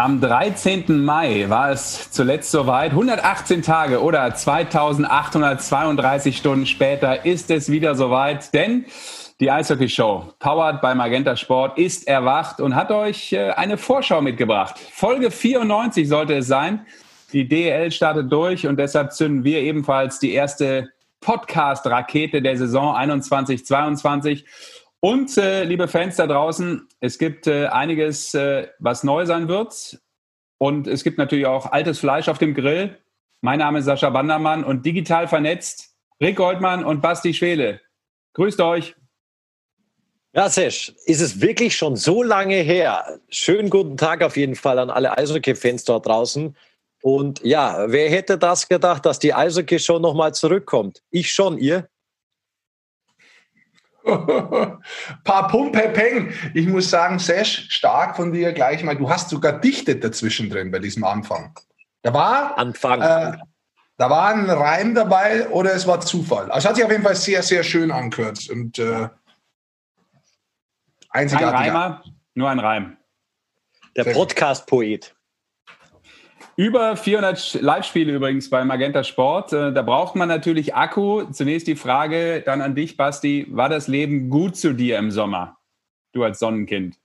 Am 13. Mai war es zuletzt soweit. 118 Tage oder 2832 Stunden später ist es wieder soweit, denn die Eishockey-Show, powered by Magenta Sport, ist erwacht und hat euch äh, eine Vorschau mitgebracht. Folge 94 sollte es sein. Die DL startet durch und deshalb zünden wir ebenfalls die erste Podcast-Rakete der Saison 21-22. Und äh, liebe Fans da draußen, es gibt äh, einiges, äh, was neu sein wird. Und es gibt natürlich auch altes Fleisch auf dem Grill. Mein Name ist Sascha Bandermann und digital vernetzt Rick Goldmann und Basti Schwele. Grüßt euch. Ja, Sesh, ist es wirklich schon so lange her? Schönen guten Tag auf jeden Fall an alle Eishockey-Fans dort draußen. Und ja, wer hätte das gedacht, dass die Eishockey-Show nochmal zurückkommt? Ich schon, ihr? paar Peng. Ich muss sagen, Sesh, stark von dir gleich mal. Du hast sogar dichtet dazwischen drin bei diesem Anfang. Da war, Anfang. Äh, da war ein Reim dabei oder es war Zufall. Also es hat sich auf jeden Fall sehr, sehr schön angehört. Und äh, einzigartig. Kein Reimer, nur ein Reim. Der Podcast-Poet. Über 400 Live-Spiele übrigens bei Magenta Sport. Äh, da braucht man natürlich Akku. Zunächst die Frage dann an dich, Basti. War das Leben gut zu dir im Sommer? Du als Sonnenkind.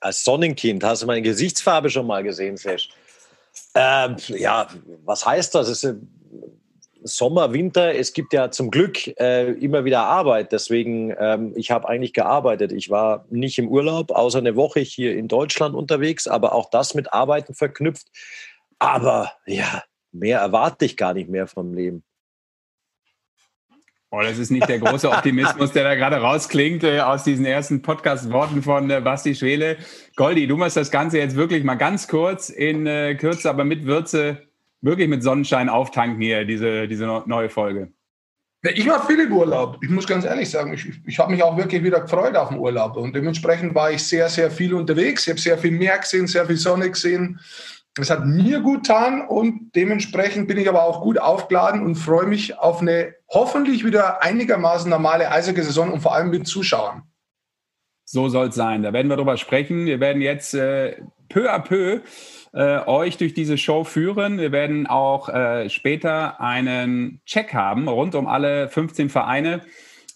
Als Sonnenkind hast du meine Gesichtsfarbe schon mal gesehen, Sesh? Ähm, ja, was heißt das? Es ist Sommer, Winter, es gibt ja zum Glück äh, immer wieder Arbeit. Deswegen, ähm, ich habe eigentlich gearbeitet. Ich war nicht im Urlaub, außer eine Woche hier in Deutschland unterwegs, aber auch das mit Arbeiten verknüpft. Aber ja, mehr erwarte ich gar nicht mehr vom Leben. Oh, das ist nicht der große Optimismus, der da gerade rausklingt äh, aus diesen ersten Podcast-Worten von äh, Basti Schwele. Goldi, du musst das Ganze jetzt wirklich mal ganz kurz in äh, Kürze, aber mit Würze wirklich mit Sonnenschein auftanken hier, diese, diese neue Folge? Ich war viel im Urlaub. Ich muss ganz ehrlich sagen, ich, ich habe mich auch wirklich wieder gefreut auf den Urlaub. Und dementsprechend war ich sehr, sehr viel unterwegs. Ich habe sehr viel Meer gesehen, sehr viel Sonne gesehen. Es hat mir gut getan und dementsprechend bin ich aber auch gut aufgeladen und freue mich auf eine hoffentlich wieder einigermaßen normale Eishockey-Saison und vor allem mit Zuschauern. So soll es sein. Da werden wir drüber sprechen. Wir werden jetzt äh, peu à peu äh, euch durch diese Show führen. Wir werden auch äh, später einen Check haben rund um alle 15 Vereine,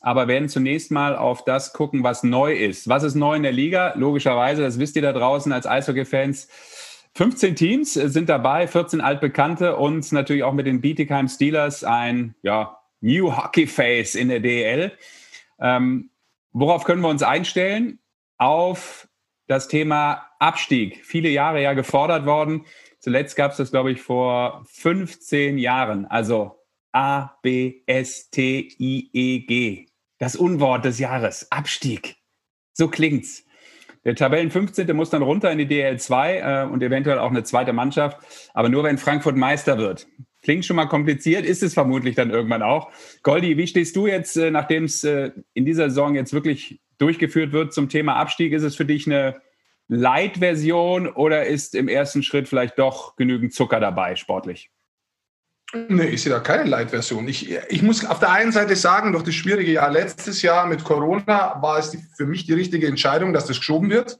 aber werden zunächst mal auf das gucken, was neu ist. Was ist neu in der Liga? Logischerweise, das wisst ihr da draußen als Eishockey-Fans. 15 Teams sind dabei, 14 altbekannte und natürlich auch mit den Bietigheim Steelers ein ja, New Hockey Face in der DEL. Ähm, worauf können wir uns einstellen? Auf das Thema Abstieg. Viele Jahre ja gefordert worden. Zuletzt gab es das, glaube ich, vor 15 Jahren. Also A, B, S, T, I, E, G. Das Unwort des Jahres. Abstieg. So klingt's. Der Tabellen 15. muss dann runter in die DL2 äh, und eventuell auch eine zweite Mannschaft, aber nur wenn Frankfurt Meister wird. Klingt schon mal kompliziert, ist es vermutlich dann irgendwann auch. Goldi, wie stehst du jetzt, äh, nachdem es äh, in dieser Saison jetzt wirklich durchgeführt wird zum Thema Abstieg? Ist es für dich eine Light-Version oder ist im ersten Schritt vielleicht doch genügend Zucker dabei, sportlich? Nee, ich sehe da keine Light-Version. Ich, ich muss auf der einen Seite sagen, durch das schwierige Jahr letztes Jahr mit Corona war es die, für mich die richtige Entscheidung, dass das geschoben wird.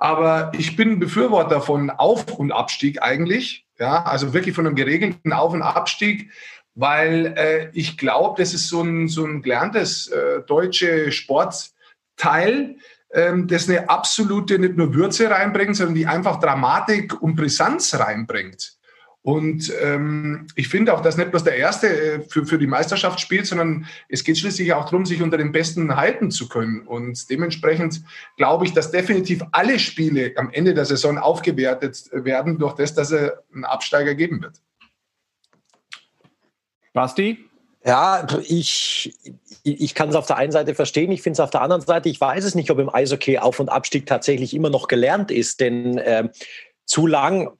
Aber ich bin Befürworter von Auf- und Abstieg eigentlich. Ja, also wirklich von einem geregelten Auf- und Abstieg, weil äh, ich glaube, das ist so ein, so ein gelerntes äh, deutsche Sportteil, ähm, das eine absolute nicht nur Würze reinbringt, sondern die einfach Dramatik und Brisanz reinbringt. Und ähm, ich finde auch, dass nicht bloß der Erste äh, für, für die Meisterschaft spielt, sondern es geht schließlich auch darum, sich unter den Besten halten zu können. Und dementsprechend glaube ich, dass definitiv alle Spiele am Ende der Saison aufgewertet werden durch das, dass es einen Absteiger geben wird. Basti? Ja, ich, ich kann es auf der einen Seite verstehen, ich finde es auf der anderen Seite, ich weiß es nicht, ob im Eishockey Auf- und Abstieg tatsächlich immer noch gelernt ist, denn äh, zu lang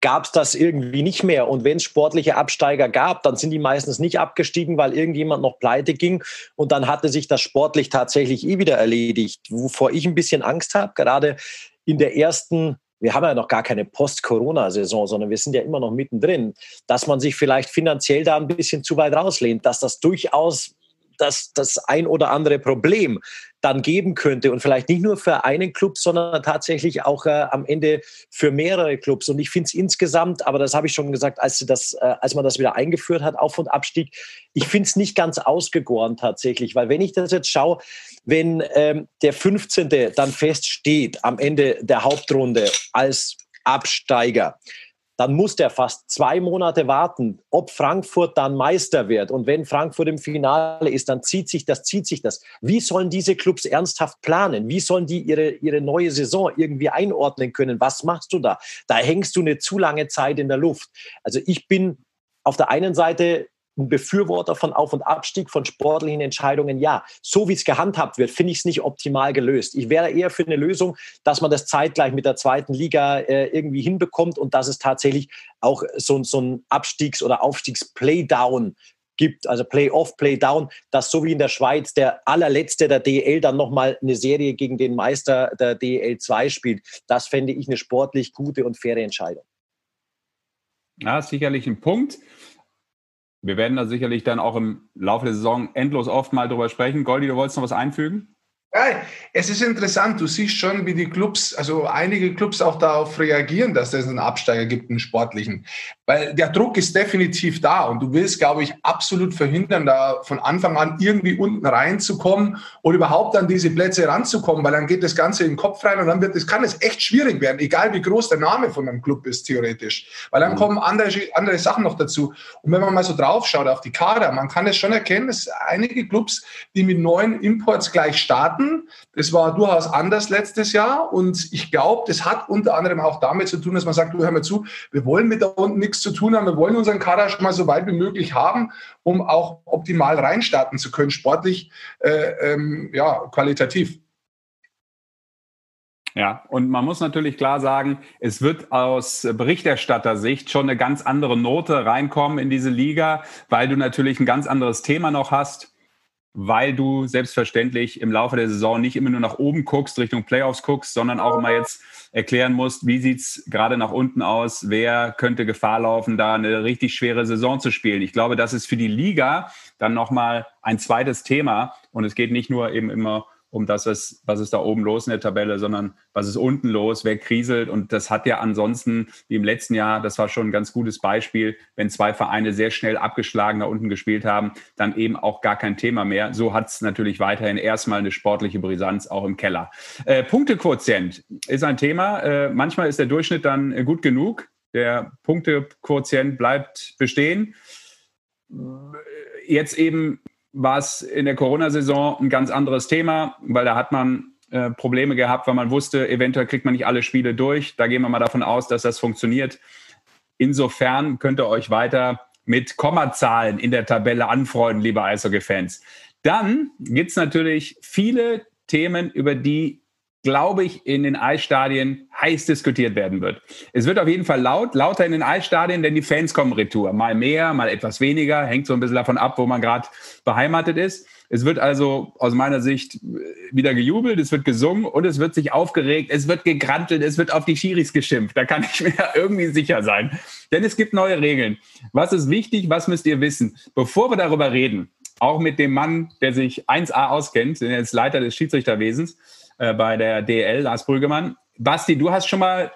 gab es das irgendwie nicht mehr. Und wenn es sportliche Absteiger gab, dann sind die meistens nicht abgestiegen, weil irgendjemand noch pleite ging. Und dann hatte sich das sportlich tatsächlich eh wieder erledigt. Wovor ich ein bisschen Angst habe, gerade in der ersten wir haben ja noch gar keine Post-Corona-Saison, sondern wir sind ja immer noch mittendrin, dass man sich vielleicht finanziell da ein bisschen zu weit rauslehnt, dass das durchaus das, das ein oder andere Problem dann geben könnte. Und vielleicht nicht nur für einen Club, sondern tatsächlich auch äh, am Ende für mehrere Clubs. Und ich finde es insgesamt, aber das habe ich schon gesagt, als, das, äh, als man das wieder eingeführt hat, Auf- und Abstieg, ich finde es nicht ganz ausgegoren tatsächlich, weil wenn ich das jetzt schaue, wenn ähm, der 15. dann feststeht am Ende der Hauptrunde als Absteiger, dann muss der fast zwei Monate warten, ob Frankfurt dann Meister wird. Und wenn Frankfurt im Finale ist, dann zieht sich das, zieht sich das. Wie sollen diese Clubs ernsthaft planen? Wie sollen die ihre, ihre neue Saison irgendwie einordnen können? Was machst du da? Da hängst du eine zu lange Zeit in der Luft. Also ich bin auf der einen Seite ein Befürworter von Auf- und Abstieg, von sportlichen Entscheidungen, ja. So wie es gehandhabt wird, finde ich es nicht optimal gelöst. Ich wäre eher für eine Lösung, dass man das zeitgleich mit der zweiten Liga äh, irgendwie hinbekommt und dass es tatsächlich auch so, so ein Abstiegs- oder Aufstiegs-Playdown gibt, also Play-Off, Play-Down, dass so wie in der Schweiz der allerletzte der DL dann nochmal eine Serie gegen den Meister der DL 2 spielt. Das fände ich eine sportlich gute und faire Entscheidung. Ja, sicherlich ein Punkt. Wir werden da sicherlich dann auch im Laufe der Saison endlos oft mal drüber sprechen. Goldi, du wolltest noch was einfügen? Ja, es ist interessant. Du siehst schon, wie die Clubs, also einige Clubs auch darauf reagieren, dass es einen Absteiger gibt, einen sportlichen. Weil der Druck ist definitiv da und du willst, glaube ich, absolut verhindern, da von Anfang an irgendwie unten reinzukommen oder überhaupt an diese Plätze ranzukommen, weil dann geht das Ganze in den Kopf rein und dann wird es, kann es echt schwierig werden, egal wie groß der Name von einem Club ist, theoretisch. Weil dann mhm. kommen andere, andere Sachen noch dazu. Und wenn man mal so drauf schaut auf die Kader, man kann es schon erkennen, dass einige Clubs, die mit neuen Imports gleich starten, hatten. Das war durchaus anders letztes Jahr und ich glaube, das hat unter anderem auch damit zu tun, dass man sagt, du hör mal zu, wir wollen mit da unten nichts zu tun haben, wir wollen unseren Kader schon mal so weit wie möglich haben, um auch optimal reinstarten zu können, sportlich, äh, ähm, ja, qualitativ. Ja, und man muss natürlich klar sagen, es wird aus Berichterstattersicht schon eine ganz andere Note reinkommen in diese Liga, weil du natürlich ein ganz anderes Thema noch hast weil du selbstverständlich im Laufe der Saison nicht immer nur nach oben guckst, Richtung Playoffs guckst, sondern auch immer jetzt erklären musst, wie sieht es gerade nach unten aus, wer könnte Gefahr laufen, da eine richtig schwere Saison zu spielen. Ich glaube, das ist für die Liga dann nochmal ein zweites Thema und es geht nicht nur eben immer um das, was, was ist da oben los in der Tabelle, sondern was ist unten los, wer kriselt. Und das hat ja ansonsten, wie im letzten Jahr, das war schon ein ganz gutes Beispiel, wenn zwei Vereine sehr schnell abgeschlagen da unten gespielt haben, dann eben auch gar kein Thema mehr. So hat es natürlich weiterhin erstmal eine sportliche Brisanz auch im Keller. Äh, Punktequotient ist ein Thema. Äh, manchmal ist der Durchschnitt dann gut genug. Der Punktequotient bleibt bestehen. Jetzt eben war es in der Corona-Saison ein ganz anderes Thema, weil da hat man äh, Probleme gehabt, weil man wusste, eventuell kriegt man nicht alle Spiele durch. Da gehen wir mal davon aus, dass das funktioniert. Insofern könnt ihr euch weiter mit Kommazahlen in der Tabelle anfreunden, liebe Eishockey-Fans. Dann gibt es natürlich viele Themen, über die glaube ich, in den Eisstadien heiß diskutiert werden wird. Es wird auf jeden Fall laut, lauter in den Eisstadien, denn die Fans kommen retour. Mal mehr, mal etwas weniger, hängt so ein bisschen davon ab, wo man gerade beheimatet ist. Es wird also aus meiner Sicht wieder gejubelt, es wird gesungen und es wird sich aufgeregt, es wird gegrantelt, es wird auf die Schiris geschimpft. Da kann ich mir irgendwie sicher sein. Denn es gibt neue Regeln. Was ist wichtig? Was müsst ihr wissen? Bevor wir darüber reden, auch mit dem Mann, der sich 1A auskennt, der ist Leiter des Schiedsrichterwesens, äh, bei der DL, Lars Brüggemann. Basti, du hast schon mal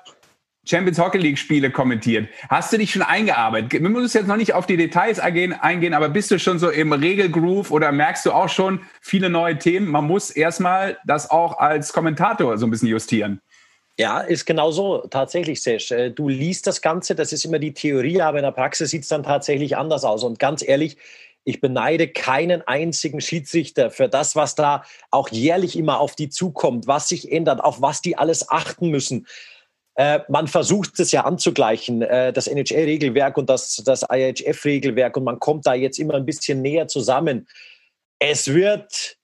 Champions Hockey League Spiele kommentiert. Hast du dich schon eingearbeitet? Wir müssen jetzt noch nicht auf die Details eingehen, aber bist du schon so im Regelgroove oder merkst du auch schon viele neue Themen? Man muss erstmal das auch als Kommentator so ein bisschen justieren. Ja, ist genau so, tatsächlich, Sesh. Äh, du liest das Ganze, das ist immer die Theorie, aber in der Praxis sieht es dann tatsächlich anders aus. Und ganz ehrlich, ich beneide keinen einzigen Schiedsrichter für das, was da auch jährlich immer auf die zukommt, was sich ändert, auf was die alles achten müssen. Äh, man versucht es ja anzugleichen, äh, das NHL-Regelwerk und das, das IHF-Regelwerk, und man kommt da jetzt immer ein bisschen näher zusammen. Es wird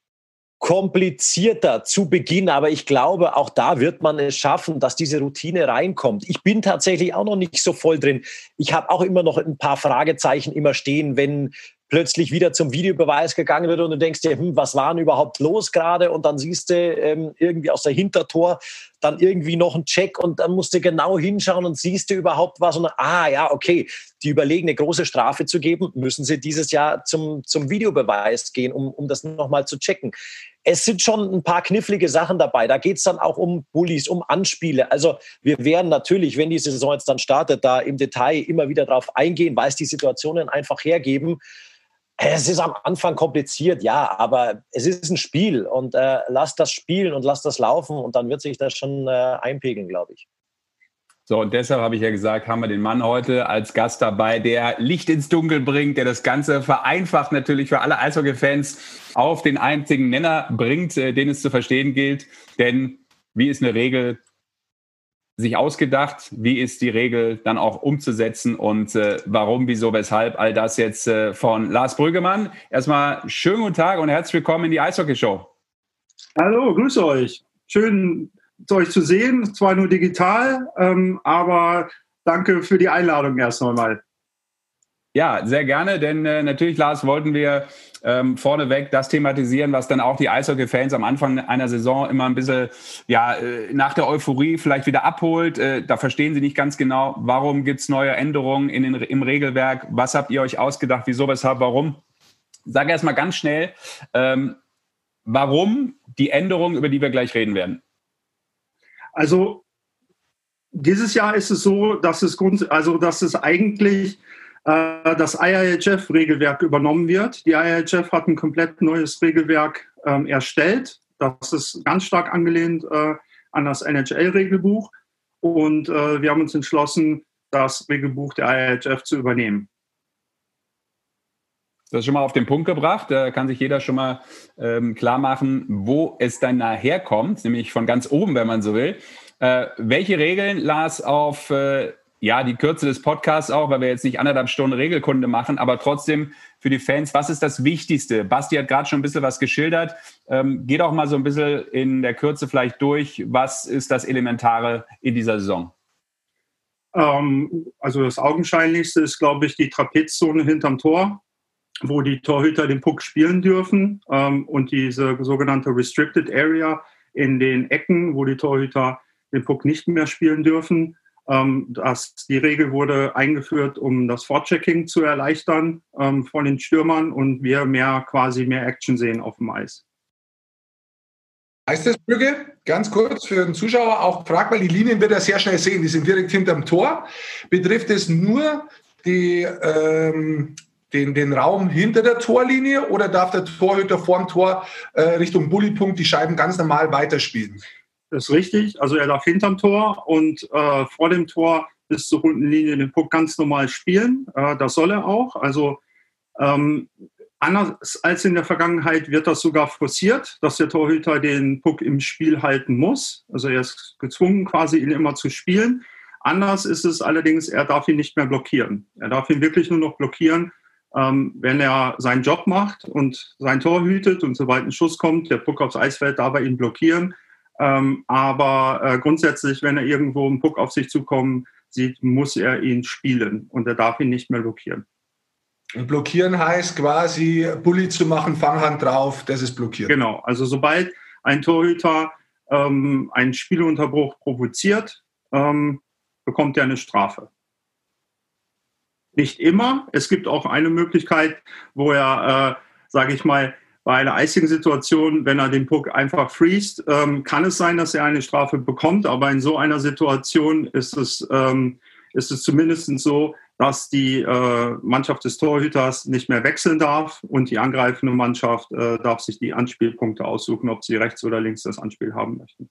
komplizierter zu Beginn, aber ich glaube, auch da wird man es schaffen, dass diese Routine reinkommt. Ich bin tatsächlich auch noch nicht so voll drin. Ich habe auch immer noch ein paar Fragezeichen immer stehen, wenn plötzlich wieder zum Videobeweis gegangen wird und du denkst dir, hm, was war denn überhaupt los gerade? Und dann siehst du ähm, irgendwie aus der Hintertor, dann irgendwie noch ein Check und dann musst du genau hinschauen und siehst du überhaupt was und ah ja, okay, die überlegen, eine große Strafe zu geben, müssen sie dieses Jahr zum, zum Videobeweis gehen, um, um das nochmal zu checken. Es sind schon ein paar knifflige Sachen dabei. Da geht es dann auch um Bullies, um Anspiele. Also wir werden natürlich, wenn die Saison jetzt dann startet, da im Detail immer wieder drauf eingehen, weil es die Situationen einfach hergeben. Es ist am Anfang kompliziert, ja, aber es ist ein Spiel und äh, lass das spielen und lass das laufen und dann wird sich das schon äh, einpegeln, glaube ich. So, und deshalb habe ich ja gesagt, haben wir den Mann heute als Gast dabei, der Licht ins Dunkel bringt, der das Ganze vereinfacht natürlich für alle Eishockey-Fans auf den einzigen Nenner bringt, äh, den es zu verstehen gilt. Denn wie ist eine Regel sich ausgedacht? Wie ist die Regel dann auch umzusetzen und äh, warum, wieso, weshalb? All das jetzt äh, von Lars Brüggemann. Erstmal schönen guten Tag und herzlich willkommen in die Eishockey-Show. Hallo, grüße euch. Schön, euch zu sehen, zwar nur digital, ähm, aber danke für die Einladung erst einmal. Ja, sehr gerne, denn äh, natürlich, Lars, wollten wir ähm, vorneweg das thematisieren, was dann auch die Eishockey-Fans am Anfang einer Saison immer ein bisschen ja, äh, nach der Euphorie vielleicht wieder abholt. Äh, da verstehen sie nicht ganz genau, warum gibt es neue Änderungen in den, im Regelwerk, was habt ihr euch ausgedacht, wieso, weshalb, warum. Sag erst mal ganz schnell, ähm, warum die Änderungen, über die wir gleich reden werden. Also dieses Jahr ist es so, dass es, Grund, also, dass es eigentlich äh, das IIHF-Regelwerk übernommen wird. Die IIHF hat ein komplett neues Regelwerk ähm, erstellt. Das ist ganz stark angelehnt äh, an das NHL-Regelbuch. Und äh, wir haben uns entschlossen, das Regelbuch der IIHF zu übernehmen. Das ist schon mal auf den Punkt gebracht. Da kann sich jeder schon mal ähm, klar machen, wo es dann nachher kommt, nämlich von ganz oben, wenn man so will. Äh, welche Regeln, Lars, auf äh, ja, die Kürze des Podcasts auch, weil wir jetzt nicht anderthalb Stunden Regelkunde machen, aber trotzdem für die Fans, was ist das Wichtigste? Basti hat gerade schon ein bisschen was geschildert. Ähm, geh doch mal so ein bisschen in der Kürze vielleicht durch. Was ist das Elementare in dieser Saison? Ähm, also das Augenscheinlichste ist, glaube ich, die Trapezzone hinterm Tor, wo die Torhüter den Puck spielen dürfen ähm, und diese sogenannte Restricted Area in den Ecken, wo die Torhüter den Puck nicht mehr spielen dürfen. Ähm, das, die Regel wurde eingeführt, um das Vorchecking zu erleichtern ähm, von den Stürmern und wir mehr quasi mehr Action sehen auf dem Eis. Heißt das, Brügge, ganz kurz für den Zuschauer auch fragt, weil die Linien wird er sehr schnell sehen, die sind direkt hinterm Tor. Betrifft es nur die, ähm, den, den Raum hinter der Torlinie oder darf der Torhüter vorm Tor äh, Richtung Bullypunkt die Scheiben ganz normal weiterspielen? Ist richtig. Also er darf hinterm Tor und äh, vor dem Tor bis zur runden Linie den Puck ganz normal spielen. Äh, das soll er auch. Also ähm, anders als in der Vergangenheit wird das sogar forciert, dass der Torhüter den Puck im Spiel halten muss. Also er ist gezwungen, quasi ihn immer zu spielen. Anders ist es allerdings, er darf ihn nicht mehr blockieren. Er darf ihn wirklich nur noch blockieren, ähm, wenn er seinen Job macht und sein Tor hütet und sobald ein Schuss kommt, der Puck aufs Eis fällt, darf er ihn blockieren. Ähm, aber äh, grundsätzlich, wenn er irgendwo einen Puck auf sich zukommen sieht, muss er ihn spielen und er darf ihn nicht mehr blockieren. Und blockieren heißt quasi Bulli zu machen, Fanghand drauf, das ist blockiert. Genau, also sobald ein Torhüter ähm, einen Spielunterbruch provoziert, ähm, bekommt er eine Strafe. Nicht immer. Es gibt auch eine Möglichkeit, wo er, äh, sage ich mal, bei einer Icing-Situation, wenn er den Puck einfach freest, ähm, kann es sein, dass er eine Strafe bekommt. Aber in so einer Situation ist es, ähm, ist es zumindest so, dass die äh, Mannschaft des Torhüters nicht mehr wechseln darf und die angreifende Mannschaft äh, darf sich die Anspielpunkte aussuchen, ob sie rechts oder links das Anspiel haben möchten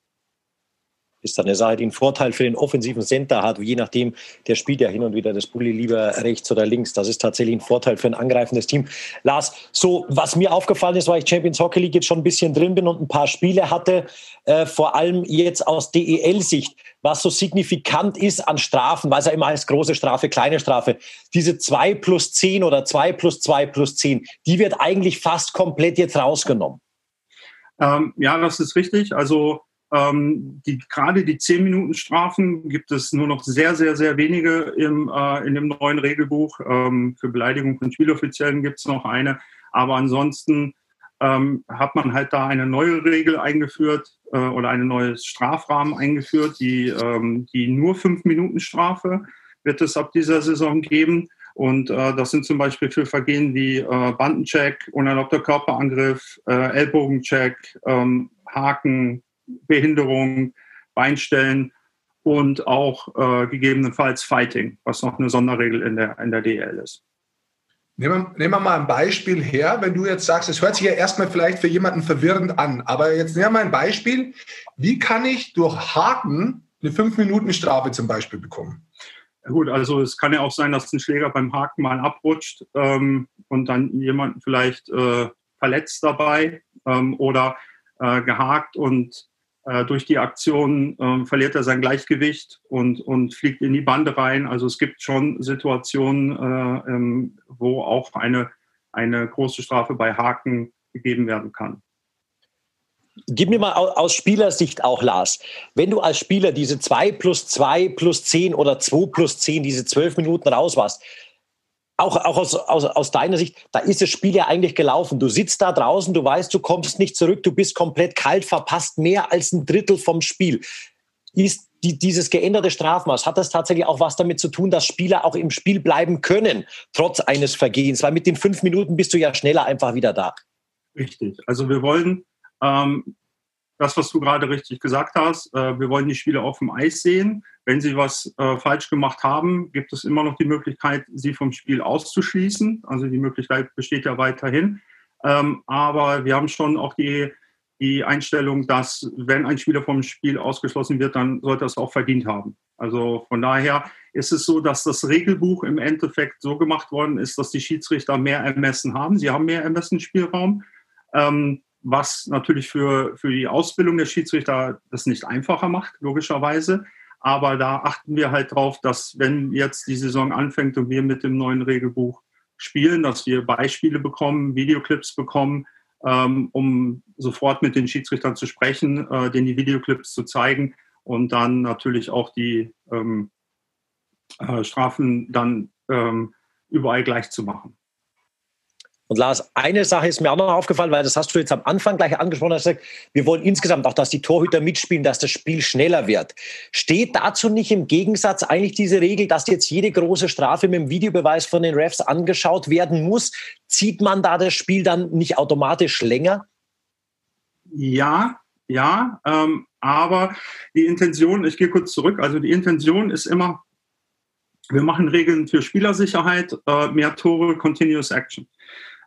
ist dann eine Sache, die einen Vorteil für den offensiven Center hat, je nachdem, der spielt ja hin und wieder das Bulli lieber rechts oder links. Das ist tatsächlich ein Vorteil für ein angreifendes Team. Lars, so was mir aufgefallen ist, weil ich Champions Hockey League jetzt schon ein bisschen drin bin und ein paar Spiele hatte, äh, vor allem jetzt aus DEL-Sicht, was so signifikant ist an Strafen, weil es ja immer heißt große Strafe, kleine Strafe, diese 2 plus 10 oder 2 plus 2 plus 10, die wird eigentlich fast komplett jetzt rausgenommen. Ähm, ja, das ist richtig. Also ähm, die, gerade die 10 Minuten Strafen gibt es nur noch sehr, sehr, sehr wenige im, äh, in dem neuen Regelbuch. Ähm, für Beleidigung von Spieloffiziellen gibt es noch eine. Aber ansonsten ähm, hat man halt da eine neue Regel eingeführt, äh, oder eine neue Strafrahmen eingeführt, die, ähm, die nur fünf Minuten Strafe wird es ab dieser Saison geben. Und äh, das sind zum Beispiel für Vergehen wie äh, Bandencheck, unerlaubter Körperangriff, äh, Ellbogencheck, ähm, Haken, Behinderung, Beinstellen und auch äh, gegebenenfalls Fighting, was noch eine Sonderregel in der, in der DL ist. Nehmen wir, nehmen wir mal ein Beispiel her, wenn du jetzt sagst, es hört sich ja erstmal vielleicht für jemanden verwirrend an, aber jetzt nehmen wir mal ein Beispiel. Wie kann ich durch Haken eine 5-Minuten-Strafe zum Beispiel bekommen? Gut, also es kann ja auch sein, dass ein Schläger beim Haken mal abrutscht ähm, und dann jemanden vielleicht äh, verletzt dabei ähm, oder äh, gehakt und durch die Aktion ähm, verliert er sein Gleichgewicht und, und fliegt in die Bande rein. Also es gibt schon Situationen, äh, ähm, wo auch eine, eine große Strafe bei Haken gegeben werden kann. Gib mir mal aus Spielersicht auch, Lars. Wenn du als Spieler diese 2 plus 2 plus 10 oder 2 plus 10, diese 12 Minuten raus warst, auch, auch aus, aus, aus deiner Sicht, da ist das Spiel ja eigentlich gelaufen. Du sitzt da draußen, du weißt, du kommst nicht zurück, du bist komplett kalt, verpasst mehr als ein Drittel vom Spiel. Ist die, dieses geänderte Strafmaß, hat das tatsächlich auch was damit zu tun, dass Spieler auch im Spiel bleiben können, trotz eines Vergehens? Weil mit den fünf Minuten bist du ja schneller einfach wieder da. Richtig. Also wir wollen ähm, das, was du gerade richtig gesagt hast, äh, wir wollen die Spieler auf dem Eis sehen. Wenn sie was äh, falsch gemacht haben, gibt es immer noch die Möglichkeit, sie vom Spiel auszuschließen. Also die Möglichkeit besteht ja weiterhin. Ähm, aber wir haben schon auch die, die Einstellung, dass wenn ein Spieler vom Spiel ausgeschlossen wird, dann sollte er es auch verdient haben. Also von daher ist es so, dass das Regelbuch im Endeffekt so gemacht worden ist, dass die Schiedsrichter mehr Ermessen haben. Sie haben mehr Ermessensspielraum. Ähm, was natürlich für, für die Ausbildung der Schiedsrichter das nicht einfacher macht, logischerweise. Aber da achten wir halt drauf, dass wenn jetzt die Saison anfängt und wir mit dem neuen Regelbuch spielen, dass wir Beispiele bekommen, Videoclips bekommen, ähm, um sofort mit den Schiedsrichtern zu sprechen, äh, denen die Videoclips zu zeigen und dann natürlich auch die ähm, äh, Strafen dann ähm, überall gleich zu machen. Und Lars, eine Sache ist mir auch noch aufgefallen, weil das hast du jetzt am Anfang gleich angesprochen, hast gesagt, wir wollen insgesamt auch, dass die Torhüter mitspielen, dass das Spiel schneller wird. Steht dazu nicht im Gegensatz eigentlich diese Regel, dass jetzt jede große Strafe mit dem Videobeweis von den Refs angeschaut werden muss? Zieht man da das Spiel dann nicht automatisch länger? Ja, ja, ähm, aber die Intention, ich gehe kurz zurück, also die Intention ist immer, wir machen Regeln für Spielersicherheit, äh, mehr Tore, Continuous Action.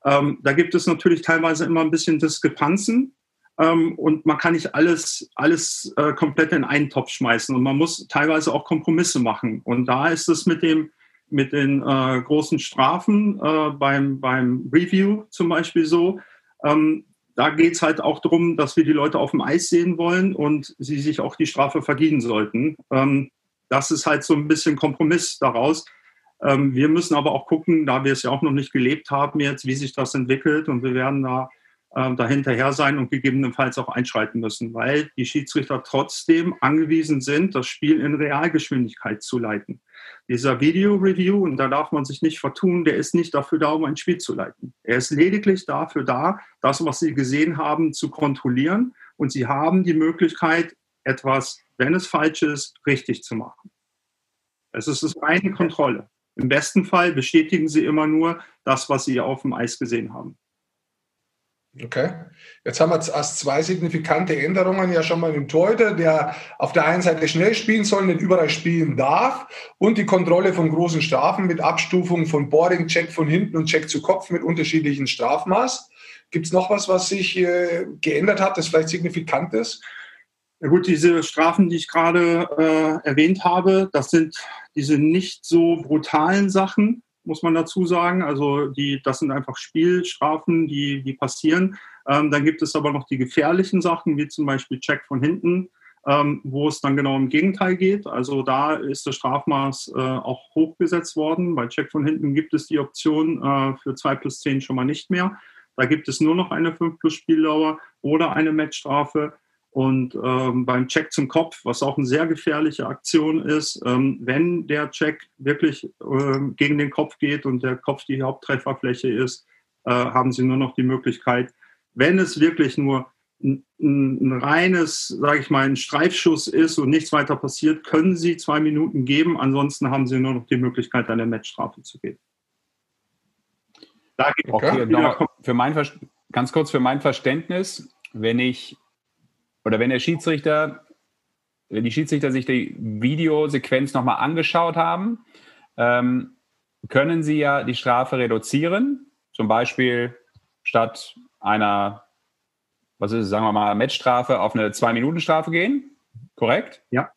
Ähm, da gibt es natürlich teilweise immer ein bisschen Diskrepanzen ähm, und man kann nicht alles, alles äh, komplett in einen Topf schmeißen und man muss teilweise auch Kompromisse machen. Und da ist es mit dem mit den äh, großen Strafen äh, beim, beim Review zum Beispiel so. Ähm, da geht es halt auch darum, dass wir die Leute auf dem Eis sehen wollen und sie sich auch die Strafe verdienen sollten. Ähm, das ist halt so ein bisschen Kompromiss daraus. Ähm, wir müssen aber auch gucken, da wir es ja auch noch nicht gelebt haben jetzt, wie sich das entwickelt und wir werden da ähm, dahinterher sein und gegebenenfalls auch einschreiten müssen, weil die Schiedsrichter trotzdem angewiesen sind, das Spiel in Realgeschwindigkeit zu leiten. Dieser Video-Review, und da darf man sich nicht vertun, der ist nicht dafür da, um ein Spiel zu leiten. Er ist lediglich dafür da, das, was Sie gesehen haben, zu kontrollieren. Und Sie haben die Möglichkeit, etwas, wenn es falsch ist, richtig zu machen. Es ist eine Kontrolle. Im besten Fall bestätigen sie immer nur das, was sie auf dem Eis gesehen haben. Okay. Jetzt haben wir als zwei signifikante Änderungen ja schon mal den Torhüter, der auf der einen Seite schnell spielen soll, nicht überall spielen darf und die Kontrolle von großen Strafen mit Abstufung von Boarding, Check von hinten und Check zu Kopf mit unterschiedlichen Strafmaß. Gibt es noch was, was sich äh, geändert hat, das vielleicht signifikant ist? Ja gut, diese Strafen, die ich gerade äh, erwähnt habe, das sind diese nicht so brutalen Sachen, muss man dazu sagen. Also die, das sind einfach Spielstrafen, die, die passieren. Ähm, dann gibt es aber noch die gefährlichen Sachen, wie zum Beispiel Check von hinten, ähm, wo es dann genau im Gegenteil geht. Also da ist das Strafmaß äh, auch hochgesetzt worden. Bei Check von hinten gibt es die Option äh, für 2 plus 10 schon mal nicht mehr. Da gibt es nur noch eine 5 plus Spieldauer oder eine Matchstrafe. Und ähm, beim Check zum Kopf, was auch eine sehr gefährliche Aktion ist, ähm, wenn der Check wirklich ähm, gegen den Kopf geht und der Kopf die Haupttrefferfläche ist, äh, haben Sie nur noch die Möglichkeit, wenn es wirklich nur ein, ein reines, sage ich mal, ein Streifschuss ist und nichts weiter passiert, können Sie zwei Minuten geben. Ansonsten haben Sie nur noch die Möglichkeit, eine Matchstrafe zu geben. Da okay, noch, für mein, ganz kurz für mein Verständnis, wenn ich oder wenn der Schiedsrichter, wenn die Schiedsrichter sich die Videosequenz nochmal angeschaut haben, ähm, können sie ja die Strafe reduzieren. Zum Beispiel statt einer was ist, sagen wir mal, Matchstrafe auf eine Zwei-Minuten-Strafe gehen. Korrekt? Ja.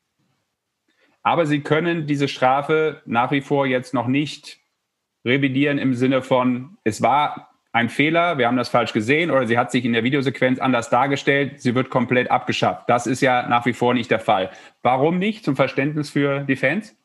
Aber Sie können diese Strafe nach wie vor jetzt noch nicht revidieren im Sinne von, es war ein Fehler, wir haben das falsch gesehen oder sie hat sich in der Videosequenz anders dargestellt, sie wird komplett abgeschafft. Das ist ja nach wie vor nicht der Fall. Warum nicht? Zum Verständnis für die Fans?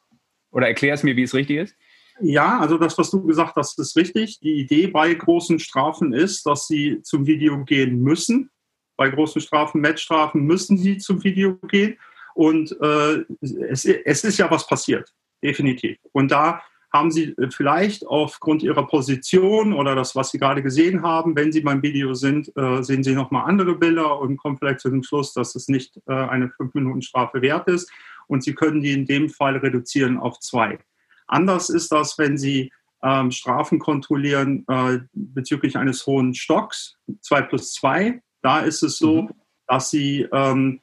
Oder erklär es mir, wie es richtig ist? Ja, also das, was du gesagt hast, ist richtig. Die Idee bei großen Strafen ist, dass sie zum Video gehen müssen bei großen Strafen, Matchstrafen müssen sie zum Video gehen. Und äh, es, es ist ja was passiert, definitiv. Und da haben Sie vielleicht aufgrund Ihrer Position oder das, was Sie gerade gesehen haben, wenn Sie beim Video sind, äh, sehen Sie nochmal andere Bilder und kommen vielleicht zu dem Schluss, dass es nicht äh, eine 5-Minuten-Strafe wert ist. Und Sie können die in dem Fall reduzieren auf zwei. Anders ist das, wenn Sie ähm, Strafen kontrollieren äh, bezüglich eines hohen Stocks, 2 plus 2. Da ist es so, mhm. dass sie ähm,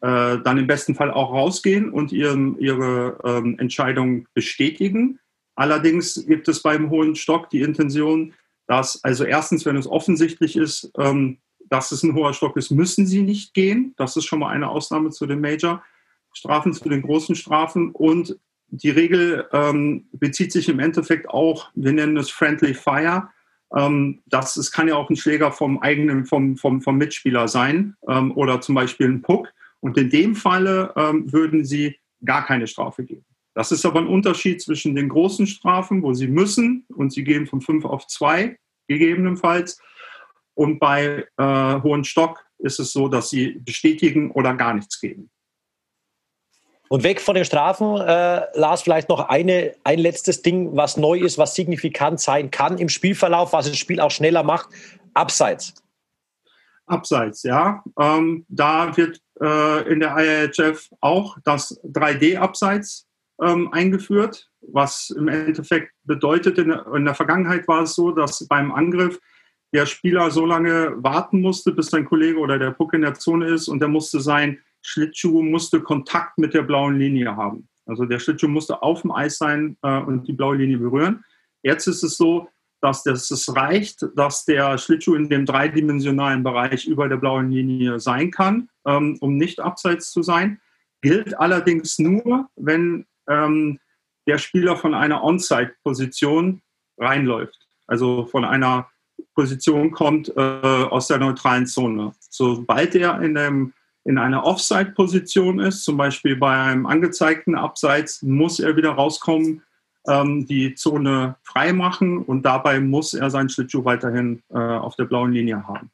äh, dann im besten Fall auch rausgehen und ihren, ihre ähm, Entscheidung bestätigen. Allerdings gibt es beim hohen Stock die Intention, dass, also erstens, wenn es offensichtlich ist, ähm, dass es ein hoher Stock ist, müssen sie nicht gehen. Das ist schon mal eine Ausnahme zu den Major-Strafen, zu den großen Strafen. Und die Regel ähm, bezieht sich im Endeffekt auch, wir nennen es Friendly Fire. Ähm, das es kann ja auch ein Schläger vom eigenen, vom, vom, vom Mitspieler sein ähm, oder zum Beispiel ein Puck. Und in dem Falle ähm, würden sie gar keine Strafe geben. Das ist aber ein Unterschied zwischen den großen Strafen, wo sie müssen und sie gehen von fünf auf zwei gegebenenfalls. Und bei äh, hohen Stock ist es so, dass sie bestätigen oder gar nichts geben. Und weg von den Strafen, äh, Lars, vielleicht noch eine, ein letztes Ding, was neu ist, was signifikant sein kann im Spielverlauf, was das Spiel auch schneller macht. Abseits. Abseits, ja. Ähm, da wird äh, in der IHF auch das 3D-Abseits ähm, eingeführt, was im Endeffekt bedeutet, in der, in der Vergangenheit war es so, dass beim Angriff der Spieler so lange warten musste, bis sein Kollege oder der Puck in der Zone ist und der musste sein Schlittschuh musste Kontakt mit der blauen Linie haben. Also der Schlittschuh musste auf dem Eis sein äh, und die blaue Linie berühren. Jetzt ist es so, dass das, es reicht, dass der Schlittschuh in dem dreidimensionalen Bereich über der blauen Linie sein kann, ähm, um nicht abseits zu sein. Gilt allerdings nur, wenn ähm, der Spieler von einer On-Site-Position reinläuft. Also von einer Position kommt äh, aus der neutralen Zone. Sobald er in dem in einer Offside-Position ist, zum Beispiel bei einem angezeigten Abseits, muss er wieder rauskommen, ähm, die Zone frei machen und dabei muss er seinen Schlittschuh weiterhin äh, auf der blauen Linie haben.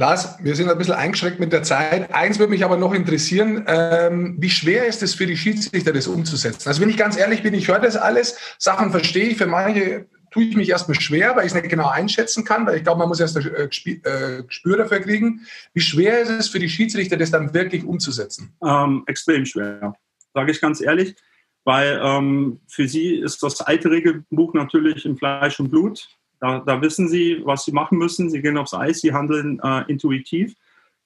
Lars, wir sind ein bisschen eingeschränkt mit der Zeit. Eins würde mich aber noch interessieren, ähm, wie schwer ist es für die Schiedsrichter, das umzusetzen? Also wenn ich ganz ehrlich bin, ich höre das alles, Sachen verstehe ich, für manche tue ich mich erstmal schwer, weil ich es nicht genau einschätzen kann, weil ich glaube, man muss erst ein äh, äh, Gespür dafür kriegen. Wie schwer ist es für die Schiedsrichter, das dann wirklich umzusetzen? Ähm, extrem schwer, sage ich ganz ehrlich, weil ähm, für sie ist das alte Regelbuch natürlich in Fleisch und Blut. Da, da, wissen sie, was sie machen müssen. Sie gehen aufs Eis, sie handeln äh, intuitiv.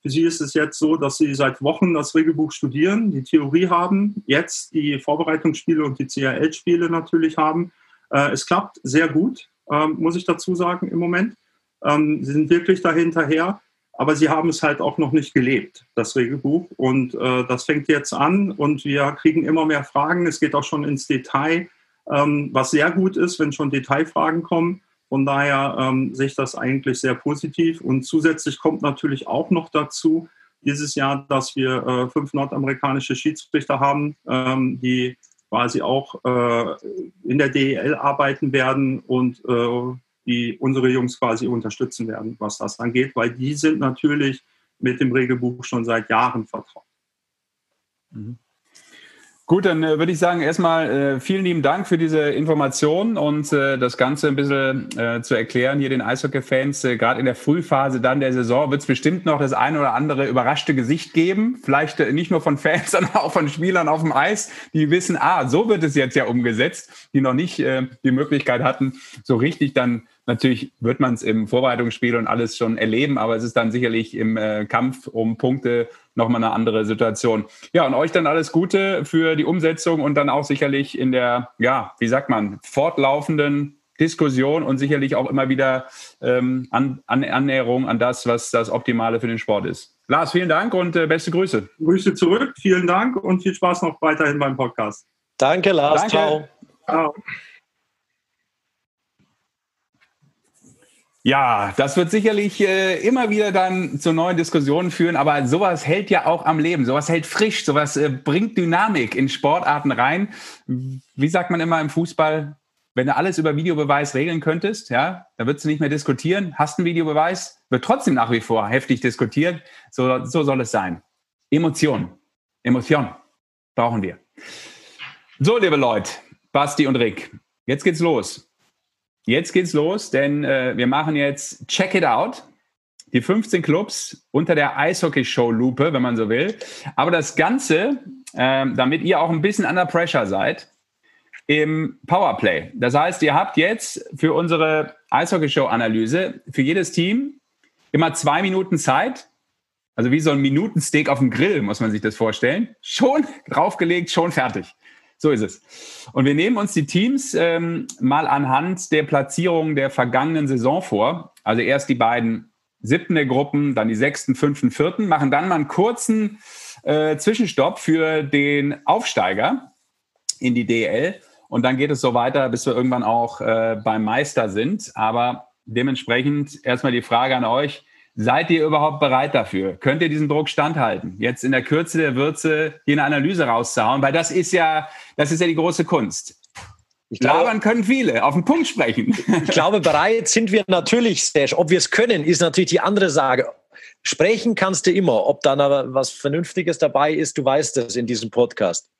Für sie ist es jetzt so, dass sie seit Wochen das Regelbuch studieren, die Theorie haben, jetzt die Vorbereitungsspiele und die CRL-Spiele natürlich haben äh, es klappt sehr gut, ähm, muss ich dazu sagen, im Moment. Ähm, sie sind wirklich dahinterher, aber sie haben es halt auch noch nicht gelebt, das Regelbuch. Und äh, das fängt jetzt an und wir kriegen immer mehr Fragen. Es geht auch schon ins Detail, ähm, was sehr gut ist, wenn schon Detailfragen kommen. Von daher ähm, sehe ich das eigentlich sehr positiv. Und zusätzlich kommt natürlich auch noch dazu, dieses Jahr, dass wir äh, fünf nordamerikanische Schiedsrichter haben, ähm, die quasi auch äh, in der DEL arbeiten werden und äh, die unsere Jungs quasi unterstützen werden, was das angeht, weil die sind natürlich mit dem Regelbuch schon seit Jahren vertraut. Mhm. Gut, dann äh, würde ich sagen, erstmal äh, vielen lieben Dank für diese Information und äh, das Ganze ein bisschen äh, zu erklären hier den Eishockey-Fans. Äh, Gerade in der Frühphase dann der Saison wird es bestimmt noch das ein oder andere überraschte Gesicht geben. Vielleicht äh, nicht nur von Fans, sondern auch von Spielern auf dem Eis, die wissen, ah, so wird es jetzt ja umgesetzt, die noch nicht äh, die Möglichkeit hatten, so richtig dann Natürlich wird man es im Vorbereitungsspiel und alles schon erleben, aber es ist dann sicherlich im äh, Kampf um Punkte nochmal eine andere Situation. Ja, und euch dann alles Gute für die Umsetzung und dann auch sicherlich in der, ja, wie sagt man, fortlaufenden Diskussion und sicherlich auch immer wieder ähm, an, an Annäherung an das, was das Optimale für den Sport ist. Lars, vielen Dank und äh, beste Grüße. Grüße zurück, vielen Dank und viel Spaß noch weiterhin beim Podcast. Danke, Lars. Danke. Ciao. Ciao. Ja, das wird sicherlich äh, immer wieder dann zu neuen Diskussionen führen, aber sowas hält ja auch am Leben, sowas hält frisch, sowas äh, bringt Dynamik in Sportarten rein. Wie sagt man immer im Fußball, wenn du alles über Videobeweis regeln könntest, ja, da würdest du nicht mehr diskutieren. Hast einen Videobeweis, wird trotzdem nach wie vor heftig diskutiert. So, so soll es sein. Emotion, Emotion brauchen wir. So, liebe Leute, Basti und Rick, jetzt geht's los. Jetzt geht's los, denn äh, wir machen jetzt Check It Out. Die 15 Clubs unter der Eishockey-Show-Lupe, wenn man so will. Aber das Ganze, äh, damit ihr auch ein bisschen under pressure seid, im Powerplay. Das heißt, ihr habt jetzt für unsere Eishockey-Show-Analyse für jedes Team immer zwei Minuten Zeit. Also wie so ein Minutensteak auf dem Grill, muss man sich das vorstellen. Schon draufgelegt, schon fertig. So ist es. Und wir nehmen uns die Teams ähm, mal anhand der Platzierung der vergangenen Saison vor. Also erst die beiden siebten der Gruppen, dann die sechsten, fünften, vierten, machen dann mal einen kurzen äh, Zwischenstopp für den Aufsteiger in die DL. Und dann geht es so weiter, bis wir irgendwann auch äh, beim Meister sind. Aber dementsprechend erstmal die Frage an euch. Seid ihr überhaupt bereit dafür? Könnt ihr diesen Druck standhalten? Jetzt in der Kürze der Würze hier eine Analyse rauszuhauen, weil das ist ja, das ist ja die große Kunst. Ich glaube, Labern können viele, auf den Punkt sprechen. Ich glaube, bereit sind wir natürlich, Stash. Ob wir es können, ist natürlich die andere Sage. Sprechen kannst du immer. Ob dann aber was Vernünftiges dabei ist, du weißt es in diesem Podcast.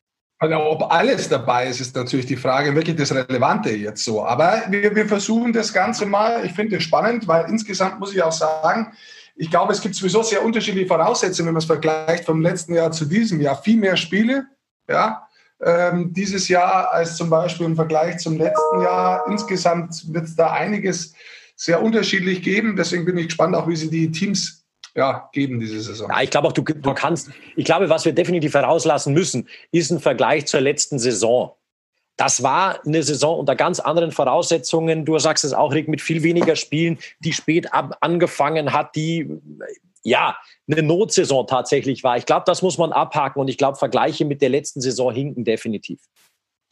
Also ob alles dabei ist, ist natürlich die Frage, wirklich das Relevante jetzt so. Aber wir, wir versuchen das Ganze mal. Ich finde es spannend, weil insgesamt muss ich auch sagen, ich glaube, es gibt sowieso sehr unterschiedliche Voraussetzungen, wenn man es vergleicht vom letzten Jahr zu diesem Jahr. Viel mehr Spiele, ja, ähm, dieses Jahr als zum Beispiel im Vergleich zum letzten Jahr. Insgesamt wird es da einiges sehr unterschiedlich geben. Deswegen bin ich gespannt, auch wie sie die Teams ja, geben diese Saison. Ja, ich glaube auch, du, du kannst, ich glaube, was wir definitiv herauslassen müssen, ist ein Vergleich zur letzten Saison. Das war eine Saison unter ganz anderen Voraussetzungen. Du sagst es auch, Rick, mit viel weniger Spielen, die spät ab angefangen hat, die ja eine Notsaison tatsächlich war. Ich glaube, das muss man abhaken und ich glaube, Vergleiche mit der letzten Saison hinken definitiv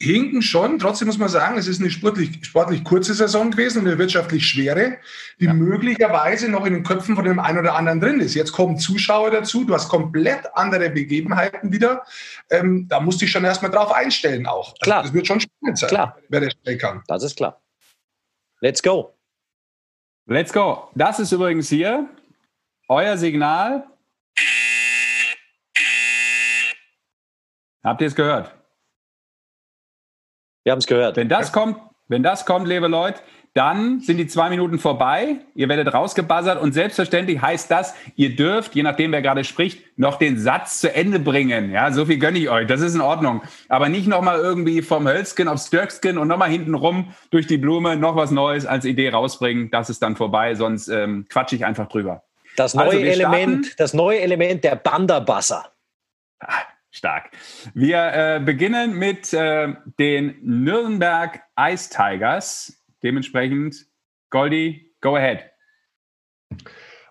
hinken schon. Trotzdem muss man sagen, es ist eine sportlich, sportlich kurze Saison gewesen und eine wirtschaftlich schwere, die ja. möglicherweise noch in den Köpfen von dem einen oder anderen drin ist. Jetzt kommen Zuschauer dazu, du hast komplett andere Begebenheiten wieder. Ähm, da musst du dich schon erstmal drauf einstellen auch. Also klar. Das wird schon spannend sein, klar. wer das schnell kann. Das ist klar. Let's go. Let's go. Das ist übrigens hier euer Signal. Habt ihr es gehört? Wir haben es gehört. Wenn das kommt, wenn das kommt, liebe Leute, dann sind die zwei Minuten vorbei. Ihr werdet rausgebuzzert und selbstverständlich heißt das, ihr dürft, je nachdem wer gerade spricht, noch den Satz zu Ende bringen. Ja, so viel gönne ich euch. Das ist in Ordnung. Aber nicht nochmal irgendwie vom Hölzken aufs Stöckskin und nochmal hinten rum durch die Blume noch was Neues als Idee rausbringen. Das ist dann vorbei, sonst ähm, quatsche ich einfach drüber. Das neue also Element, das neue Element der Banderbasser. Ah, Stark. Wir äh, beginnen mit äh, den Nürnberg Ice Tigers. Dementsprechend, Goldi, go ahead.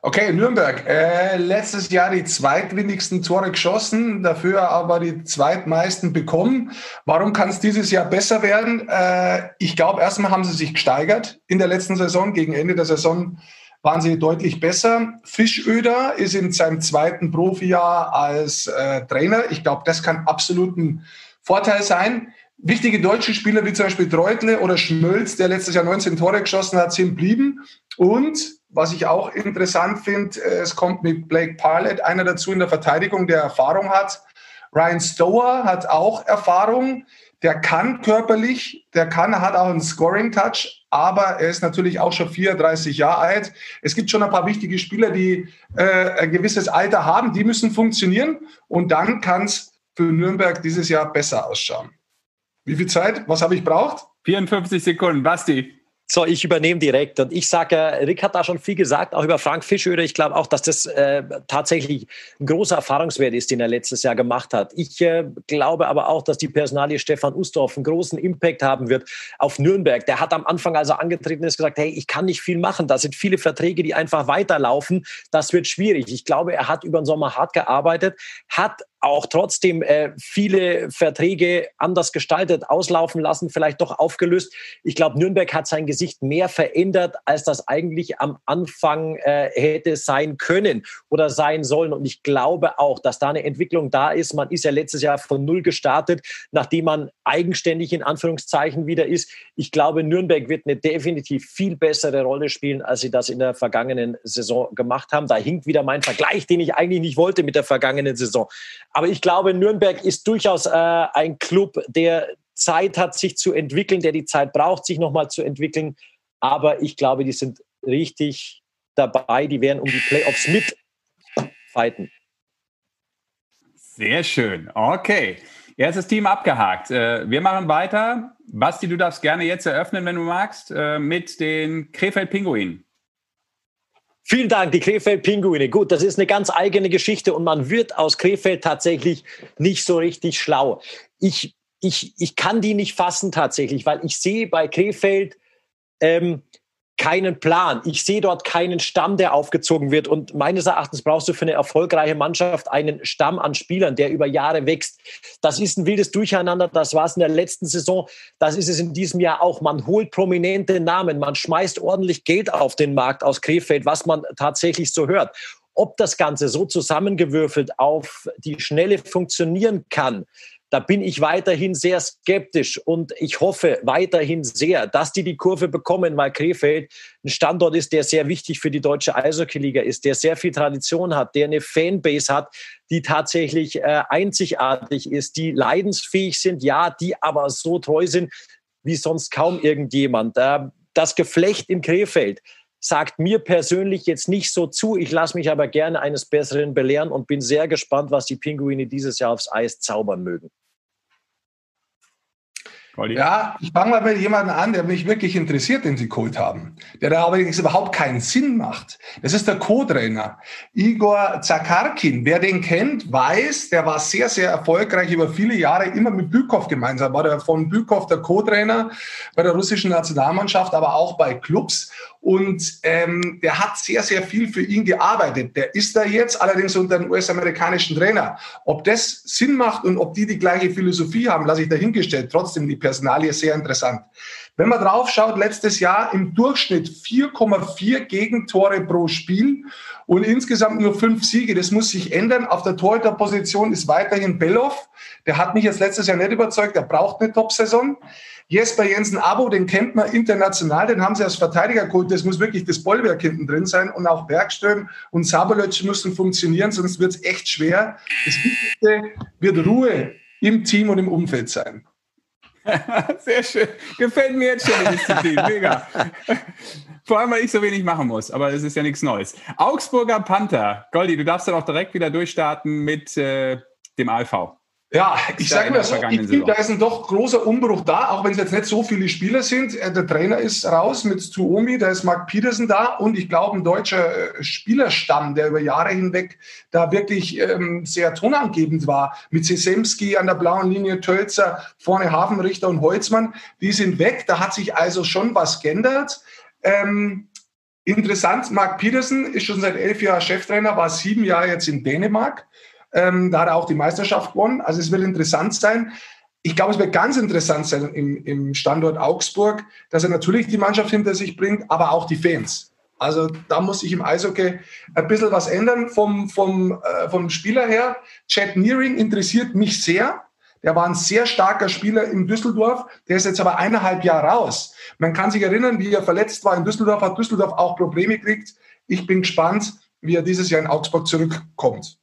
Okay, Nürnberg. Äh, letztes Jahr die zweitwenigsten Tore geschossen, dafür aber die zweitmeisten bekommen. Warum kann es dieses Jahr besser werden? Äh, ich glaube, erstmal haben sie sich gesteigert in der letzten Saison. Gegen Ende der Saison waren sie deutlich besser. Fischöder ist in seinem zweiten Profijahr als äh, Trainer. Ich glaube, das kann absolut ein Vorteil sein. Wichtige deutsche Spieler wie zum Beispiel Treutle oder Schmölz, der letztes Jahr 19 Tore geschossen hat, sind blieben. Und was ich auch interessant finde, äh, es kommt mit Blake Parlett einer dazu in der Verteidigung, der Erfahrung hat. Ryan Stower hat auch Erfahrung. Der kann körperlich, der kann, hat auch einen Scoring-Touch, aber er ist natürlich auch schon 34 Jahre alt. Es gibt schon ein paar wichtige Spieler, die äh, ein gewisses Alter haben, die müssen funktionieren und dann kann es für Nürnberg dieses Jahr besser ausschauen. Wie viel Zeit? Was habe ich braucht? 54 Sekunden. Basti. So, ich übernehme direkt. Und ich sage, Rick hat da schon viel gesagt, auch über Frank Fischöder. Ich glaube auch, dass das äh, tatsächlich ein großer Erfahrungswert ist, den er letztes Jahr gemacht hat. Ich äh, glaube aber auch, dass die Personalie Stefan Ustorf einen großen Impact haben wird auf Nürnberg. Der hat am Anfang, als er angetreten ist, gesagt, hey, ich kann nicht viel machen. Da sind viele Verträge, die einfach weiterlaufen. Das wird schwierig. Ich glaube, er hat über den Sommer hart gearbeitet, hat auch trotzdem äh, viele Verträge anders gestaltet, auslaufen lassen, vielleicht doch aufgelöst. Ich glaube, Nürnberg hat sein Gesicht mehr verändert, als das eigentlich am Anfang äh, hätte sein können oder sein sollen. Und ich glaube auch, dass da eine Entwicklung da ist. Man ist ja letztes Jahr von Null gestartet, nachdem man eigenständig in Anführungszeichen wieder ist. Ich glaube, Nürnberg wird eine definitiv viel bessere Rolle spielen, als sie das in der vergangenen Saison gemacht haben. Da hinkt wieder mein Vergleich, den ich eigentlich nicht wollte mit der vergangenen Saison. Aber ich glaube, Nürnberg ist durchaus äh, ein Club, der Zeit hat, sich zu entwickeln, der die Zeit braucht, sich nochmal zu entwickeln. Aber ich glaube, die sind richtig dabei. Die werden um die Playoffs mit fighten. Sehr schön. Okay. Erstes Team abgehakt. Äh, wir machen weiter. Basti, du darfst gerne jetzt eröffnen, wenn du magst, äh, mit den Krefeld-Pinguinen. Vielen Dank, die Krefeld-Pinguine. Gut, das ist eine ganz eigene Geschichte und man wird aus Krefeld tatsächlich nicht so richtig schlau. Ich, ich, ich kann die nicht fassen tatsächlich, weil ich sehe bei Krefeld ähm, keinen Plan. Ich sehe dort keinen Stamm, der aufgezogen wird. Und meines Erachtens brauchst du für eine erfolgreiche Mannschaft einen Stamm an Spielern, der über Jahre wächst. Das ist ein wildes Durcheinander. Das war es in der letzten Saison. Das ist es in diesem Jahr auch. Man holt prominente Namen. Man schmeißt ordentlich Geld auf den Markt aus Krefeld, was man tatsächlich so hört. Ob das Ganze so zusammengewürfelt auf die Schnelle funktionieren kann, da bin ich weiterhin sehr skeptisch und ich hoffe weiterhin sehr, dass die die Kurve bekommen, weil Krefeld ein Standort ist, der sehr wichtig für die deutsche Eishockey-Liga ist, der sehr viel Tradition hat, der eine Fanbase hat, die tatsächlich äh, einzigartig ist, die leidensfähig sind, ja, die aber so treu sind wie sonst kaum irgendjemand. Äh, das Geflecht in Krefeld, sagt mir persönlich jetzt nicht so zu. Ich lasse mich aber gerne eines Besseren belehren und bin sehr gespannt, was die Pinguine dieses Jahr aufs Eis zaubern mögen. Ja, ich fange mal mit jemandem an, der mich wirklich interessiert, den Sie geholt haben, der da aber überhaupt keinen Sinn macht. Das ist der Co-Trainer Igor Zakarkin. Wer den kennt, weiß, der war sehr, sehr erfolgreich über viele Jahre, immer mit Bükov gemeinsam. War der von Bükov der Co-Trainer bei der russischen Nationalmannschaft, aber auch bei Clubs. Und ähm, der hat sehr, sehr viel für ihn gearbeitet. Der ist da jetzt allerdings unter einem US-amerikanischen Trainer. Ob das Sinn macht und ob die die gleiche Philosophie haben, lasse ich dahingestellt. Trotzdem die Personalie sehr interessant. Wenn man drauf schaut, letztes Jahr im Durchschnitt 4,4 Gegentore pro Spiel und insgesamt nur fünf Siege. Das muss sich ändern. Auf der Torhüterposition ist weiterhin Belloff. Der hat mich jetzt letztes Jahr nicht überzeugt. Der braucht eine Top-Saison. Jesper Jensen Abo, den kennt man international, den haben sie als Verteidiger geholt. Das muss wirklich das Bollwerk hinten drin sein. Und auch Bergström und Sabolötsch müssen funktionieren, sonst wird es echt schwer. Das Wichtigste wird Ruhe im Team und im Umfeld sein. Sehr schön. Gefällt mir jetzt schon die Disziplin. Mega. Vor allem, weil ich so wenig machen muss, aber es ist ja nichts Neues. Augsburger Panther. Goldi, du darfst dann auch direkt wieder durchstarten mit äh, dem ALV. Ja, ich sage mal so, ich finde, da ist ein doch großer Umbruch da, auch wenn es jetzt nicht so viele Spieler sind. Äh, der Trainer ist raus mit Tuomi, da ist Mark Peterson da und ich glaube, ein deutscher äh, Spielerstamm, der über Jahre hinweg da wirklich ähm, sehr tonangebend war, mit Sesemski an der blauen Linie, Tölzer, vorne Hafenrichter und Holzmann, die sind weg. Da hat sich also schon was geändert. Ähm, interessant, Mark Peterson ist schon seit elf Jahren Cheftrainer, war sieben Jahre jetzt in Dänemark ähm, da hat er auch die Meisterschaft gewonnen. Also es wird interessant sein. Ich glaube, es wird ganz interessant sein im, im Standort Augsburg, dass er natürlich die Mannschaft hinter sich bringt, aber auch die Fans. Also da muss sich im Eishockey ein bisschen was ändern vom, vom, äh, vom Spieler her. Chad Nearing interessiert mich sehr. Der war ein sehr starker Spieler in Düsseldorf. Der ist jetzt aber eineinhalb Jahre raus. Man kann sich erinnern, wie er verletzt war in Düsseldorf, hat Düsseldorf auch Probleme gekriegt. Ich bin gespannt, wie er dieses Jahr in Augsburg zurückkommt.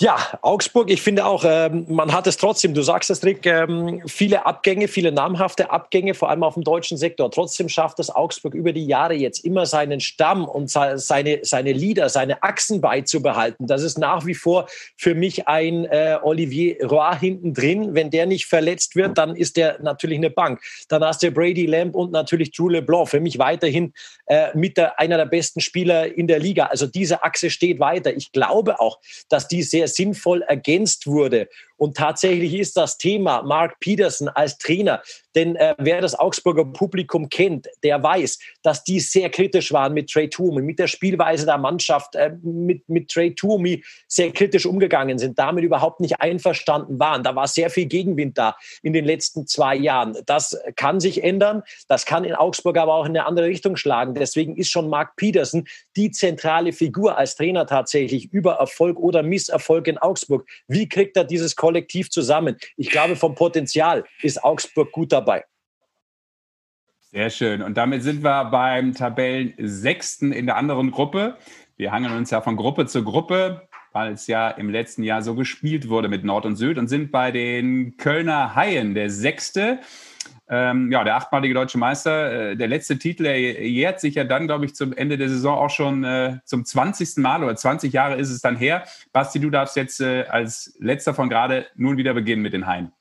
Ja, Augsburg, ich finde auch, ähm, man hat es trotzdem, du sagst es, Rick, ähm, viele Abgänge, viele namhafte Abgänge, vor allem auf dem deutschen Sektor. Trotzdem schafft es Augsburg über die Jahre jetzt immer seinen Stamm und seine, seine Leader, seine Achsen beizubehalten. Das ist nach wie vor für mich ein äh, Olivier Roy hinten drin. Wenn der nicht verletzt wird, dann ist der natürlich eine Bank. Dann hast du Brady Lamb und natürlich Drew LeBlanc. Für mich weiterhin äh, mit der, einer der besten Spieler in der Liga. Also diese Achse steht weiter. Ich glaube auch, dass die sehr sinnvoll ergänzt wurde. Und tatsächlich ist das Thema Mark Peterson als Trainer, denn äh, wer das Augsburger Publikum kennt, der weiß, dass die sehr kritisch waren mit Trey Toomey, mit der Spielweise der Mannschaft, äh, mit, mit Trey Toomey sehr kritisch umgegangen sind, damit überhaupt nicht einverstanden waren. Da war sehr viel Gegenwind da in den letzten zwei Jahren. Das kann sich ändern. Das kann in Augsburg aber auch in eine andere Richtung schlagen. Deswegen ist schon Mark Peterson die zentrale Figur als Trainer tatsächlich über Erfolg oder Misserfolg in Augsburg. Wie kriegt er dieses Kollektiv zusammen? Ich glaube, vom Potenzial ist Augsburg gut dabei. Sehr schön. Und damit sind wir beim Tabellensechsten in der anderen Gruppe. Wir hangen uns ja von Gruppe zu Gruppe, weil es ja im letzten Jahr so gespielt wurde mit Nord und Süd und sind bei den Kölner Haien der Sechste. Ähm, ja, der achtmalige deutsche Meister, äh, der letzte Titel, er jährt sich ja dann, glaube ich, zum Ende der Saison auch schon äh, zum 20. Mal oder 20 Jahre ist es dann her. Basti, du darfst jetzt äh, als letzter von gerade nun wieder beginnen mit den Haien.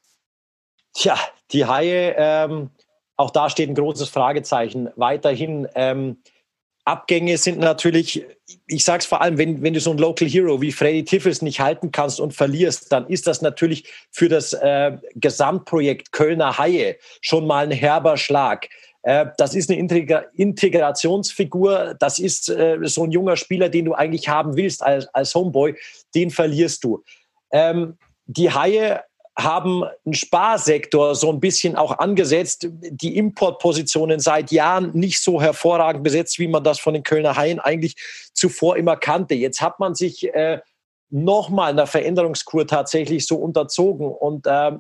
Tja, die Haie, ähm, auch da steht ein großes Fragezeichen. Weiterhin ähm, Abgänge sind natürlich, ich sage es vor allem, wenn, wenn du so einen Local Hero wie Freddy Tiffels nicht halten kannst und verlierst, dann ist das natürlich für das äh, Gesamtprojekt Kölner Haie schon mal ein herber Schlag. Äh, das ist eine Integra Integrationsfigur, das ist äh, so ein junger Spieler, den du eigentlich haben willst als, als Homeboy, den verlierst du. Ähm, die Haie haben einen Sparsektor so ein bisschen auch angesetzt, die Importpositionen seit Jahren nicht so hervorragend besetzt, wie man das von den Kölner Haien eigentlich zuvor immer kannte. Jetzt hat man sich äh, nochmal einer Veränderungskur tatsächlich so unterzogen und äh,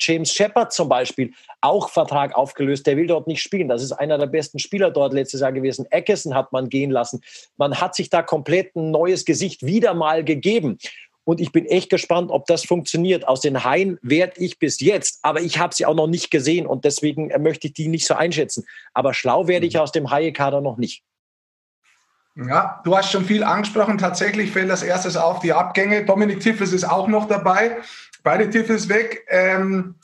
James Shepard zum Beispiel, auch Vertrag aufgelöst, der will dort nicht spielen. Das ist einer der besten Spieler dort letztes Jahr gewesen. Eckerson hat man gehen lassen. Man hat sich da komplett ein neues Gesicht wieder mal gegeben. Und ich bin echt gespannt, ob das funktioniert. Aus den Haien werde ich bis jetzt, aber ich habe sie auch noch nicht gesehen und deswegen äh, möchte ich die nicht so einschätzen. Aber schlau werde ich mhm. aus dem Haie-Kader noch nicht. Ja, du hast schon viel angesprochen. Tatsächlich fällt das erstes auf die Abgänge. Dominik Tiffels ist auch noch dabei. Beide Tiffels weg. Ähm,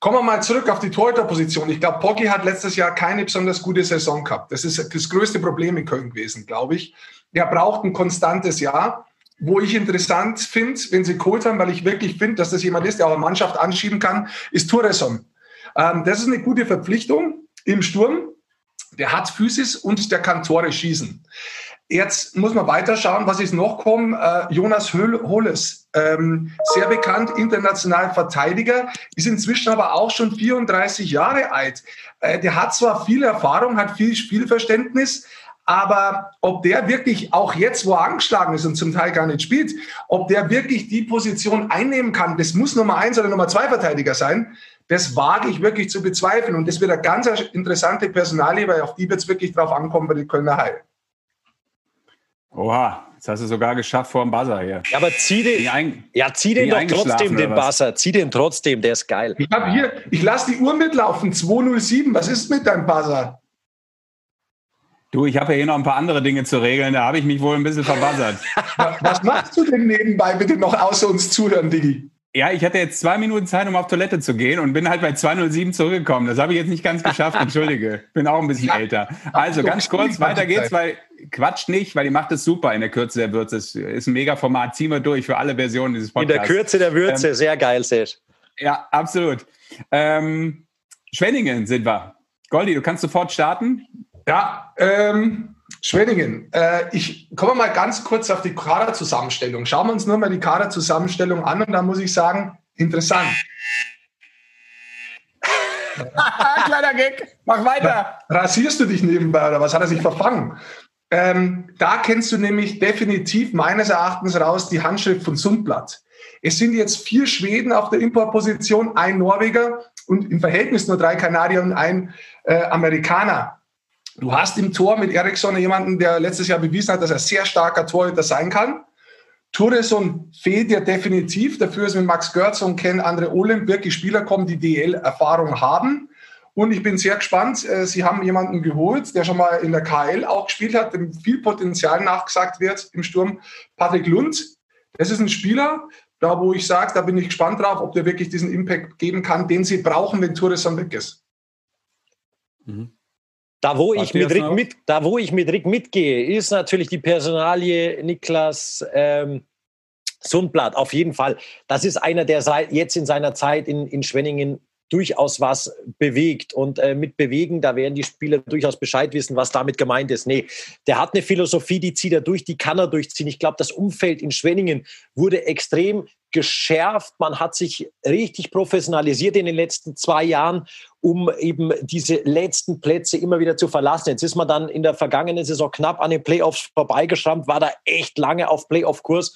kommen wir mal zurück auf die Torhüterposition. Ich glaube, Poggi hat letztes Jahr keine besonders gute Saison gehabt. Das ist das größte Problem in Köln gewesen, glaube ich. Er braucht ein konstantes Jahr wo ich interessant finde, wenn sie geholt haben, weil ich wirklich finde, dass das jemand ist, der auch eine Mannschaft anschieben kann, ist Toureson. Ähm, das ist eine gute Verpflichtung im Sturm. Der hat Physis und der kann Tore schießen. Jetzt muss man weiterschauen, was ist noch kommen. Äh, Jonas Holes, ähm, sehr bekannt, international Verteidiger, ist inzwischen aber auch schon 34 Jahre alt. Äh, der hat zwar viel Erfahrung, hat viel Spielverständnis, aber ob der wirklich auch jetzt, wo er angeschlagen ist und zum Teil gar nicht spielt, ob der wirklich die Position einnehmen kann, das muss Nummer eins oder Nummer zwei Verteidiger sein, das wage ich wirklich zu bezweifeln. Und das wird eine ganz interessante Personalie, weil auf die wird es wirklich drauf ankommen bei den Kölner Heil. Oha, das hast du sogar geschafft vor dem Buzzer hier. Ja, aber zieh den, ein, ja, zieh den doch trotzdem, den Buzzer. Zieh den trotzdem, der ist geil. Ich habe hier, ich lasse die Uhr mitlaufen, 207. Was ist mit deinem Buzzer? Du, ich habe ja hier noch ein paar andere Dinge zu regeln, da habe ich mich wohl ein bisschen verbassert. Was machst du denn nebenbei bitte noch außer uns zuhören, Digi? Ja, ich hatte jetzt zwei Minuten Zeit, um auf Toilette zu gehen und bin halt bei 207 zurückgekommen. Das habe ich jetzt nicht ganz geschafft, entschuldige. Bin auch ein bisschen ja, älter. Also ganz kurz, weiter geht's, weil quatscht nicht, weil die macht es super in der Kürze der Würze. Es ist ein mega Format. Ziehen wir durch für alle Versionen dieses Podcasts. In der Kürze der Würze, ähm, sehr geil, Sesh. Ja, absolut. Ähm, Schwenningen sind wir. Goldi, du kannst sofort starten. Ja, ähm, Schwenningen. Äh, ich komme mal ganz kurz auf die Kaderzusammenstellung. Schauen wir uns nur mal die Kaderzusammenstellung an und da muss ich sagen, interessant. Kleiner Gag, mach weiter. Rasierst du dich nebenbei oder was hat er sich verfangen? Ähm, da kennst du nämlich definitiv meines Erachtens raus die Handschrift von Sundblatt. Es sind jetzt vier Schweden auf der Importposition, ein Norweger und im Verhältnis nur drei Kanadier und ein äh, Amerikaner. Du hast im Tor mit Eriksson jemanden, der letztes Jahr bewiesen hat, dass er sehr starker Torhüter sein kann. Toureson fehlt ja definitiv. Dafür ist mit Max Görz und Ken Andre Olymp wirklich Spieler kommen, die DL-Erfahrung haben. Und ich bin sehr gespannt. Äh, Sie haben jemanden geholt, der schon mal in der KL auch gespielt hat, dem viel Potenzial nachgesagt wird im Sturm. Patrick Lund. Das ist ein Spieler, da wo ich sage, da bin ich gespannt drauf, ob der wirklich diesen Impact geben kann, den Sie brauchen, wenn Toureson weg ist. Mhm. Da wo, ich mit Rick mit, da, wo ich mit Rick mitgehe, ist natürlich die Personalie Niklas ähm, Sundblatt. Auf jeden Fall. Das ist einer, der seit, jetzt in seiner Zeit in, in Schwenningen durchaus was bewegt. Und äh, mit bewegen, da werden die Spieler durchaus Bescheid wissen, was damit gemeint ist. Nee, der hat eine Philosophie, die zieht er durch, die kann er durchziehen. Ich glaube, das Umfeld in Schwenningen wurde extrem geschärft. Man hat sich richtig professionalisiert in den letzten zwei Jahren, um eben diese letzten Plätze immer wieder zu verlassen. Jetzt ist man dann in der vergangenen Saison knapp an den Playoffs vorbeigeschrammt, war da echt lange auf Playoff-Kurs.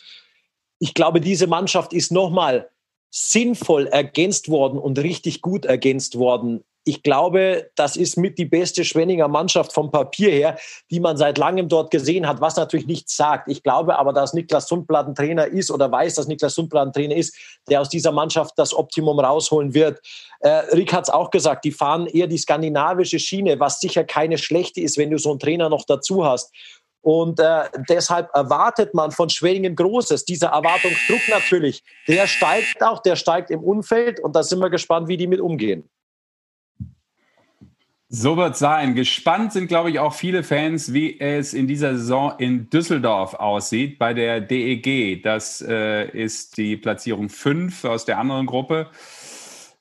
Ich glaube, diese Mannschaft ist nochmal sinnvoll ergänzt worden und richtig gut ergänzt worden ich glaube, das ist mit die beste Schwenninger Mannschaft vom Papier her, die man seit langem dort gesehen hat, was natürlich nichts sagt. Ich glaube aber, dass Niklas Sundblatt ein Trainer ist oder weiß, dass Niklas Sundblatt ein Trainer ist, der aus dieser Mannschaft das Optimum rausholen wird. Äh, Rick hat es auch gesagt, die fahren eher die skandinavische Schiene, was sicher keine schlechte ist, wenn du so einen Trainer noch dazu hast. Und äh, deshalb erwartet man von Schwenningen Großes. Dieser Erwartungsdruck natürlich, der steigt auch, der steigt im Umfeld und da sind wir gespannt, wie die mit umgehen. So wird sein. Gespannt sind, glaube ich, auch viele Fans, wie es in dieser Saison in Düsseldorf aussieht bei der DEG. Das äh, ist die Platzierung 5 aus der anderen Gruppe.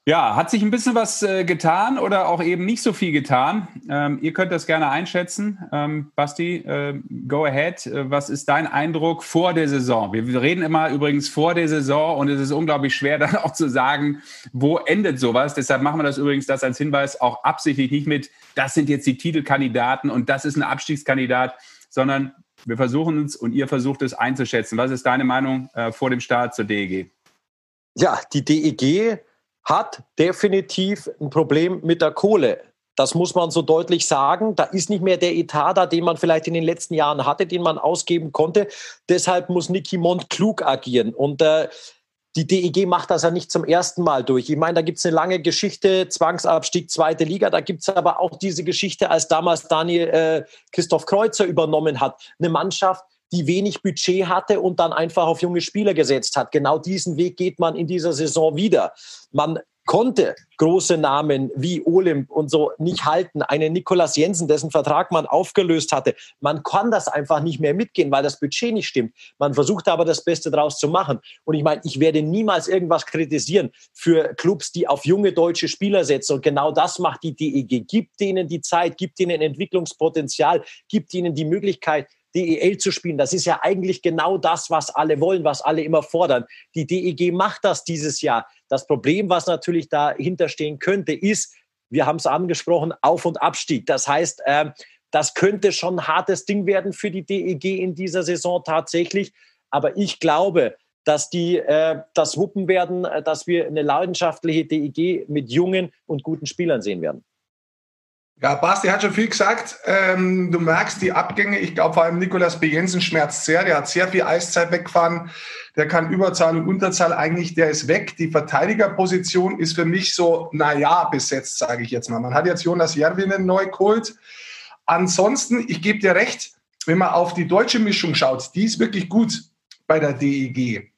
Ja, hat sich ein bisschen was äh, getan oder auch eben nicht so viel getan? Ähm, ihr könnt das gerne einschätzen. Ähm, Basti, äh, go ahead. Äh, was ist dein Eindruck vor der Saison? Wir, reden immer übrigens vor der Saison und es ist unglaublich schwer dann auch zu sagen, wo endet sowas. Deshalb machen wir das übrigens das als Hinweis auch absichtlich nicht mit, das sind jetzt die Titelkandidaten und das ist ein Abstiegskandidat, sondern wir versuchen es und ihr versucht es einzuschätzen. Was ist deine Meinung äh, vor dem Start zur DEG? Ja, die DEG hat definitiv ein Problem mit der Kohle. Das muss man so deutlich sagen. Da ist nicht mehr der Etat da, den man vielleicht in den letzten Jahren hatte, den man ausgeben konnte. Deshalb muss Niki Mond klug agieren. Und äh, die DEG macht das ja nicht zum ersten Mal durch. Ich meine, da gibt es eine lange Geschichte, Zwangsabstieg, zweite Liga. Da gibt es aber auch diese Geschichte, als damals Daniel äh, Christoph Kreuzer übernommen hat. Eine Mannschaft, die wenig Budget hatte und dann einfach auf junge Spieler gesetzt hat. Genau diesen Weg geht man in dieser Saison wieder. Man konnte große Namen wie Olymp und so nicht halten. Einen Nikolas Jensen, dessen Vertrag man aufgelöst hatte. Man kann das einfach nicht mehr mitgehen, weil das Budget nicht stimmt. Man versucht aber das Beste daraus zu machen. Und ich meine, ich werde niemals irgendwas kritisieren für Clubs, die auf junge deutsche Spieler setzen. Und genau das macht die DEG. Gibt denen die Zeit, gibt ihnen Entwicklungspotenzial, gibt ihnen die Möglichkeit, DEL zu spielen. Das ist ja eigentlich genau das, was alle wollen, was alle immer fordern. Die DEG macht das dieses Jahr. Das Problem, was natürlich dahinter stehen könnte, ist, wir haben es angesprochen, Auf- und Abstieg. Das heißt, äh, das könnte schon ein hartes Ding werden für die DEG in dieser Saison tatsächlich. Aber ich glaube, dass die äh, das wuppen werden, äh, dass wir eine leidenschaftliche DEG mit jungen und guten Spielern sehen werden. Ja, Basti hat schon viel gesagt. Ähm, du merkst die Abgänge. Ich glaube, vor allem Nikolas B. Jensen schmerzt sehr. Der hat sehr viel Eiszeit weggefahren. Der kann Überzahl und Unterzahl eigentlich, der ist weg. Die Verteidigerposition ist für mich so, naja, besetzt, sage ich jetzt mal. Man hat jetzt Jonas Järvinen neu geholt. Ansonsten, ich gebe dir recht, wenn man auf die deutsche Mischung schaut, die ist wirklich gut bei der DEG.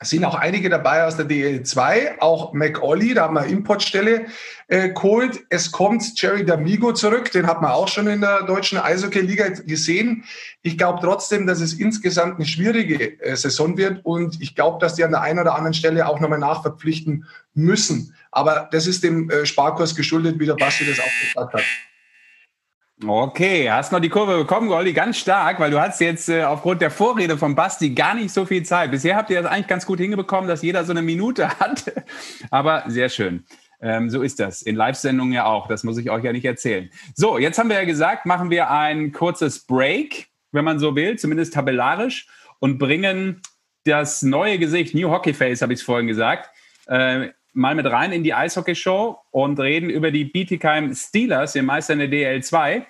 Sind auch einige dabei aus der DL2, auch McOlly, da haben wir Importstelle äh, geholt. Es kommt Jerry D'Amigo zurück, den hat man auch schon in der deutschen Eishockey-Liga gesehen. Ich glaube trotzdem, dass es insgesamt eine schwierige äh, Saison wird und ich glaube, dass die an der einen oder anderen Stelle auch nochmal nachverpflichten müssen. Aber das ist dem äh, Sparkurs geschuldet, wie der Basti das auch gesagt hat. Okay, hast noch die Kurve bekommen, Goldi, ganz stark, weil du hast jetzt äh, aufgrund der Vorrede von Basti gar nicht so viel Zeit. Bisher habt ihr das eigentlich ganz gut hingebekommen, dass jeder so eine Minute hat. Aber sehr schön. Ähm, so ist das. In Live-Sendungen ja auch. Das muss ich euch ja nicht erzählen. So, jetzt haben wir ja gesagt, machen wir ein kurzes Break, wenn man so will, zumindest tabellarisch, und bringen das neue Gesicht, New Hockey Face, habe ich es vorhin gesagt, äh, mal mit rein in die Eishockey-Show und reden über die Bietigheim Steelers, den Meister in der DL2.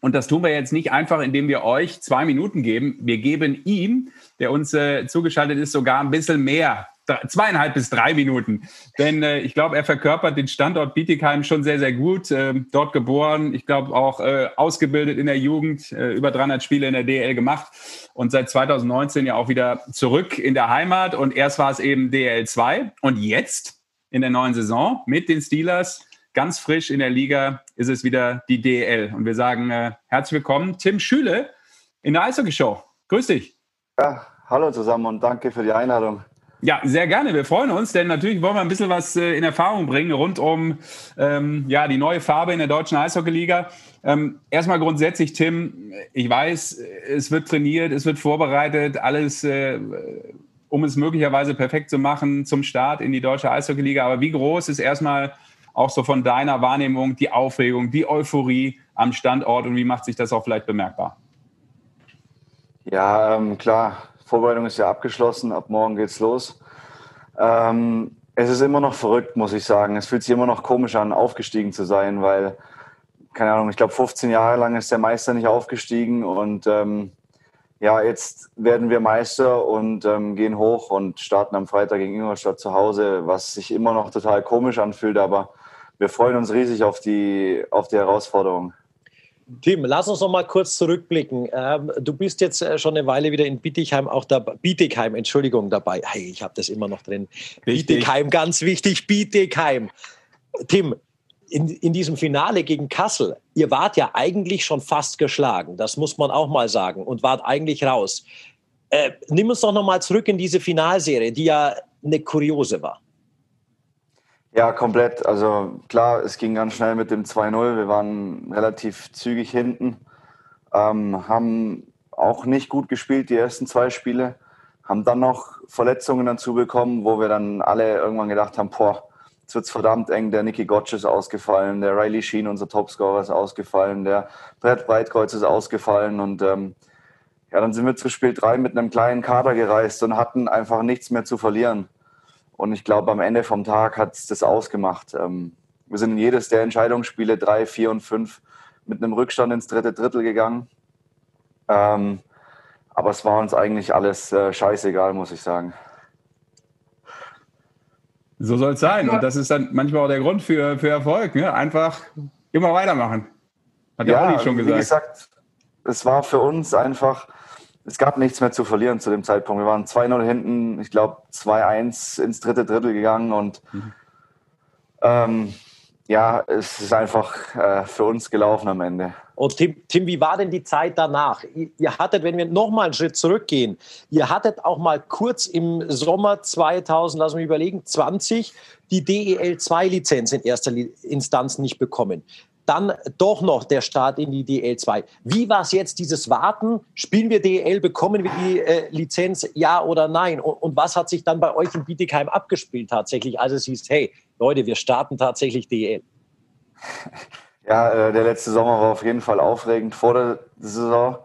Und das tun wir jetzt nicht einfach, indem wir euch zwei Minuten geben. Wir geben ihm, der uns äh, zugeschaltet ist, sogar ein bisschen mehr. Zweieinhalb bis drei Minuten. Denn äh, ich glaube, er verkörpert den Standort Bietigheim schon sehr, sehr gut. Äh, dort geboren, ich glaube auch äh, ausgebildet in der Jugend, äh, über 300 Spiele in der DL gemacht und seit 2019 ja auch wieder zurück in der Heimat. Und erst war es eben DL 2 und jetzt in der neuen Saison mit den Steelers ganz frisch in der Liga ist es wieder die DL. Und wir sagen äh, herzlich willkommen, Tim Schüle in der Eishockey-Show. Grüß dich. Ja, hallo zusammen und danke für die Einladung. Ja, sehr gerne. Wir freuen uns, denn natürlich wollen wir ein bisschen was äh, in Erfahrung bringen rund um ähm, ja, die neue Farbe in der deutschen Eishockey-Liga. Ähm, erstmal grundsätzlich, Tim, ich weiß, es wird trainiert, es wird vorbereitet, alles, äh, um es möglicherweise perfekt zu machen zum Start in die deutsche Eishockey-Liga. Aber wie groß ist erstmal auch so von deiner Wahrnehmung, die Aufregung, die Euphorie am Standort und wie macht sich das auch vielleicht bemerkbar? Ja, ähm, klar. Vorbereitung ist ja abgeschlossen. Ab morgen geht's los. Ähm, es ist immer noch verrückt, muss ich sagen. Es fühlt sich immer noch komisch an, aufgestiegen zu sein, weil, keine Ahnung, ich glaube, 15 Jahre lang ist der Meister nicht aufgestiegen und ähm, ja, jetzt werden wir Meister und ähm, gehen hoch und starten am Freitag gegen Ingolstadt zu Hause, was sich immer noch total komisch anfühlt, aber wir freuen uns riesig auf die, auf die Herausforderung. Tim, lass uns noch mal kurz zurückblicken. Ähm, du bist jetzt äh, schon eine Weile wieder in Bietigheim, auch dabei. Bietigheim, Entschuldigung, dabei. Hey, ich habe das immer noch drin. Richtig. Bietigheim, ganz wichtig, Bietigheim. Tim, in, in diesem Finale gegen Kassel, ihr wart ja eigentlich schon fast geschlagen, das muss man auch mal sagen, und wart eigentlich raus. Äh, nimm uns doch noch mal zurück in diese Finalserie, die ja eine kuriose war. Ja, komplett. Also klar, es ging ganz schnell mit dem 2-0. Wir waren relativ zügig hinten, ähm, haben auch nicht gut gespielt die ersten zwei Spiele, haben dann noch Verletzungen dazu bekommen, wo wir dann alle irgendwann gedacht haben, boah, jetzt wird's verdammt eng. Der Nicky Gotch ist ausgefallen, der Riley Sheen, unser Topscorer, ist ausgefallen, der Brett Breitkreuz ist ausgefallen und ähm, ja, dann sind wir zu Spiel 3 mit einem kleinen Kader gereist und hatten einfach nichts mehr zu verlieren. Und ich glaube, am Ende vom Tag hat es das ausgemacht. Ähm, wir sind in jedes der Entscheidungsspiele drei, vier und fünf mit einem Rückstand ins dritte Drittel gegangen. Ähm, aber es war uns eigentlich alles äh, scheißegal, muss ich sagen. So soll es sein. Und das ist dann manchmal auch der Grund für, für Erfolg. Ne? Einfach immer weitermachen. Hat ja, ja schon gesagt. Wie gesagt, es war für uns einfach es gab nichts mehr zu verlieren zu dem Zeitpunkt. Wir waren 2-0 hinten, ich glaube 2-1 ins dritte Drittel gegangen und mhm. ähm, ja, es ist einfach äh, für uns gelaufen am Ende. Und Tim, Tim, wie war denn die Zeit danach? Ihr hattet, wenn wir nochmal einen Schritt zurückgehen, ihr hattet auch mal kurz im Sommer 2000, lass mich überlegen, 20 die DEL2-Lizenz in erster Instanz nicht bekommen dann doch noch der Start in die DL2. Wie war es jetzt, dieses Warten? Spielen wir DL, bekommen wir die äh, Lizenz, ja oder nein? Und, und, was hat sich dann bei euch in Bietigheim abgespielt tatsächlich, als es hieß, hey, Leute, wir starten tatsächlich DL? Ja, äh, der letzte Sommer war auf jeden Fall aufregend vor der Saison.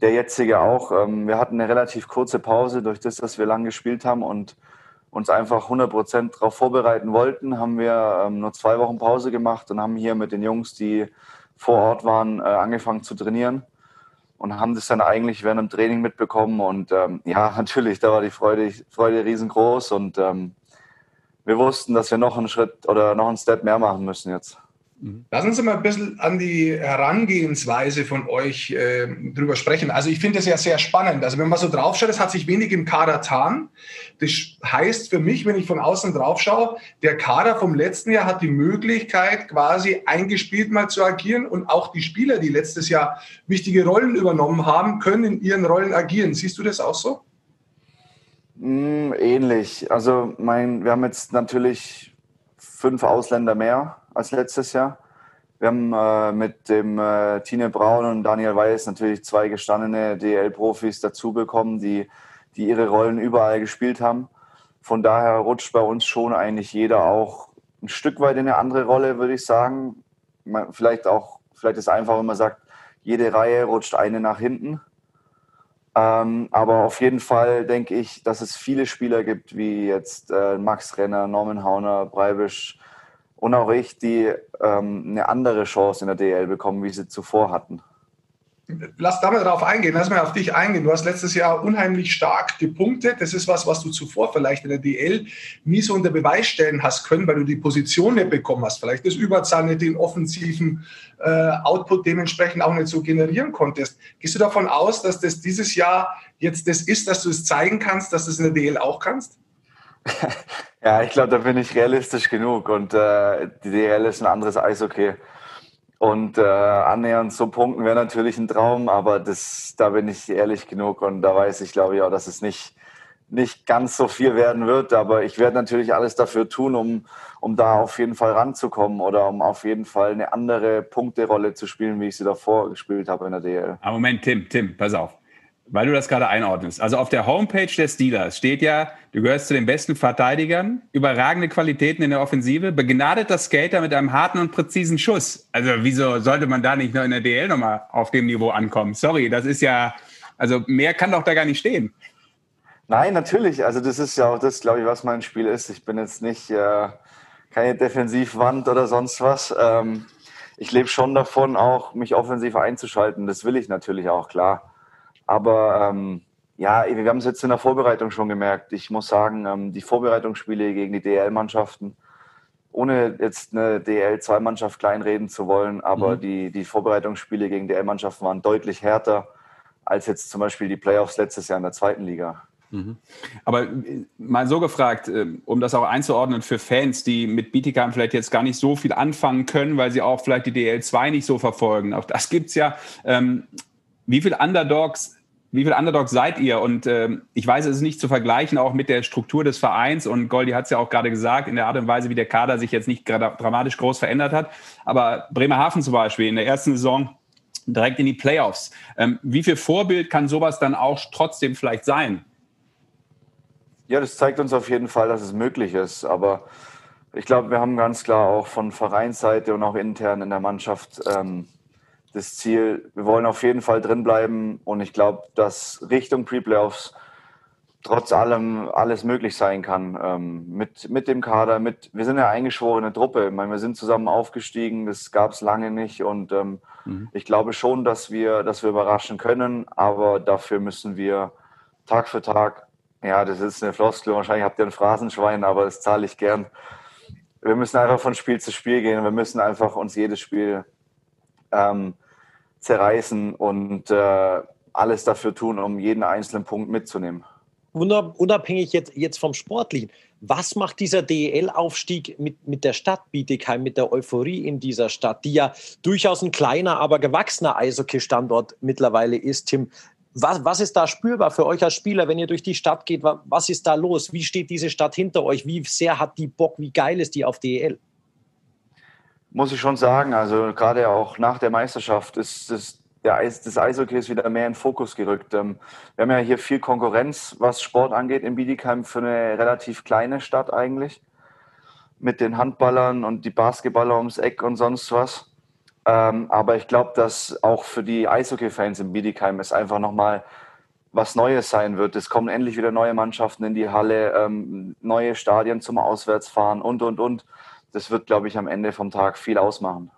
Der jetzige auch. Ähm, wir hatten eine relativ kurze Pause durch das, dass wir lang gespielt haben und uns einfach 100 Prozent darauf vorbereiten wollten, haben wir ähm, nur zwei Wochen Pause gemacht und haben hier mit den Jungs, die vor Ort waren, äh, angefangen zu trainieren und haben das dann eigentlich während dem Training mitbekommen. Und ähm, ja, natürlich, da war die Freude, Freude riesengroß und ähm, wir wussten, dass wir noch einen Schritt oder noch einen Step mehr machen müssen jetzt. Mhm. Lassen Sie mal ein bisschen an die Herangehensweise von euch äh, drüber sprechen. Also ich finde es ja sehr spannend. Also wenn man so draufschaut, es hat sich wenig im Kader getan. Das heißt für mich, wenn ich von außen drauf schaue, der Kader vom letzten Jahr hat die Möglichkeit, quasi eingespielt mal zu agieren und auch die Spieler, die letztes Jahr wichtige Rollen übernommen haben, können in ihren Rollen agieren. Siehst du das auch so? Mm, ähnlich. Also mein, wir haben jetzt natürlich fünf Ausländer mehr als letztes Jahr. Wir haben äh, mit dem äh, Tine Braun und Daniel Weiß natürlich zwei gestandene DL-Profis dazu bekommen, die, die ihre Rollen überall gespielt haben. Von daher rutscht bei uns schon eigentlich jeder auch ein Stück weit in eine andere Rolle, würde ich sagen. Man, vielleicht auch, vielleicht ist es einfach, wenn man sagt, jede Reihe rutscht eine nach hinten. Ähm, aber auf jeden Fall denke ich, dass es viele Spieler gibt, wie jetzt äh, Max Renner, Norman Hauner, Breibisch, und auch ich, die ähm, eine andere Chance in der DL bekommen, wie sie zuvor hatten lass da mal drauf eingehen, lass mal auf dich eingehen. Du hast letztes Jahr unheimlich stark gepunktet. Das ist was, was du zuvor vielleicht in der DL nie so unter Beweis stellen hast können, weil du die Position nicht bekommen hast. Vielleicht das Überzahl nicht den offensiven äh, Output dementsprechend auch nicht so generieren konntest. Gehst du davon aus, dass das dieses Jahr jetzt das ist, dass du es zeigen kannst, dass du es in der DL auch kannst? ja, ich glaube, da bin ich realistisch genug und äh, die DL ist ein anderes Eishockey. Und äh, annähernd so punkten wäre natürlich ein Traum, aber das, da bin ich ehrlich genug und da weiß ich, glaube ich, auch, dass es nicht, nicht ganz so viel werden wird. Aber ich werde natürlich alles dafür tun, um, um da auf jeden Fall ranzukommen oder um auf jeden Fall eine andere Punkterolle zu spielen, wie ich sie davor gespielt habe in der DL. Aber Moment, Tim, Tim, pass auf weil du das gerade einordnest. Also auf der Homepage der Steelers steht ja, du gehörst zu den besten Verteidigern, überragende Qualitäten in der Offensive, begnadeter Skater mit einem harten und präzisen Schuss. Also wieso sollte man da nicht noch in der DL nochmal auf dem Niveau ankommen? Sorry, das ist ja, also mehr kann doch da gar nicht stehen. Nein, natürlich. Also das ist ja auch das, glaube ich, was mein Spiel ist. Ich bin jetzt nicht äh, keine Defensivwand oder sonst was. Ähm, ich lebe schon davon, auch mich offensiv einzuschalten. Das will ich natürlich auch, klar. Aber ähm, ja, wir haben es jetzt in der Vorbereitung schon gemerkt. Ich muss sagen, ähm, die Vorbereitungsspiele gegen die DL-Mannschaften, ohne jetzt eine DL-2-Mannschaft kleinreden zu wollen, aber mhm. die, die Vorbereitungsspiele gegen DL-Mannschaften waren deutlich härter als jetzt zum Beispiel die Playoffs letztes Jahr in der zweiten Liga. Mhm. Aber äh, mal so gefragt, äh, um das auch einzuordnen für Fans, die mit Bietigheim vielleicht jetzt gar nicht so viel anfangen können, weil sie auch vielleicht die DL2 nicht so verfolgen. Auch das gibt es ja. Ähm, wie viele Underdogs wie viele Underdogs seid ihr? Und äh, ich weiß, es ist nicht zu vergleichen auch mit der Struktur des Vereins. Und Goldi hat es ja auch gerade gesagt, in der Art und Weise, wie der Kader sich jetzt nicht dramatisch groß verändert hat. Aber Bremerhaven zum Beispiel in der ersten Saison direkt in die Playoffs. Ähm, wie viel Vorbild kann sowas dann auch trotzdem vielleicht sein? Ja, das zeigt uns auf jeden Fall, dass es möglich ist. Aber ich glaube, wir haben ganz klar auch von Vereinsseite und auch intern in der Mannschaft ähm, das Ziel, wir wollen auf jeden Fall drin bleiben und ich glaube, dass Richtung Pre-Playoffs trotz allem alles möglich sein kann. Ähm, mit, mit dem Kader, mit, wir sind ja eingeschworene Truppe. Ich meine, wir sind zusammen aufgestiegen, das gab es lange nicht und ähm, mhm. ich glaube schon, dass wir, dass wir überraschen können, aber dafür müssen wir Tag für Tag, ja, das ist eine Floskel, wahrscheinlich habt ihr ein Phrasenschwein, aber das zahle ich gern. Wir müssen einfach von Spiel zu Spiel gehen. Wir müssen einfach uns jedes Spiel ähm, zerreißen und äh, alles dafür tun, um jeden einzelnen Punkt mitzunehmen. Unabhängig jetzt, jetzt vom Sportlichen, was macht dieser DEL-Aufstieg mit, mit der Stadt Bietigheim, mit der Euphorie in dieser Stadt, die ja durchaus ein kleiner, aber gewachsener Eishockey-Standort mittlerweile ist, Tim? Was, was ist da spürbar für euch als Spieler, wenn ihr durch die Stadt geht? Was ist da los? Wie steht diese Stadt hinter euch? Wie sehr hat die Bock? Wie geil ist die auf DEL? Muss ich schon sagen. Also gerade auch nach der Meisterschaft ist das, der Eis, das Eishockey ist wieder mehr in den Fokus gerückt. Ähm, wir haben ja hier viel Konkurrenz, was Sport angeht in Bietigheim für eine relativ kleine Stadt eigentlich. Mit den Handballern und die Basketballer ums Eck und sonst was. Ähm, aber ich glaube, dass auch für die Eishockey-Fans in Bietigheim es einfach nochmal was Neues sein wird. Es kommen endlich wieder neue Mannschaften in die Halle, ähm, neue Stadien zum Auswärtsfahren und, und, und das wird, glaube ich, am Ende vom Tag viel ausmachen.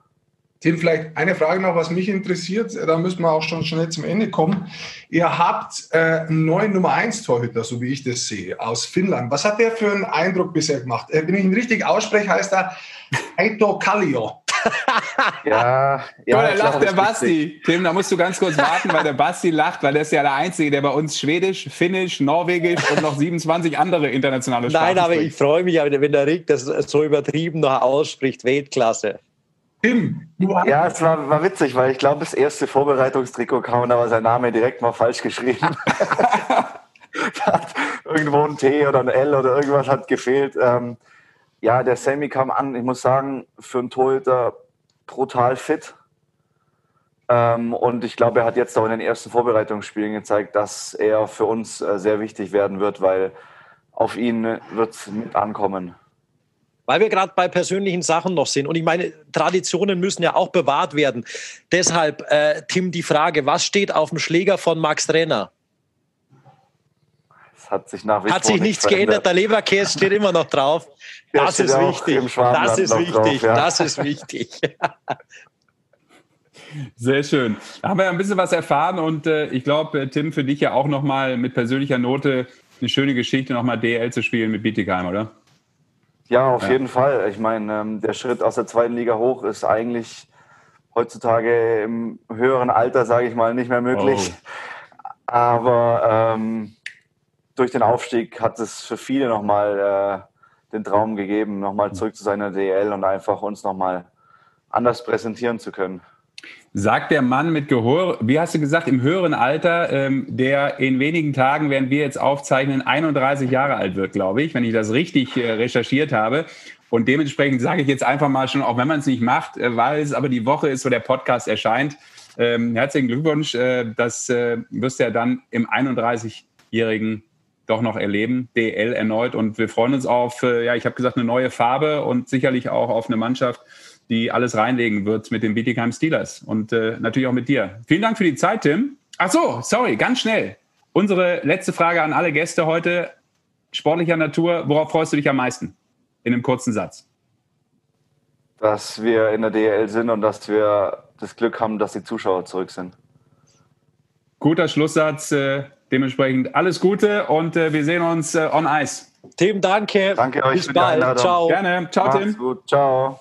Tim, vielleicht eine Frage noch, was mich interessiert. Da müssen wir auch schon schnell zum Ende kommen. Ihr habt äh, einen neuen Nummer 1 Torhüter, so wie ich das sehe, aus Finnland. Was hat der für einen Eindruck bisher gemacht? Äh, wenn ich ihn richtig ausspreche, heißt er Aito Kallio. ja, ja. da lacht der Basti. Tim, da musst du ganz kurz warten, weil der Basti lacht, weil der ist ja der Einzige, der bei uns Schwedisch, Finnisch, Norwegisch und noch 27 andere internationale Sprachen Nein, aber spricht. ich freue mich, wenn der Rick das so übertrieben noch ausspricht. Weltklasse. Tim, ja, es war, war witzig, weil ich glaube, das erste Vorbereitungstrikot kam, da war sein Name direkt mal falsch geschrieben. irgendwo ein T oder ein L oder irgendwas hat gefehlt. Ähm, ja, der Sammy kam an, ich muss sagen, für einen Torhüter brutal fit. Ähm, und ich glaube, er hat jetzt auch in den ersten Vorbereitungsspielen gezeigt, dass er für uns äh, sehr wichtig werden wird, weil auf ihn wird es mit ankommen. Weil wir gerade bei persönlichen Sachen noch sind. Und ich meine, Traditionen müssen ja auch bewahrt werden. Deshalb, äh, Tim, die Frage, was steht auf dem Schläger von Max Trainer? Hat sich nach wie Hat sich nichts geändert, der Leberkäse steht immer noch drauf. Das ist wichtig. Das ist wichtig. Drauf, ja. Das ist wichtig. Sehr schön. Da haben wir ein bisschen was erfahren und äh, ich glaube, äh, Tim, für dich ja auch nochmal mit persönlicher Note eine schöne Geschichte, nochmal DL zu spielen mit Bietigheim, oder? Ja, auf ja. jeden Fall. Ich meine, ähm, der Schritt aus der zweiten Liga hoch ist eigentlich heutzutage im höheren Alter, sage ich mal, nicht mehr möglich. Oh. Aber ähm, durch den Aufstieg hat es für viele nochmal äh, den Traum gegeben, nochmal zurück zu seiner DL und einfach uns nochmal anders präsentieren zu können. Sagt der Mann mit Gehör, wie hast du gesagt, im höheren Alter, ähm, der in wenigen Tagen, während wir jetzt aufzeichnen, 31 Jahre alt wird, glaube ich, wenn ich das richtig äh, recherchiert habe. Und dementsprechend sage ich jetzt einfach mal schon, auch wenn man es nicht macht, äh, weil es aber die Woche ist, wo der Podcast erscheint. Ähm, herzlichen Glückwunsch. Äh, das äh, wirst du ja dann im 31-jährigen doch noch erleben, DL erneut. Und wir freuen uns auf, äh, ja, ich habe gesagt, eine neue Farbe und sicherlich auch auf eine Mannschaft, die alles reinlegen wird mit den Bietigheim Steelers und äh, natürlich auch mit dir. Vielen Dank für die Zeit, Tim. Ach so, sorry, ganz schnell. Unsere letzte Frage an alle Gäste heute, sportlicher Natur. Worauf freust du dich am meisten? In einem kurzen Satz. Dass wir in der DL sind und dass wir das Glück haben, dass die Zuschauer zurück sind. Guter Schlusssatz. Äh, dementsprechend alles Gute und äh, wir sehen uns äh, on Ice. Tim, danke. Danke euch. Bis bald. Ciao. Gerne. Ciao, Macht's Tim. Gut. Ciao.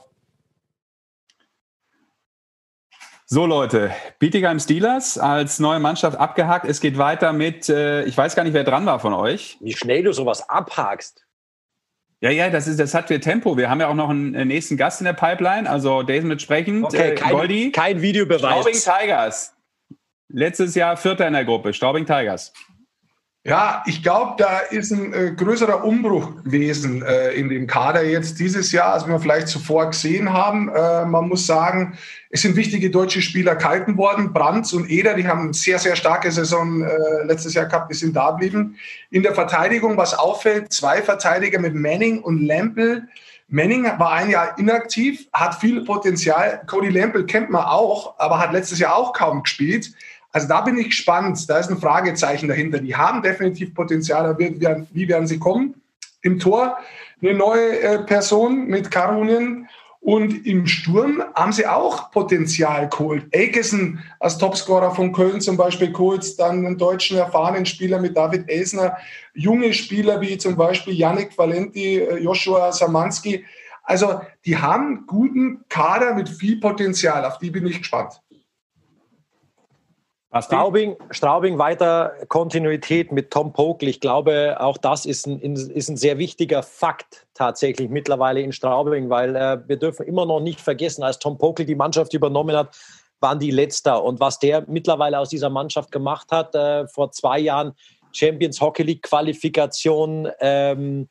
So Leute, Bietigheim Steelers als neue Mannschaft abgehakt. Es geht weiter mit, äh, ich weiß gar nicht, wer dran war von euch. Wie schnell du sowas abhakst. Ja, ja, das, ist, das hat wir Tempo. Wir haben ja auch noch einen äh, nächsten Gast in der Pipeline, also Jason mit. Okay, äh, kein, Goldi. kein Videobeweis. Straubing Tigers. Letztes Jahr Vierter in der Gruppe, Straubing Tigers. Ja, ich glaube, da ist ein äh, größerer Umbruch gewesen äh, in dem Kader jetzt dieses Jahr, als wir vielleicht zuvor gesehen haben. Äh, man muss sagen, es sind wichtige deutsche Spieler kalten worden. Brands und Eder, die haben eine sehr, sehr starke Saison äh, letztes Jahr gehabt, die sind da geblieben. In der Verteidigung, was auffällt, zwei Verteidiger mit Manning und Lempel. Manning war ein Jahr inaktiv, hat viel Potenzial. Cody Lempel kennt man auch, aber hat letztes Jahr auch kaum gespielt. Also da bin ich gespannt. Da ist ein Fragezeichen dahinter. Die haben definitiv Potenzial. Wie, werden sie kommen? Im Tor eine neue äh, Person mit Karunien. Und im Sturm haben sie auch Potenzial geholt. Akeson als Topscorer von Köln zum Beispiel geholt, dann einen deutschen erfahrenen Spieler mit David Elsner, junge Spieler wie zum Beispiel Yannick Valenti, äh, Joshua Samanski. Also die haben guten Kader mit viel Potenzial. Auf die bin ich gespannt. Straubing, Straubing weiter Kontinuität mit Tom Pokel. Ich glaube, auch das ist ein, ist ein sehr wichtiger Fakt tatsächlich mittlerweile in Straubing, weil äh, wir dürfen immer noch nicht vergessen, als Tom Pokel die Mannschaft übernommen hat, waren die Letzter. Und was der mittlerweile aus dieser Mannschaft gemacht hat, äh, vor zwei Jahren Champions Hockey League Qualifikation, ähm,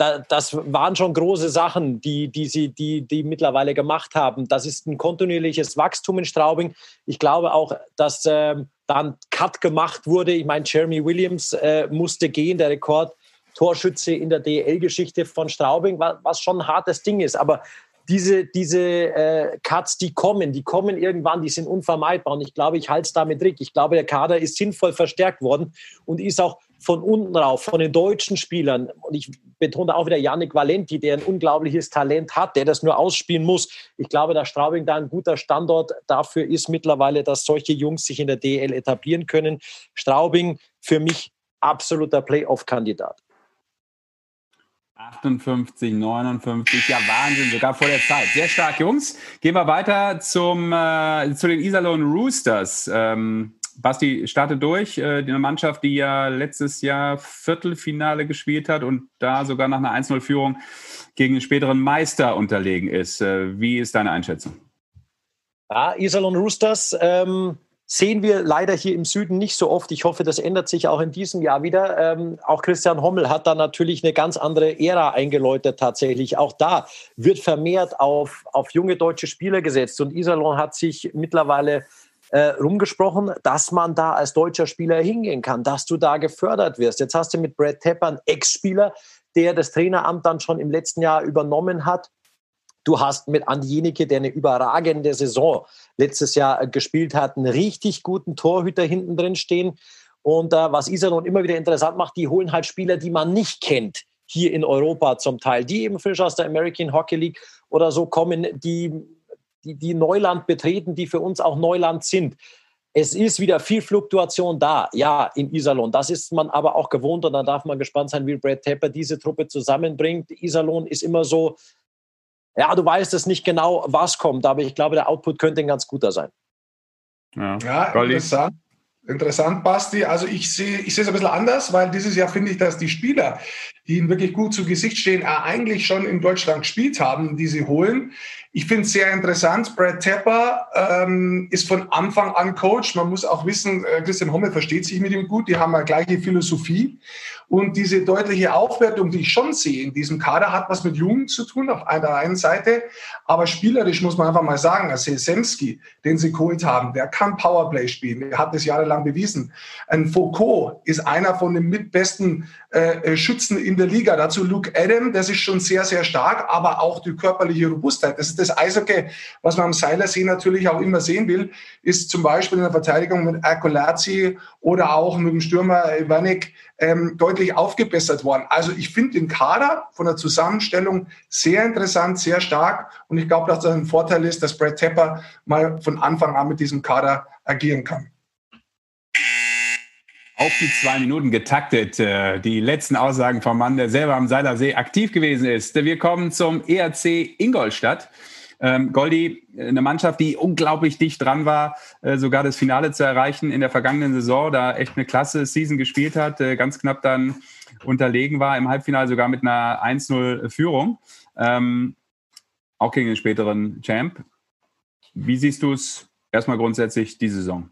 da, das waren schon große Sachen, die, die sie die, die mittlerweile gemacht haben. Das ist ein kontinuierliches Wachstum in Straubing. Ich glaube auch, dass äh, dann Cut gemacht wurde. Ich meine, Jeremy Williams äh, musste gehen, der Rekordtorschütze in der DL-Geschichte von Straubing, was schon ein hartes Ding ist. Aber diese, diese äh, Cuts, die kommen, die kommen irgendwann, die sind unvermeidbar. Und ich glaube, ich halte es damit richtig. Ich glaube, der Kader ist sinnvoll verstärkt worden und ist auch von unten rauf, von den deutschen Spielern, und ich betone auch wieder Yannick Valenti, der ein unglaubliches Talent hat, der das nur ausspielen muss. Ich glaube, dass Straubing da ein guter Standort dafür ist mittlerweile, dass solche Jungs sich in der DL etablieren können. Straubing für mich absoluter Playoff-Kandidat. 58, 59, ja Wahnsinn, sogar vor der Zeit. Sehr stark, Jungs. Gehen wir weiter zum, äh, zu den Iserlohn Roosters. Ähm, Basti startet durch. Äh, eine Mannschaft, die ja letztes Jahr Viertelfinale gespielt hat und da sogar nach einer 1-0-Führung gegen den späteren Meister unterlegen ist. Äh, wie ist deine Einschätzung? Ja, Iserlohn Roosters ähm, sehen wir leider hier im Süden nicht so oft. Ich hoffe, das ändert sich auch in diesem Jahr wieder. Ähm, auch Christian Hommel hat da natürlich eine ganz andere Ära eingeläutet tatsächlich. Auch da wird vermehrt auf, auf junge deutsche Spieler gesetzt und Iserlohn hat sich mittlerweile äh, rumgesprochen, dass man da als deutscher Spieler hingehen kann, dass du da gefördert wirst. Jetzt hast du mit Brad Tepper einen Ex-Spieler, der das Traineramt dann schon im letzten Jahr übernommen hat. Du hast mit Andi Jenike, der eine überragende Saison letztes Jahr gespielt hat, einen richtig guten Torhüter hinten drin stehen. Und äh, was Iserlohn immer wieder interessant macht, die holen halt Spieler, die man nicht kennt, hier in Europa zum Teil, die eben frisch aus der American Hockey League oder so kommen, die, die, die Neuland betreten, die für uns auch Neuland sind. Es ist wieder viel Fluktuation da, ja, in Iserlohn. Das ist man aber auch gewohnt und da darf man gespannt sein, wie Brad Tepper diese Truppe zusammenbringt. Iserlohn ist immer so, ja, du weißt es nicht genau, was kommt, aber ich glaube, der Output könnte ein ganz guter sein. Ja, ja interessant. Interessant, Basti. Also ich sehe ich sehe es ein bisschen anders, weil dieses Jahr finde ich, dass die Spieler, die ihnen wirklich gut zu Gesicht stehen, eigentlich schon in Deutschland gespielt haben, die sie holen. Ich finde es sehr interessant. Brad Tepper ähm, ist von Anfang an Coach. Man muss auch wissen, äh, Christian Hommel versteht sich mit ihm gut. Die haben eine gleiche Philosophie. Und diese deutliche Aufwertung, die ich schon sehe in diesem Kader, hat was mit Jugend zu tun auf einer einen Seite. Aber spielerisch muss man einfach mal sagen, dass Semski, den sie geholt haben, der kann Powerplay spielen. Er hat das jahrelang bewiesen. Ein Foucault ist einer von den mitbesten äh, Schützen in der Liga. Dazu Luke Adam, das ist schon sehr, sehr stark, aber auch die körperliche Robustheit. Das ist das Eishockey, was man am Seilersee natürlich auch immer sehen will, ist zum Beispiel in der Verteidigung mit Akolazzi oder auch mit dem Stürmer Ivanik ähm, deutlich aufgebessert worden. Also ich finde den Kader von der Zusammenstellung sehr interessant, sehr stark und ich glaube, dass das ein Vorteil ist, dass Brad Tepper mal von Anfang an mit diesem Kader agieren kann auf die zwei Minuten getaktet. Äh, die letzten Aussagen vom Mann, der selber am Seilersee aktiv gewesen ist. Wir kommen zum ERC Ingolstadt. Ähm, Goldi, eine Mannschaft, die unglaublich dicht dran war, äh, sogar das Finale zu erreichen in der vergangenen Saison, da echt eine klasse Season gespielt hat, äh, ganz knapp dann unterlegen war, im Halbfinale sogar mit einer 1-0-Führung, ähm, auch gegen den späteren Champ. Wie siehst du es erstmal grundsätzlich die Saison?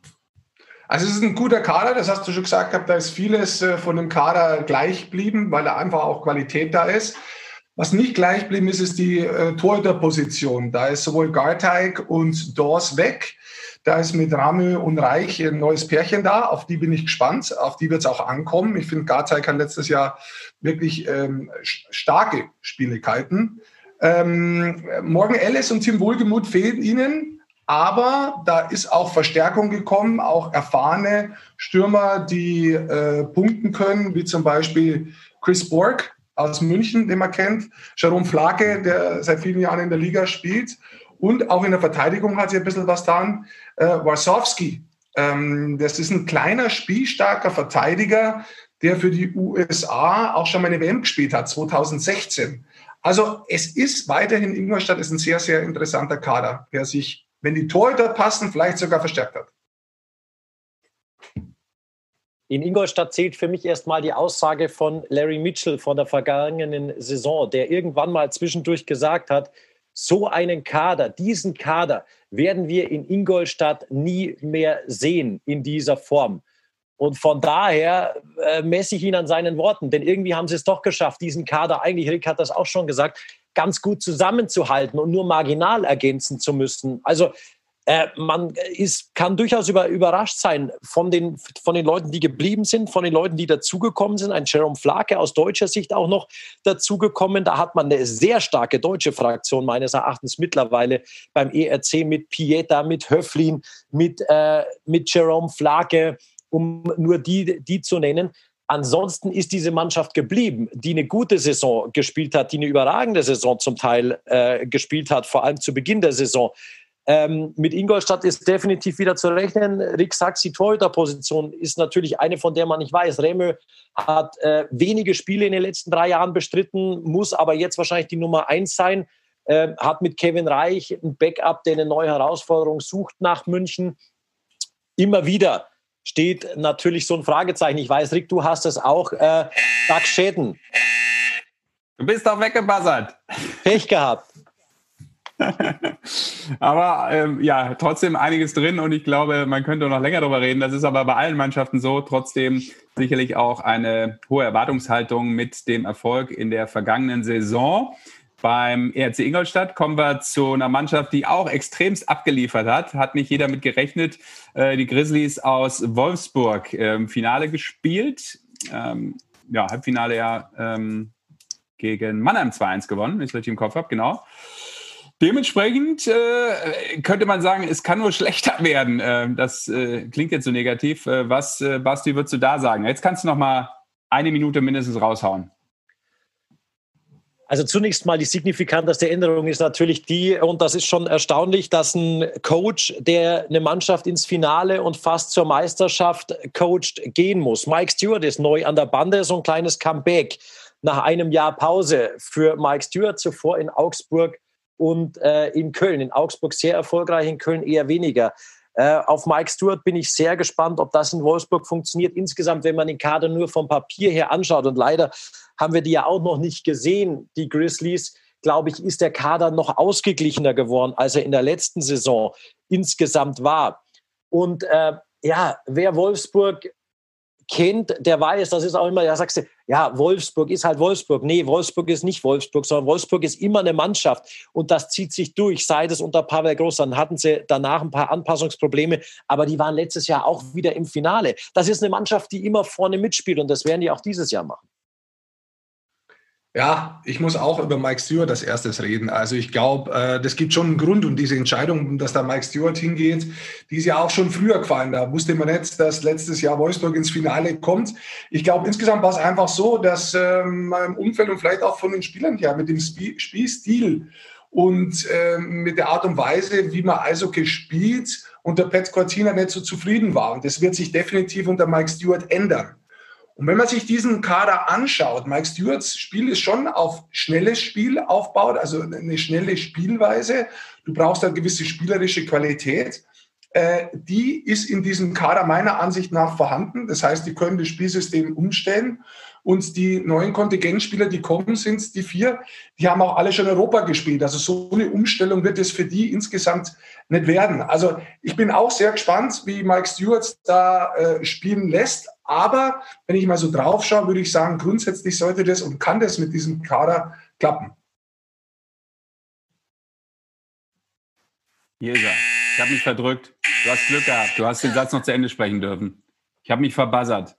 Also es ist ein guter Kader, das hast du schon gesagt da ist vieles äh, von dem Kader gleich geblieben, weil da einfach auch Qualität da ist. Was nicht gleich geblieben ist, ist die äh, Torhüterposition. Da ist sowohl Garteig und Dors weg. Da ist mit Ramö und Reich ein neues Pärchen da. Auf die bin ich gespannt. Auf die wird es auch ankommen. Ich finde, Garteig hat letztes Jahr wirklich ähm, starke Spieligkeiten. Ähm, Morgan Ellis und Tim Wohlgemuth fehlen ihnen. Aber da ist auch Verstärkung gekommen, auch erfahrene Stürmer, die äh, punkten können, wie zum Beispiel Chris Borg aus München, den man kennt, Jerome Flake, der seit vielen Jahren in der Liga spielt. Und auch in der Verteidigung hat sich ein bisschen was getan. Äh, Warsowski, ähm, das ist ein kleiner, spielstarker Verteidiger, der für die USA auch schon mal eine WM gespielt hat, 2016. Also es ist weiterhin, Ingolstadt ist ein sehr, sehr interessanter Kader, der sich wenn die Torhüter passen, vielleicht sogar verstärkt hat. In Ingolstadt zählt für mich erstmal die Aussage von Larry Mitchell von der vergangenen Saison, der irgendwann mal zwischendurch gesagt hat, so einen Kader, diesen Kader werden wir in Ingolstadt nie mehr sehen in dieser Form. Und von daher äh, messe ich ihn an seinen Worten, denn irgendwie haben sie es doch geschafft, diesen Kader, eigentlich, Rick hat das auch schon gesagt, ganz gut zusammenzuhalten und nur marginal ergänzen zu müssen. Also äh, man ist, kann durchaus über, überrascht sein von den, von den Leuten, die geblieben sind, von den Leuten, die dazugekommen sind. Ein Jerome Flake aus deutscher Sicht auch noch dazugekommen. Da hat man eine sehr starke deutsche Fraktion meines Erachtens mittlerweile beim ERC mit Pieta, mit Höflin, mit, äh, mit Jerome Flake, um nur die, die zu nennen. Ansonsten ist diese Mannschaft geblieben, die eine gute Saison gespielt hat, die eine überragende Saison zum Teil äh, gespielt hat, vor allem zu Beginn der Saison. Ähm, mit Ingolstadt ist definitiv wieder zu rechnen. Rick Sachs, die Torhüterposition ist natürlich eine, von der man nicht weiß. Remö hat äh, wenige Spiele in den letzten drei Jahren bestritten, muss aber jetzt wahrscheinlich die Nummer eins sein. Äh, hat mit Kevin Reich ein Backup, der eine neue Herausforderung sucht nach München. Immer wieder steht natürlich so ein Fragezeichen. Ich weiß, Rick, du hast es auch. Äh, Doug Schäden. Du bist doch weggebassert. Pech gehabt. aber ähm, ja, trotzdem einiges drin und ich glaube, man könnte noch länger darüber reden. Das ist aber bei allen Mannschaften so. Trotzdem sicherlich auch eine hohe Erwartungshaltung mit dem Erfolg in der vergangenen Saison. Beim ERC Ingolstadt kommen wir zu einer Mannschaft, die auch extremst abgeliefert hat. Hat nicht jeder mit gerechnet. Äh, die Grizzlies aus Wolfsburg im Finale gespielt. Ähm, ja, Halbfinale ja ähm, gegen Mannheim 2-1 gewonnen, wenn ich richtig im Kopf habe, genau. Dementsprechend äh, könnte man sagen, es kann nur schlechter werden. Äh, das äh, klingt jetzt so negativ. Äh, was, äh, Basti, würdest du da sagen? Jetzt kannst du noch mal eine Minute mindestens raushauen. Also zunächst mal die signifikanteste Änderung ist natürlich die, und das ist schon erstaunlich, dass ein Coach, der eine Mannschaft ins Finale und fast zur Meisterschaft coacht, gehen muss. Mike Stewart ist neu an der Bande, so ein kleines Comeback nach einem Jahr Pause für Mike Stewart, zuvor in Augsburg und äh, in Köln. In Augsburg sehr erfolgreich, in Köln eher weniger. Äh, auf Mike Stewart bin ich sehr gespannt, ob das in Wolfsburg funktioniert. Insgesamt, wenn man den Kader nur vom Papier her anschaut, und leider haben wir die ja auch noch nicht gesehen, die Grizzlies, glaube ich, ist der Kader noch ausgeglichener geworden, als er in der letzten Saison insgesamt war. Und äh, ja, wer Wolfsburg kennt, der weiß, das ist auch immer, ja, sagst du, ja, Wolfsburg ist halt Wolfsburg. Nee, Wolfsburg ist nicht Wolfsburg, sondern Wolfsburg ist immer eine Mannschaft. Und das zieht sich durch. Seit es unter Pavel Groß, dann hatten sie danach ein paar Anpassungsprobleme, aber die waren letztes Jahr auch wieder im Finale. Das ist eine Mannschaft, die immer vorne mitspielt und das werden die auch dieses Jahr machen. Ja, ich muss auch über Mike Stewart als erstes reden. Also ich glaube, äh, das gibt schon einen Grund und diese Entscheidung, dass da Mike Stewart hingeht, die ist ja auch schon früher gefallen. Da wusste man nicht, dass letztes Jahr Wolfsburg ins Finale kommt. Ich glaube, insgesamt war es einfach so, dass ähm, Umfeld und vielleicht auch von den Spielern her mit dem Sp Spielstil und ähm, mit der Art und Weise, wie man Eishockey spielt, unter Pat Cortina nicht so zufrieden war. Und das wird sich definitiv unter Mike Stewart ändern. Und wenn man sich diesen Kader anschaut, Mike Stewarts Spiel ist schon auf schnelles Spiel aufbaut, also eine schnelle Spielweise. Du brauchst eine gewisse spielerische Qualität. Äh, die ist in diesem Kader meiner Ansicht nach vorhanden. Das heißt, die können das Spielsystem umstellen. Und die neuen Kontingentspieler, die kommen, sind die vier, die haben auch alle schon Europa gespielt. Also so eine Umstellung wird es für die insgesamt nicht werden. Also ich bin auch sehr gespannt, wie Mike Stewart da äh, spielen lässt. Aber wenn ich mal so drauf schaue, würde ich sagen, grundsätzlich sollte das und kann das mit diesem Kader klappen. Hier ist er. Ich habe mich verdrückt. Du hast Glück gehabt. Du hast den Satz noch zu Ende sprechen dürfen. Ich habe mich verbuzzert.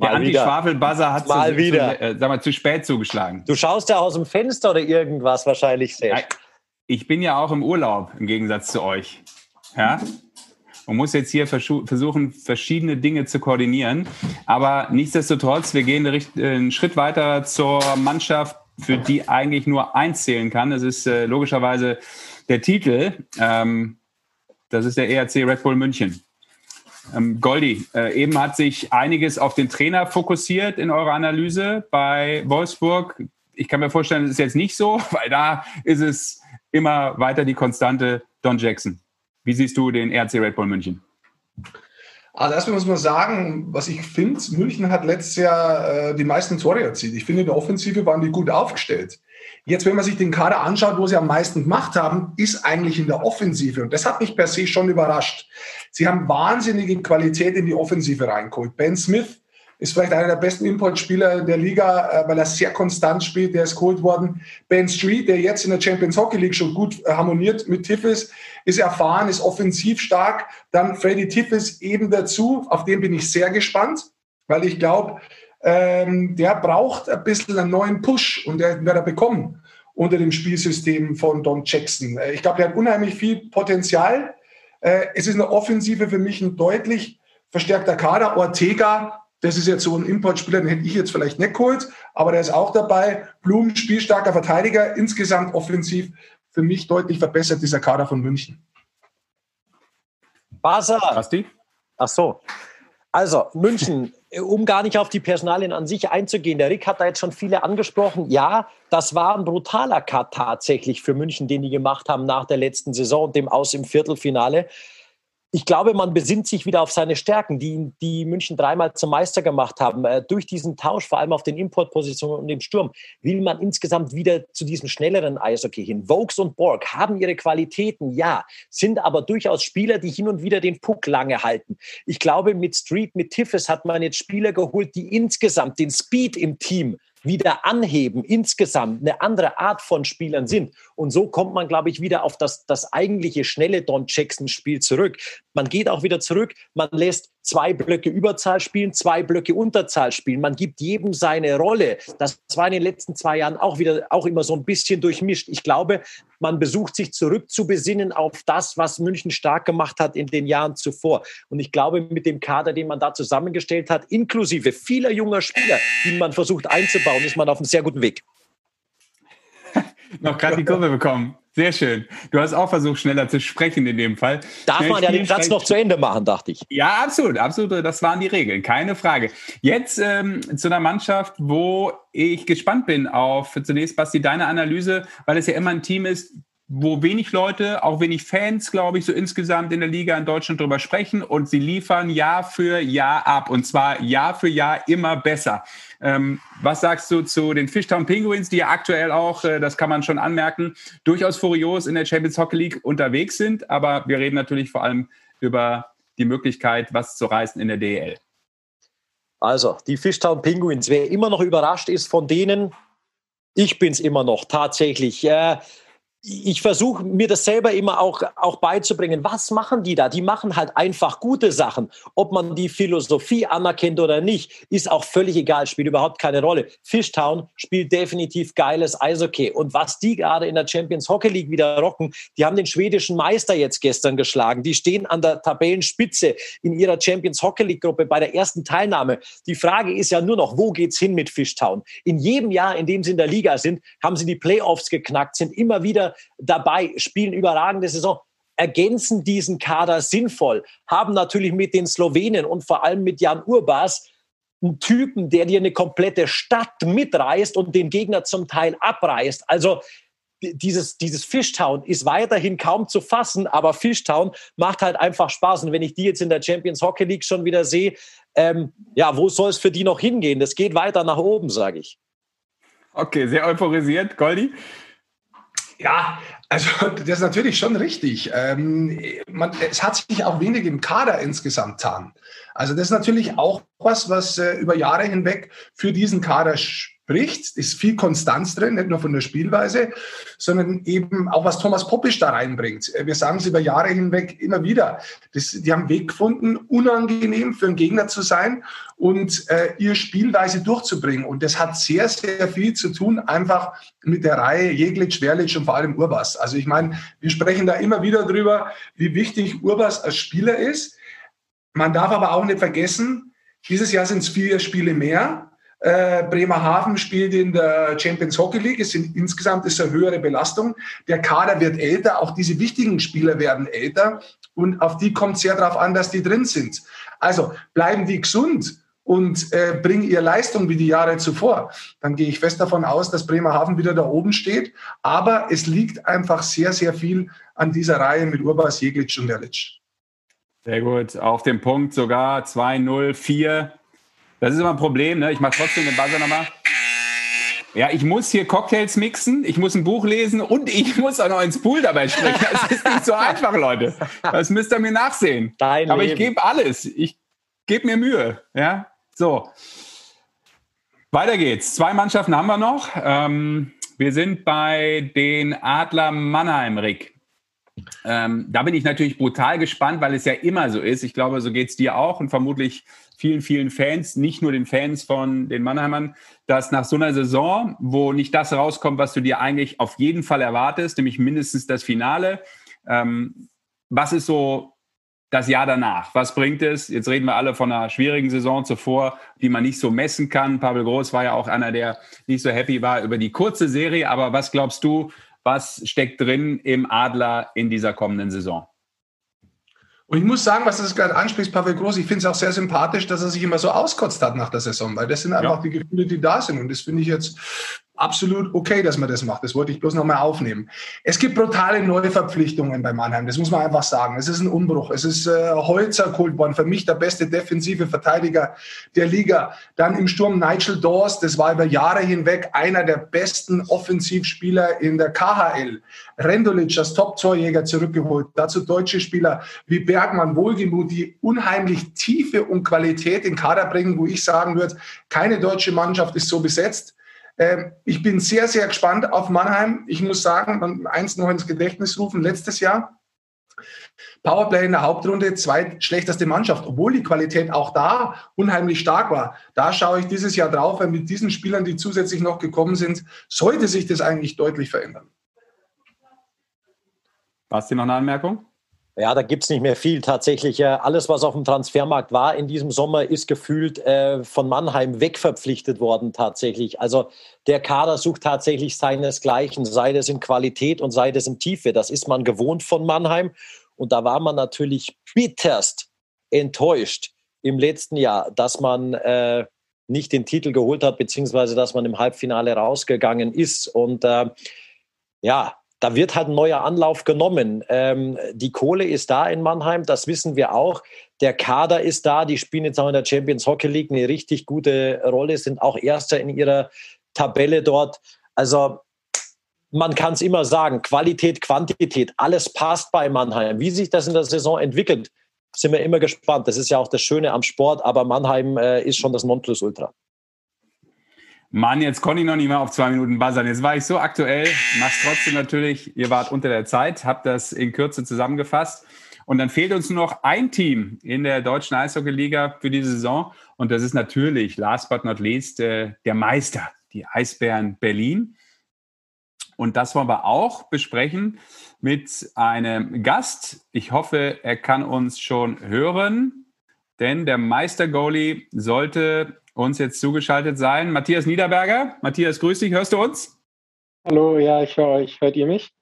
Der Anti-Schwafel-Buzzer hat mal zu, wieder. Zu, äh, sag mal, zu spät zugeschlagen. Du schaust ja aus dem Fenster oder irgendwas wahrscheinlich sehr. Ich bin ja auch im Urlaub im Gegensatz zu euch. Ja? und muss jetzt hier versuchen, verschiedene Dinge zu koordinieren. Aber nichtsdestotrotz, wir gehen einen Schritt weiter zur Mannschaft, für die eigentlich nur eins zählen kann. Das ist äh, logischerweise der Titel. Ähm, das ist der ERC Red Bull München. Ähm, Goldi, äh, eben hat sich einiges auf den Trainer fokussiert in eurer Analyse bei Wolfsburg. Ich kann mir vorstellen, das ist jetzt nicht so, weil da ist es immer weiter die Konstante Don Jackson. Wie siehst du den RC Red Bull München? Also erstmal muss man sagen, was ich finde, München hat letztes Jahr äh, die meisten Tore erzielt. Ich finde, in der Offensive waren die gut aufgestellt. Jetzt, wenn man sich den Kader anschaut, wo sie am meisten gemacht haben, ist eigentlich in der Offensive. Und das hat mich per se schon überrascht. Sie haben wahnsinnige Qualität in die Offensive reingeholt. Ben Smith ist vielleicht einer der besten Importspieler der Liga, äh, weil er sehr konstant spielt. Der ist geholt worden. Ben Street, der jetzt in der Champions Hockey League schon gut äh, harmoniert mit Tiffes, ist erfahren, ist offensiv stark. Dann Freddy Tiffes eben dazu. Auf den bin ich sehr gespannt, weil ich glaube, ähm, der braucht ein bisschen einen neuen Push und der wird er bekommen unter dem Spielsystem von Don Jackson. Äh, ich glaube, der hat unheimlich viel Potenzial. Es ist eine Offensive für mich ein deutlich verstärkter Kader. Ortega das ist jetzt so ein Importspieler, den hätte ich jetzt vielleicht nicht geholt, aber der ist auch dabei. Blum, spielstarker Verteidiger, insgesamt offensiv für mich deutlich verbessert, dieser Kader von München. Basa. Basti? Ach so. Also, München, um gar nicht auf die Personalien an sich einzugehen, der Rick hat da jetzt schon viele angesprochen. Ja, das war ein brutaler Cut tatsächlich für München, den die gemacht haben nach der letzten Saison und dem Aus im Viertelfinale ich glaube, man besinnt sich wieder auf seine Stärken, die, die München dreimal zum Meister gemacht haben. Äh, durch diesen Tausch, vor allem auf den Importpositionen und dem Sturm, will man insgesamt wieder zu diesem schnelleren Eishockey hin. Vokes und Borg haben ihre Qualitäten, ja, sind aber durchaus Spieler, die hin und wieder den Puck lange halten. Ich glaube, mit Street, mit Tiffes hat man jetzt Spieler geholt, die insgesamt den Speed im Team wieder anheben, insgesamt eine andere Art von Spielern sind. Und so kommt man, glaube ich, wieder auf das, das eigentliche schnelle Don Jackson-Spiel zurück. Man geht auch wieder zurück, man lässt zwei Blöcke Überzahl spielen, zwei Blöcke Unterzahl spielen. Man gibt jedem seine Rolle. Das war in den letzten zwei Jahren auch wieder, auch immer so ein bisschen durchmischt. Ich glaube, man besucht sich zurück zu besinnen auf das, was München stark gemacht hat in den Jahren zuvor. Und ich glaube, mit dem Kader, den man da zusammengestellt hat, inklusive vieler junger Spieler, die man versucht einzubauen, ist man auf einem sehr guten Weg. Noch gerade die Kurve bekommen. Sehr schön. Du hast auch versucht, schneller zu sprechen in dem Fall. Darf Schnell man ja den Satz noch zu Ende machen, dachte ich. Ja, absolut, absolut. Das waren die Regeln, keine Frage. Jetzt ähm, zu einer Mannschaft, wo ich gespannt bin auf zunächst, Basti, deine Analyse, weil es ja immer ein Team ist, wo wenig Leute, auch wenig Fans, glaube ich, so insgesamt in der Liga in Deutschland drüber sprechen und sie liefern Jahr für Jahr ab und zwar Jahr für Jahr immer besser. Ähm, was sagst du zu den Fishtown Penguins, die ja aktuell auch, äh, das kann man schon anmerken, durchaus furios in der Champions Hockey League unterwegs sind, aber wir reden natürlich vor allem über die Möglichkeit, was zu reißen in der DEL. Also, die Fishtown Penguins, wer immer noch überrascht ist von denen, ich bin es immer noch tatsächlich. Äh, ich versuche mir das selber immer auch, auch beizubringen. Was machen die da? Die machen halt einfach gute Sachen. Ob man die Philosophie anerkennt oder nicht, ist auch völlig egal, spielt überhaupt keine Rolle. Fishtown spielt definitiv geiles Eishockey. Und was die gerade in der Champions Hockey League wieder rocken, die haben den schwedischen Meister jetzt gestern geschlagen. Die stehen an der Tabellenspitze in ihrer Champions Hockey League Gruppe bei der ersten Teilnahme. Die Frage ist ja nur noch, wo geht's hin mit Fishtown? In jedem Jahr, in dem sie in der Liga sind, haben sie die Playoffs geknackt, sind immer wieder dabei, spielen überragende Saison, ergänzen diesen Kader sinnvoll, haben natürlich mit den Slowenen und vor allem mit Jan Urbas einen Typen, der dir eine komplette Stadt mitreißt und den Gegner zum Teil abreißt. Also dieses, dieses Fishtown ist weiterhin kaum zu fassen, aber Fishtown macht halt einfach Spaß. Und wenn ich die jetzt in der Champions Hockey League schon wieder sehe, ähm, ja, wo soll es für die noch hingehen? Das geht weiter nach oben, sage ich. Okay, sehr euphorisiert. Goldi? Ja, also das ist natürlich schon richtig. Ähm, man, es hat sich auch wenig im Kader insgesamt getan. Also das ist natürlich auch was, was äh, über Jahre hinweg für diesen Kader spricht, ist viel Konstanz drin, nicht nur von der Spielweise, sondern eben auch, was Thomas Poppisch da reinbringt. Wir sagen es über Jahre hinweg immer wieder. Das, die haben Weg gefunden, unangenehm für einen Gegner zu sein und äh, ihre Spielweise durchzubringen. Und das hat sehr, sehr viel zu tun, einfach mit der Reihe Jeglitsch, Werlitsch und vor allem Urbas. Also ich meine, wir sprechen da immer wieder drüber, wie wichtig Urbas als Spieler ist. Man darf aber auch nicht vergessen, dieses Jahr sind es vier Spiele mehr. Äh, Bremerhaven spielt in der Champions Hockey League. Es sind, insgesamt ist eine höhere Belastung. Der Kader wird älter. Auch diese wichtigen Spieler werden älter. Und auf die kommt sehr darauf an, dass die drin sind. Also bleiben die gesund und äh, bringen ihre Leistung wie die Jahre zuvor, dann gehe ich fest davon aus, dass Bremerhaven wieder da oben steht. Aber es liegt einfach sehr, sehr viel an dieser Reihe mit Urbas, Jeglitsch und Erlitsch. Sehr gut. Auf dem Punkt sogar 2-0, 4 das ist immer ein Problem, ne? Ich mache trotzdem den Buzzer nochmal. Ja, ich muss hier Cocktails mixen, ich muss ein Buch lesen und ich muss auch noch ins Pool dabei sprechen. Das ist nicht so einfach, Leute. Das müsst ihr mir nachsehen. Dein Aber Leben. ich gebe alles. Ich gebe mir Mühe. Ja, so. Weiter geht's. Zwei Mannschaften haben wir noch. Ähm, wir sind bei den Adler Mannheim, Rick. Ähm, da bin ich natürlich brutal gespannt, weil es ja immer so ist. Ich glaube, so geht es dir auch und vermutlich vielen, vielen Fans, nicht nur den Fans von den Mannheimern, dass nach so einer Saison, wo nicht das rauskommt, was du dir eigentlich auf jeden Fall erwartest, nämlich mindestens das Finale, ähm, was ist so das Jahr danach? Was bringt es? Jetzt reden wir alle von einer schwierigen Saison zuvor, die man nicht so messen kann. Pavel Groß war ja auch einer, der nicht so happy war über die kurze Serie. Aber was glaubst du, was steckt drin im Adler in dieser kommenden Saison? Und ich muss sagen, was du gerade ansprichst, Pavel Groß, ich finde es auch sehr sympathisch, dass er sich immer so auskotzt hat nach der Saison, weil das sind einfach ja. die Gefühle, die da sind. Und das finde ich jetzt absolut okay, dass man das macht. Das wollte ich bloß nochmal aufnehmen. Es gibt brutale Neuverpflichtungen bei Mannheim, das muss man einfach sagen. Es ist ein Umbruch. Es ist äh, Holzer geholt worden, für mich der beste defensive Verteidiger der Liga. Dann im Sturm Nigel Dawes, das war über Jahre hinweg einer der besten Offensivspieler in der KHL. Rendulic als Top-Torjäger zurückgeholt. Dazu deutsche Spieler wie Bergmann, Wohlgemuth, die unheimlich Tiefe und Qualität in Kader bringen, wo ich sagen würde, keine deutsche Mannschaft ist so besetzt. Ähm, ich bin sehr, sehr gespannt auf Mannheim. Ich muss sagen, eins noch ins Gedächtnis rufen, letztes Jahr Powerplay in der Hauptrunde, zweitschlechteste Mannschaft, obwohl die Qualität auch da unheimlich stark war. Da schaue ich dieses Jahr drauf, weil mit diesen Spielern, die zusätzlich noch gekommen sind, sollte sich das eigentlich deutlich verändern. Basti, noch eine Anmerkung? Ja, da gibt es nicht mehr viel. Tatsächlich, alles, was auf dem Transfermarkt war in diesem Sommer, ist gefühlt äh, von Mannheim wegverpflichtet worden tatsächlich. Also der Kader sucht tatsächlich seinesgleichen, sei das in Qualität und sei das in Tiefe. Das ist man gewohnt von Mannheim. Und da war man natürlich bitterst enttäuscht im letzten Jahr, dass man äh, nicht den Titel geholt hat, beziehungsweise dass man im Halbfinale rausgegangen ist. Und äh, ja, da wird halt ein neuer Anlauf genommen. Ähm, die Kohle ist da in Mannheim, das wissen wir auch. Der Kader ist da, die spielen jetzt auch in der Champions Hockey League eine richtig gute Rolle, sind auch Erster in ihrer Tabelle dort. Also man kann es immer sagen, Qualität, Quantität, alles passt bei Mannheim. Wie sich das in der Saison entwickelt, sind wir immer gespannt. Das ist ja auch das Schöne am Sport, aber Mannheim äh, ist schon das Nonplusultra. Mann, jetzt konnte ich noch nicht mehr auf zwei Minuten buzzern. Jetzt war ich so aktuell, mach's trotzdem natürlich. Ihr wart unter der Zeit, habt das in Kürze zusammengefasst. Und dann fehlt uns nur noch ein Team in der deutschen Eishockey-Liga für diese Saison. Und das ist natürlich, last but not least, äh, der Meister, die Eisbären Berlin. Und das wollen wir auch besprechen mit einem Gast. Ich hoffe, er kann uns schon hören, denn der Meister-Goalie sollte uns jetzt zugeschaltet sein. Matthias Niederberger. Matthias, grüß dich. Hörst du uns? Hallo, ja, ich höre euch. Hört ihr mich?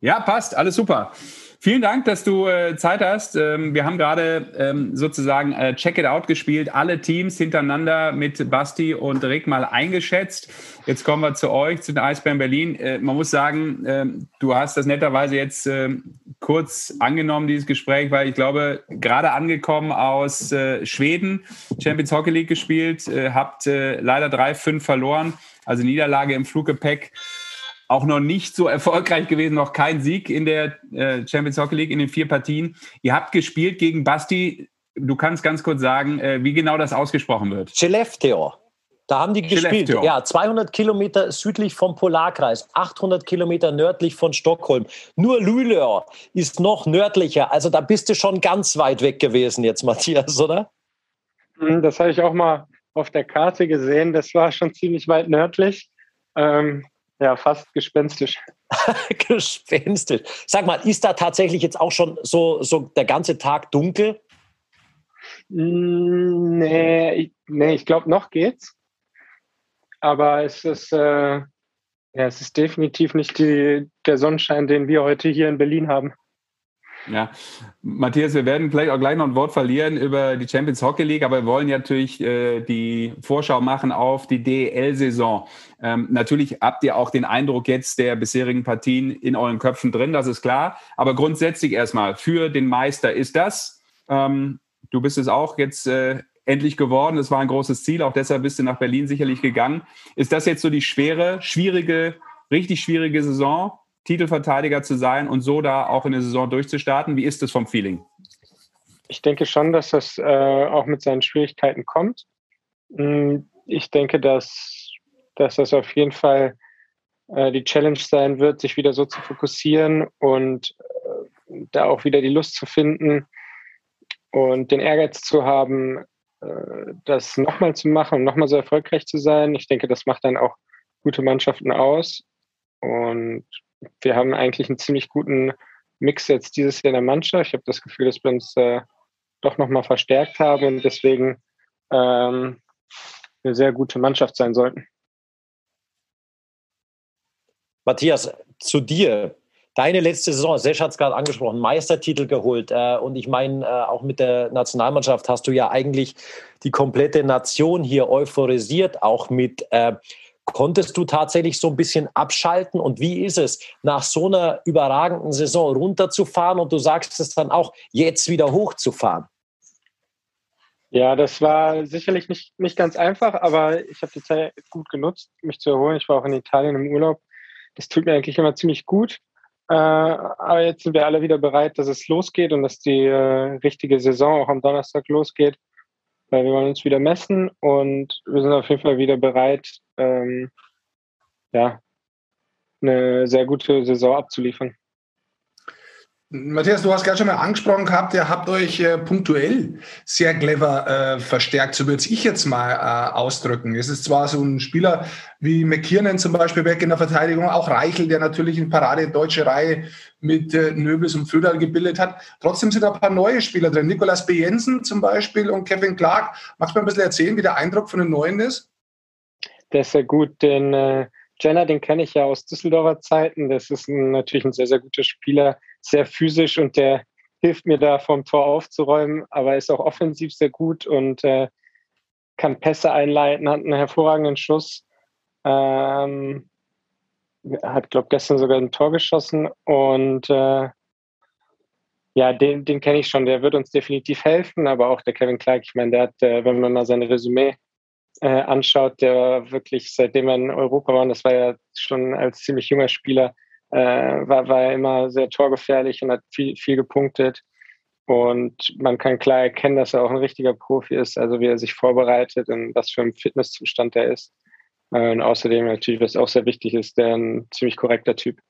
Ja, passt. Alles super. Vielen Dank, dass du äh, Zeit hast. Ähm, wir haben gerade ähm, sozusagen äh, Check It Out gespielt, alle Teams hintereinander mit Basti und Rick mal eingeschätzt. Jetzt kommen wir zu euch, zu den Eisbären Berlin. Äh, man muss sagen, ähm, du hast das netterweise jetzt ähm, kurz angenommen, dieses Gespräch, weil ich glaube, gerade angekommen aus äh, Schweden, Champions Hockey League gespielt, äh, habt äh, leider 3-5 verloren, also Niederlage im Fluggepäck auch noch nicht so erfolgreich gewesen, noch kein Sieg in der äh, Champions Hockey League in den vier Partien. Ihr habt gespielt gegen Basti. Du kannst ganz kurz sagen, äh, wie genau das ausgesprochen wird. Skellefteå. Da haben die gespielt. Ja, 200 Kilometer südlich vom Polarkreis, 800 Kilometer nördlich von Stockholm. Nur Luleå ist noch nördlicher. Also da bist du schon ganz weit weg gewesen jetzt, Matthias, oder? Hm, das habe ich auch mal auf der Karte gesehen. Das war schon ziemlich weit nördlich. Ähm, ja, fast gespenstisch. gespenstisch. Sag mal, ist da tatsächlich jetzt auch schon so, so der ganze Tag dunkel? Mm, nee, ich, nee, ich glaube, noch geht's. Aber es ist, äh, ja, es ist definitiv nicht die, der Sonnenschein, den wir heute hier in Berlin haben. Ja, Matthias, wir werden vielleicht auch gleich noch ein Wort verlieren über die Champions Hockey League, aber wir wollen ja natürlich äh, die Vorschau machen auf die DEL-Saison. Ähm, natürlich habt ihr auch den Eindruck jetzt der bisherigen Partien in euren Köpfen drin, das ist klar. Aber grundsätzlich erstmal für den Meister ist das. Ähm, du bist es auch jetzt äh, endlich geworden. Es war ein großes Ziel, auch deshalb bist du nach Berlin sicherlich gegangen. Ist das jetzt so die schwere, schwierige, richtig schwierige Saison? Titelverteidiger zu sein und so da auch in der Saison durchzustarten? Wie ist das vom Feeling? Ich denke schon, dass das äh, auch mit seinen Schwierigkeiten kommt. Hm, ich denke, dass, dass das auf jeden Fall äh, die Challenge sein wird, sich wieder so zu fokussieren und äh, da auch wieder die Lust zu finden und den Ehrgeiz zu haben, äh, das nochmal zu machen und nochmal so erfolgreich zu sein. Ich denke, das macht dann auch gute Mannschaften aus. Und wir haben eigentlich einen ziemlich guten Mix jetzt dieses Jahr in der Mannschaft. Ich habe das Gefühl, dass wir uns äh, doch nochmal verstärkt haben und deswegen ähm, eine sehr gute Mannschaft sein sollten. Matthias, zu dir. Deine letzte Saison, Sesch hat es gerade angesprochen, Meistertitel geholt. Äh, und ich meine, äh, auch mit der Nationalmannschaft hast du ja eigentlich die komplette Nation hier euphorisiert, auch mit äh, Konntest du tatsächlich so ein bisschen abschalten? Und wie ist es, nach so einer überragenden Saison runterzufahren und du sagst es dann auch, jetzt wieder hochzufahren? Ja, das war sicherlich nicht, nicht ganz einfach, aber ich habe die Zeit gut genutzt, mich zu erholen. Ich war auch in Italien im Urlaub. Das tut mir eigentlich immer ziemlich gut. Äh, aber jetzt sind wir alle wieder bereit, dass es losgeht und dass die äh, richtige Saison auch am Donnerstag losgeht weil wir wollen uns wieder messen und wir sind auf jeden Fall wieder bereit, ähm, ja, eine sehr gute Saison abzuliefern. Matthias, du hast gerade schon mal angesprochen gehabt, ihr habt euch äh, punktuell sehr clever äh, verstärkt, so würde ich jetzt mal äh, ausdrücken. Es ist zwar so ein Spieler wie McKiernan zum Beispiel weg in der Verteidigung, auch Reichel, der natürlich in Parade deutsche Reihe mit äh, Nöbels und Föderl gebildet hat. Trotzdem sind ein paar neue Spieler drin. Nicolas B. Jensen zum Beispiel und Kevin Clark. Magst du mal ein bisschen erzählen, wie der Eindruck von den Neuen ist? Der ist sehr gut, denn äh, Jenner, den kenne ich ja aus Düsseldorfer Zeiten. Das ist ein, natürlich ein sehr, sehr guter Spieler, sehr physisch und der hilft mir da vom Tor aufzuräumen, aber ist auch offensiv sehr gut und äh, kann Pässe einleiten, hat einen hervorragenden Schuss. Ähm, hat, glaube gestern sogar ein Tor geschossen und äh, ja, den, den kenne ich schon. Der wird uns definitiv helfen, aber auch der Kevin Clark, ich meine, der hat, äh, wenn man mal sein Resümee äh, anschaut, der wirklich, seitdem er in Europa war, und das war ja schon als ziemlich junger Spieler, äh, war, war er immer sehr torgefährlich und hat viel, viel gepunktet. Und man kann klar erkennen, dass er auch ein richtiger Profi ist, also wie er sich vorbereitet und was für ein Fitnesszustand er ist. Äh, und außerdem natürlich, was auch sehr wichtig ist, der ein ziemlich korrekter Typ.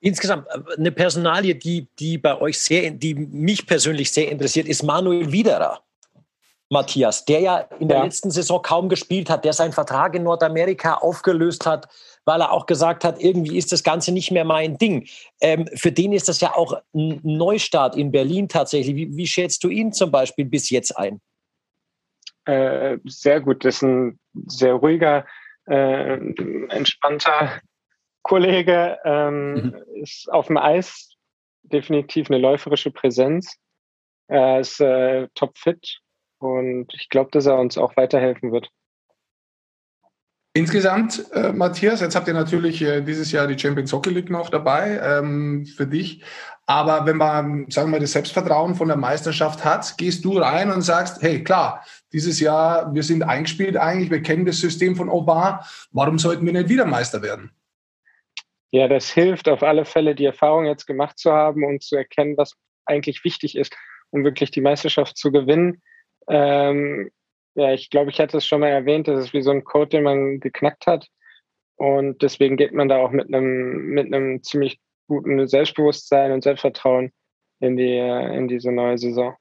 Insgesamt äh, eine Personalie, die, die bei euch sehr, die mich persönlich sehr interessiert, ist Manuel Widerer. Matthias, der ja in der ja. letzten Saison kaum gespielt hat, der seinen Vertrag in Nordamerika aufgelöst hat, weil er auch gesagt hat, irgendwie ist das Ganze nicht mehr mein Ding. Ähm, für den ist das ja auch ein Neustart in Berlin tatsächlich. Wie, wie schätzt du ihn zum Beispiel bis jetzt ein? Äh, sehr gut. Das ist ein sehr ruhiger, äh, entspannter Kollege. Ähm, mhm. Ist auf dem Eis definitiv eine läuferische Präsenz. Er ist äh, topfit und ich glaube, dass er uns auch weiterhelfen wird. Insgesamt, äh, Matthias, jetzt habt ihr natürlich äh, dieses Jahr die Champions Hockey League noch dabei ähm, für dich. Aber wenn man, sagen wir, das Selbstvertrauen von der Meisterschaft hat, gehst du rein und sagst, hey, klar, dieses Jahr, wir sind eingespielt eigentlich, wir kennen das System von Obar, warum sollten wir nicht wieder Meister werden? Ja, das hilft auf alle Fälle, die Erfahrung jetzt gemacht zu haben und zu erkennen, was eigentlich wichtig ist, um wirklich die Meisterschaft zu gewinnen. Ähm, ja, ich glaube, ich hatte es schon mal erwähnt, das ist wie so ein Code, den man geknackt hat. Und deswegen geht man da auch mit einem, mit einem ziemlich guten Selbstbewusstsein und Selbstvertrauen in die, in diese neue Saison.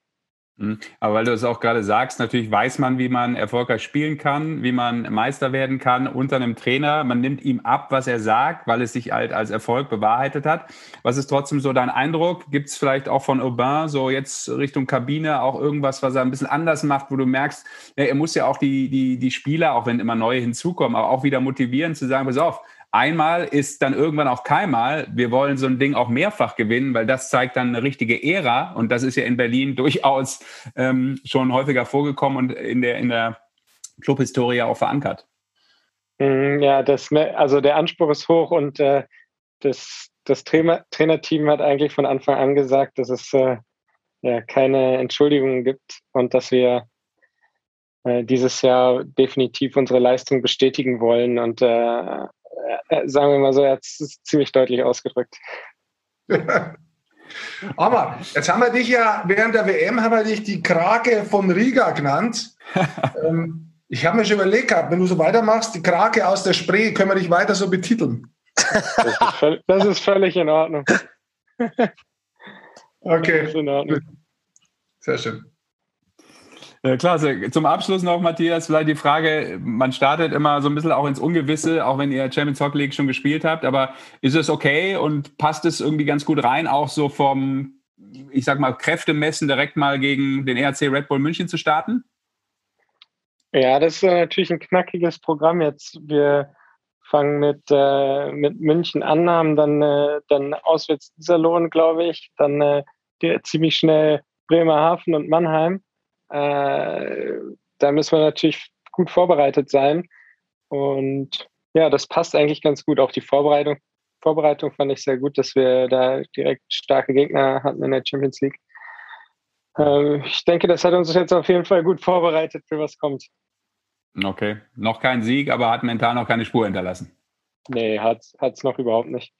Mhm. Aber weil du es auch gerade sagst, natürlich weiß man, wie man erfolgreich spielen kann, wie man Meister werden kann unter einem Trainer. Man nimmt ihm ab, was er sagt, weil es sich halt als Erfolg bewahrheitet hat. Was ist trotzdem so dein Eindruck? Gibt es vielleicht auch von Aubin so jetzt Richtung Kabine auch irgendwas, was er ein bisschen anders macht, wo du merkst, er muss ja auch die, die, die Spieler, auch wenn immer neue hinzukommen, aber auch wieder motivieren zu sagen, pass auf, Einmal ist dann irgendwann auch keinmal. Wir wollen so ein Ding auch mehrfach gewinnen, weil das zeigt dann eine richtige Ära. Und das ist ja in Berlin durchaus ähm, schon häufiger vorgekommen und in der, in der Clubhistorie auch verankert. Mm, ja, das, also der Anspruch ist hoch und äh, das, das Trainer, Trainerteam hat eigentlich von Anfang an gesagt, dass es äh, ja, keine Entschuldigungen gibt und dass wir äh, dieses Jahr definitiv unsere Leistung bestätigen wollen. Und äh, sagen wir mal so, er hat es ziemlich deutlich ausgedrückt. Aber jetzt haben wir dich ja während der WM haben wir dich die Krake von Riga genannt. ähm, ich habe mir schon überlegt gehabt, wenn du so weitermachst, die Krake aus der Spree, können wir dich weiter so betiteln. Das ist, völlig, das ist völlig in Ordnung. okay. In Ordnung. Sehr schön. Äh, klasse. Zum Abschluss noch, Matthias, vielleicht die Frage, man startet immer so ein bisschen auch ins Ungewisse, auch wenn ihr Champions Hockey League schon gespielt habt, aber ist es okay und passt es irgendwie ganz gut rein, auch so vom, ich sag mal, Kräftemessen direkt mal gegen den ERC Red Bull München zu starten? Ja, das ist natürlich ein knackiges Programm jetzt. Wir fangen mit, äh, mit München an, haben dann, äh, dann auswärts Iserlohn, glaube ich, dann äh, ziemlich schnell Bremerhaven und Mannheim äh, da müssen wir natürlich gut vorbereitet sein. Und ja, das passt eigentlich ganz gut. Auch die Vorbereitung, Vorbereitung fand ich sehr gut, dass wir da direkt starke Gegner hatten in der Champions League. Äh, ich denke, das hat uns jetzt auf jeden Fall gut vorbereitet für was kommt. Okay, noch kein Sieg, aber hat mental noch keine Spur hinterlassen. Nee, hat es noch überhaupt nicht.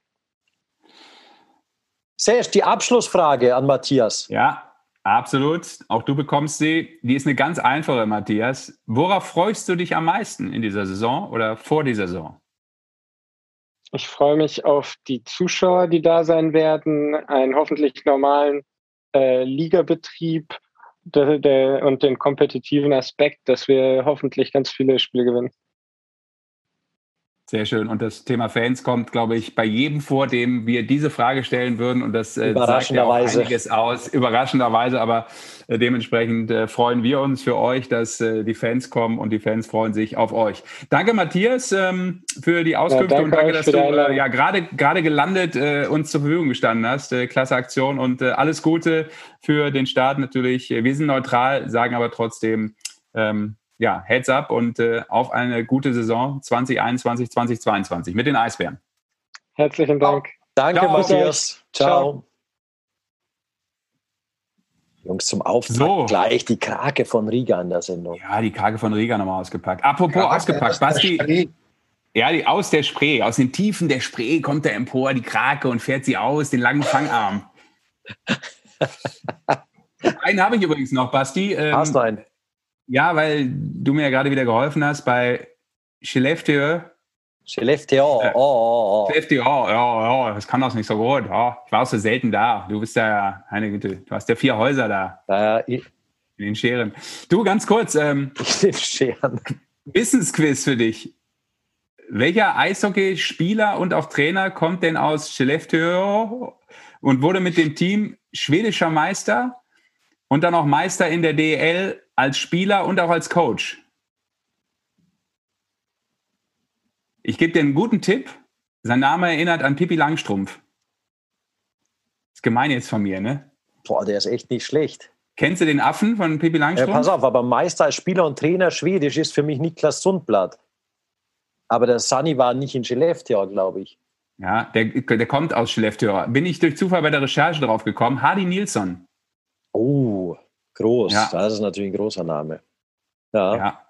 Serge, die Abschlussfrage an Matthias. Ja, Absolut. Auch du bekommst sie. Die ist eine ganz einfache, Matthias. Worauf freust du dich am meisten in dieser Saison oder vor dieser Saison? Ich freue mich auf die Zuschauer, die da sein werden, einen hoffentlich normalen äh, Ligabetrieb der, der, und den kompetitiven Aspekt, dass wir hoffentlich ganz viele Spiele gewinnen. Sehr schön. Und das Thema Fans kommt, glaube ich, bei jedem vor, dem wir diese Frage stellen würden. Und das äh, sagt ja auch einiges aus. Überraschenderweise, aber äh, dementsprechend äh, freuen wir uns für euch, dass äh, die Fans kommen und die Fans freuen sich auf euch. Danke, Matthias, ähm, für die Auskünfte ja, danke und danke, dass du äh, ja gerade gerade gelandet äh, uns zur Verfügung gestanden hast. klasse Aktion und alles Gute für den Start natürlich. Wir sind neutral, sagen aber trotzdem, ähm, ja, Heads up und äh, auf eine gute Saison 2021, 2022 mit den Eisbären. Herzlichen Dank. Danke, Ciao. Matthias. Ciao. Ciao. Jungs, zum Auftakt so. gleich die Krake von Riga in der Sendung. Ja, die Krake von Riga nochmal ausgepackt. Apropos ja, ausgepackt, Basti. Ja, die, aus der Spree, aus den Tiefen der Spree kommt er empor, die Krake, und fährt sie aus, den langen Fangarm. einen habe ich übrigens noch, Basti. Ähm, Hast du einen? Ja, weil du mir ja gerade wieder geholfen hast bei Skellefteå. Skellefteå, oh, oh, oh. Skellefteå, ja, ja, das kann das nicht so gut. Ja, ich war so selten da. Du bist ja, eine Güte, du hast ja vier Häuser da. Ja, in den Scheren. Du, ganz kurz. Ähm, in den Scheren. Wissensquiz für dich. Welcher Eishockeyspieler und auch Trainer kommt denn aus Skellefteå und wurde mit dem Team schwedischer Meister und dann auch Meister in der DL als Spieler und auch als Coach. Ich gebe dir einen guten Tipp. Sein Name erinnert an Pippi Langstrumpf. Ist gemein jetzt von mir, ne? Boah, der ist echt nicht schlecht. Kennst du den Affen von Pippi Langstrumpf? Ja, pass auf, aber Meister als Spieler und Trainer Schwedisch ist für mich Niklas Sundblad. Aber der Sunny war nicht in Skellefteå, glaube ich. Ja, der, der kommt aus Skellefteå. Bin ich durch Zufall bei der Recherche drauf gekommen. Hardy Nilsson. Oh, Groß, ja. das ist natürlich ein großer Name. Ja. ja.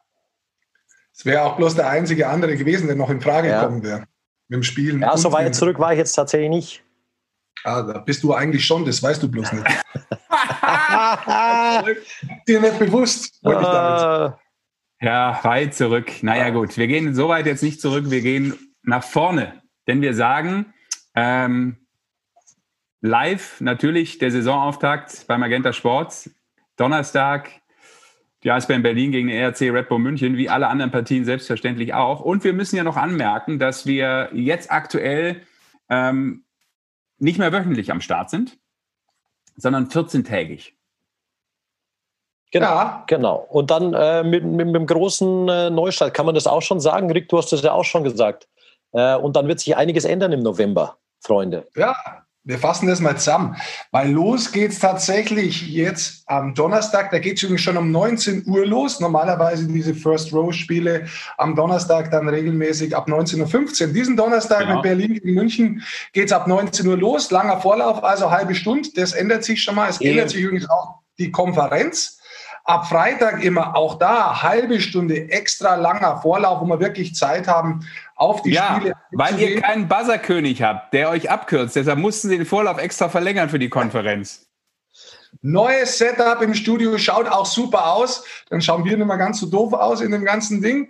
Es wäre auch bloß der einzige andere gewesen, der noch in Frage ja. gekommen wäre. Mit dem Spielen. Ja, so weit zurück war ich jetzt tatsächlich nicht. Ah, da bist du eigentlich schon, das weißt du bloß nicht. Dir nicht bewusst, wollte ich damit Ja, weit zurück. Naja, gut. Wir gehen so weit jetzt nicht zurück, wir gehen nach vorne. Denn wir sagen, ähm, live natürlich der Saisonauftakt bei Magenta Sports. Donnerstag die Eisbären Berlin gegen den ERC Red Bull München, wie alle anderen Partien selbstverständlich auch. Und wir müssen ja noch anmerken, dass wir jetzt aktuell ähm, nicht mehr wöchentlich am Start sind, sondern 14-tägig. Genau, ja. genau. Und dann äh, mit, mit, mit, dem großen äh, Neustart kann man das auch schon sagen. Rick, du hast das ja auch schon gesagt. Äh, und dann wird sich einiges ändern im November, Freunde. Ja, wir fassen das mal zusammen, weil los geht es tatsächlich jetzt am Donnerstag. Da geht es übrigens schon um 19 Uhr los. Normalerweise diese First Row Spiele am Donnerstag dann regelmäßig ab 19.15 Uhr. Diesen Donnerstag genau. mit Berlin gegen München geht es ab 19 Uhr los. Langer Vorlauf, also halbe Stunde. Das ändert sich schon mal. Es ja. ändert sich übrigens auch die Konferenz. Ab Freitag immer auch da halbe Stunde extra langer Vorlauf, wo wir wirklich Zeit haben, auf die ja, Spiele. Weil ihr keinen Buzzerkönig habt, der euch abkürzt. Deshalb mussten sie den Vorlauf extra verlängern für die Konferenz. Neues Setup im Studio schaut auch super aus. Dann schauen wir nicht mehr ganz so doof aus in dem ganzen Ding.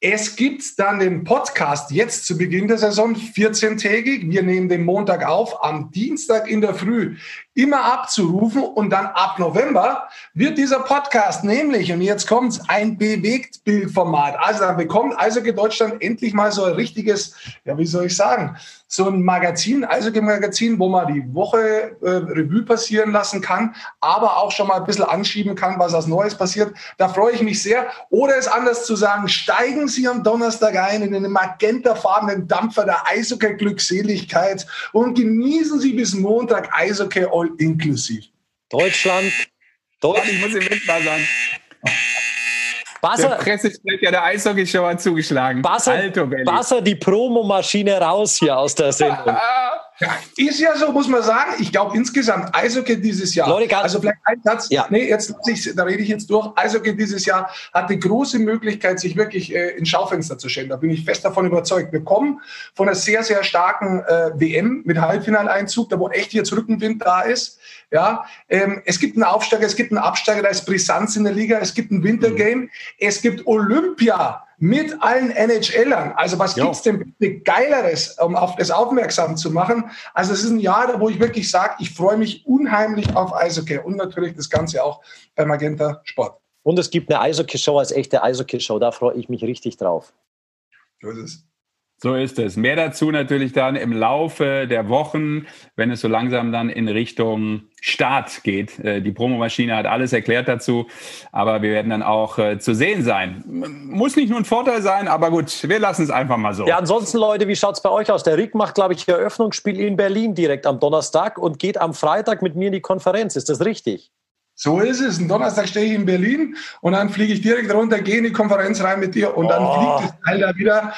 Es gibt dann den Podcast jetzt zu Beginn der Saison, 14-tägig. Wir nehmen den Montag auf, am Dienstag in der Früh immer abzurufen und dann ab November wird dieser Podcast nämlich, und jetzt kommt's, ein Bewegtbildformat. Also dann bekommt Eishockey Deutschland endlich mal so ein richtiges, ja, wie soll ich sagen, so ein Magazin, Eishockey-Magazin, wo man die Woche äh, Revue passieren lassen kann, aber auch schon mal ein bisschen anschieben kann, was als Neues passiert. Da freue ich mich sehr. Oder es anders zu sagen, steigen Sie am Donnerstag ein in den magentafarbenen Dampfer der Eishockey-Glückseligkeit und genießen Sie bis Montag Eishockey all inklusiv. Deutschland. Deutschland. Ich muss im Moment mal sagen. Basser, der Pressesprecher der Eishockey-Show hat zugeschlagen. Basser, Basser die Promomaschine raus hier aus der Sendung. Ja, ist ja so, muss man sagen. Ich glaube insgesamt Eishockey dieses Jahr. Leute, also vielleicht ein Satz. Ja. Nee, jetzt ich, da rede ich jetzt durch. Eishockey dieses Jahr hat die große Möglichkeit, sich wirklich äh, ins Schaufenster zu stellen. Da bin ich fest davon überzeugt. Wir kommen von einer sehr, sehr starken äh, WM mit Halbfinaleinzug, da wo echt jetzt Rückenwind da ist. Ja, ähm, es gibt einen Aufsteiger, es gibt einen Absteiger, da ist Brisanz in der Liga, es gibt ein Wintergame, mhm. es gibt Olympia mit allen NHLern. Also was gibt es denn bitte Geileres, um auf das aufmerksam zu machen? Also es ist ein Jahr, wo ich wirklich sage, ich freue mich unheimlich auf Eishockey und natürlich das Ganze auch bei Magenta Sport. Und es gibt eine Eishockey-Show als echte Eishockey-Show. Da freue ich mich richtig drauf. So ist es. So ist es. Mehr dazu natürlich dann im Laufe der Wochen, wenn es so langsam dann in Richtung Start geht. Äh, die Promomaschine hat alles erklärt dazu, aber wir werden dann auch äh, zu sehen sein. Muss nicht nur ein Vorteil sein, aber gut, wir lassen es einfach mal so. Ja, ansonsten Leute, wie schaut es bei euch aus? Der Rick macht, glaube ich, Eröffnungsspiel in Berlin direkt am Donnerstag und geht am Freitag mit mir in die Konferenz. Ist das richtig? So ist es. Am Donnerstag stehe ich in Berlin und dann fliege ich direkt runter, gehe in die Konferenz rein mit dir und oh. dann fliegt das Teil da wieder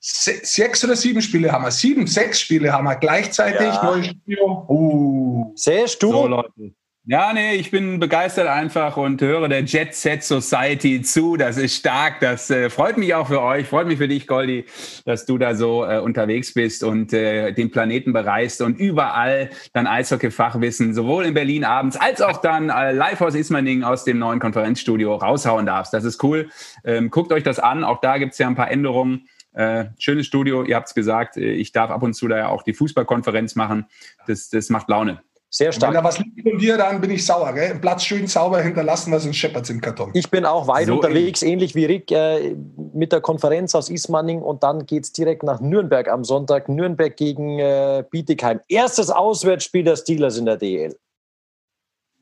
sechs oder sieben Spiele haben wir. Sieben, sechs Spiele haben wir gleichzeitig. Ja. Neues Studio. Uh. Sehst du? So, Leute. Ja, nee, ich bin begeistert einfach und höre der Jet Set Society zu. Das ist stark. Das äh, freut mich auch für euch. Freut mich für dich, Goldi, dass du da so äh, unterwegs bist und äh, den Planeten bereist und überall dann Eishockey-Fachwissen, sowohl in Berlin abends als auch dann äh, live aus Ismaning aus dem neuen Konferenzstudio raushauen darfst. Das ist cool. Ähm, guckt euch das an. Auch da gibt's ja ein paar Änderungen. Äh, schönes Studio, ihr habt es gesagt. Äh, ich darf ab und zu da ja auch die Fußballkonferenz machen. Das, das macht Laune. Sehr stark. Wenn da was liegt von dir, dann bin ich sauer. Gell? Platz schön sauber hinterlassen, was uns scheppert im Karton. Ich bin auch weit so unterwegs, ähnlich wie Rick, äh, mit der Konferenz aus Ismaning und dann geht es direkt nach Nürnberg am Sonntag. Nürnberg gegen äh, Bietigheim. Erstes Auswärtsspiel der Steelers in der DL.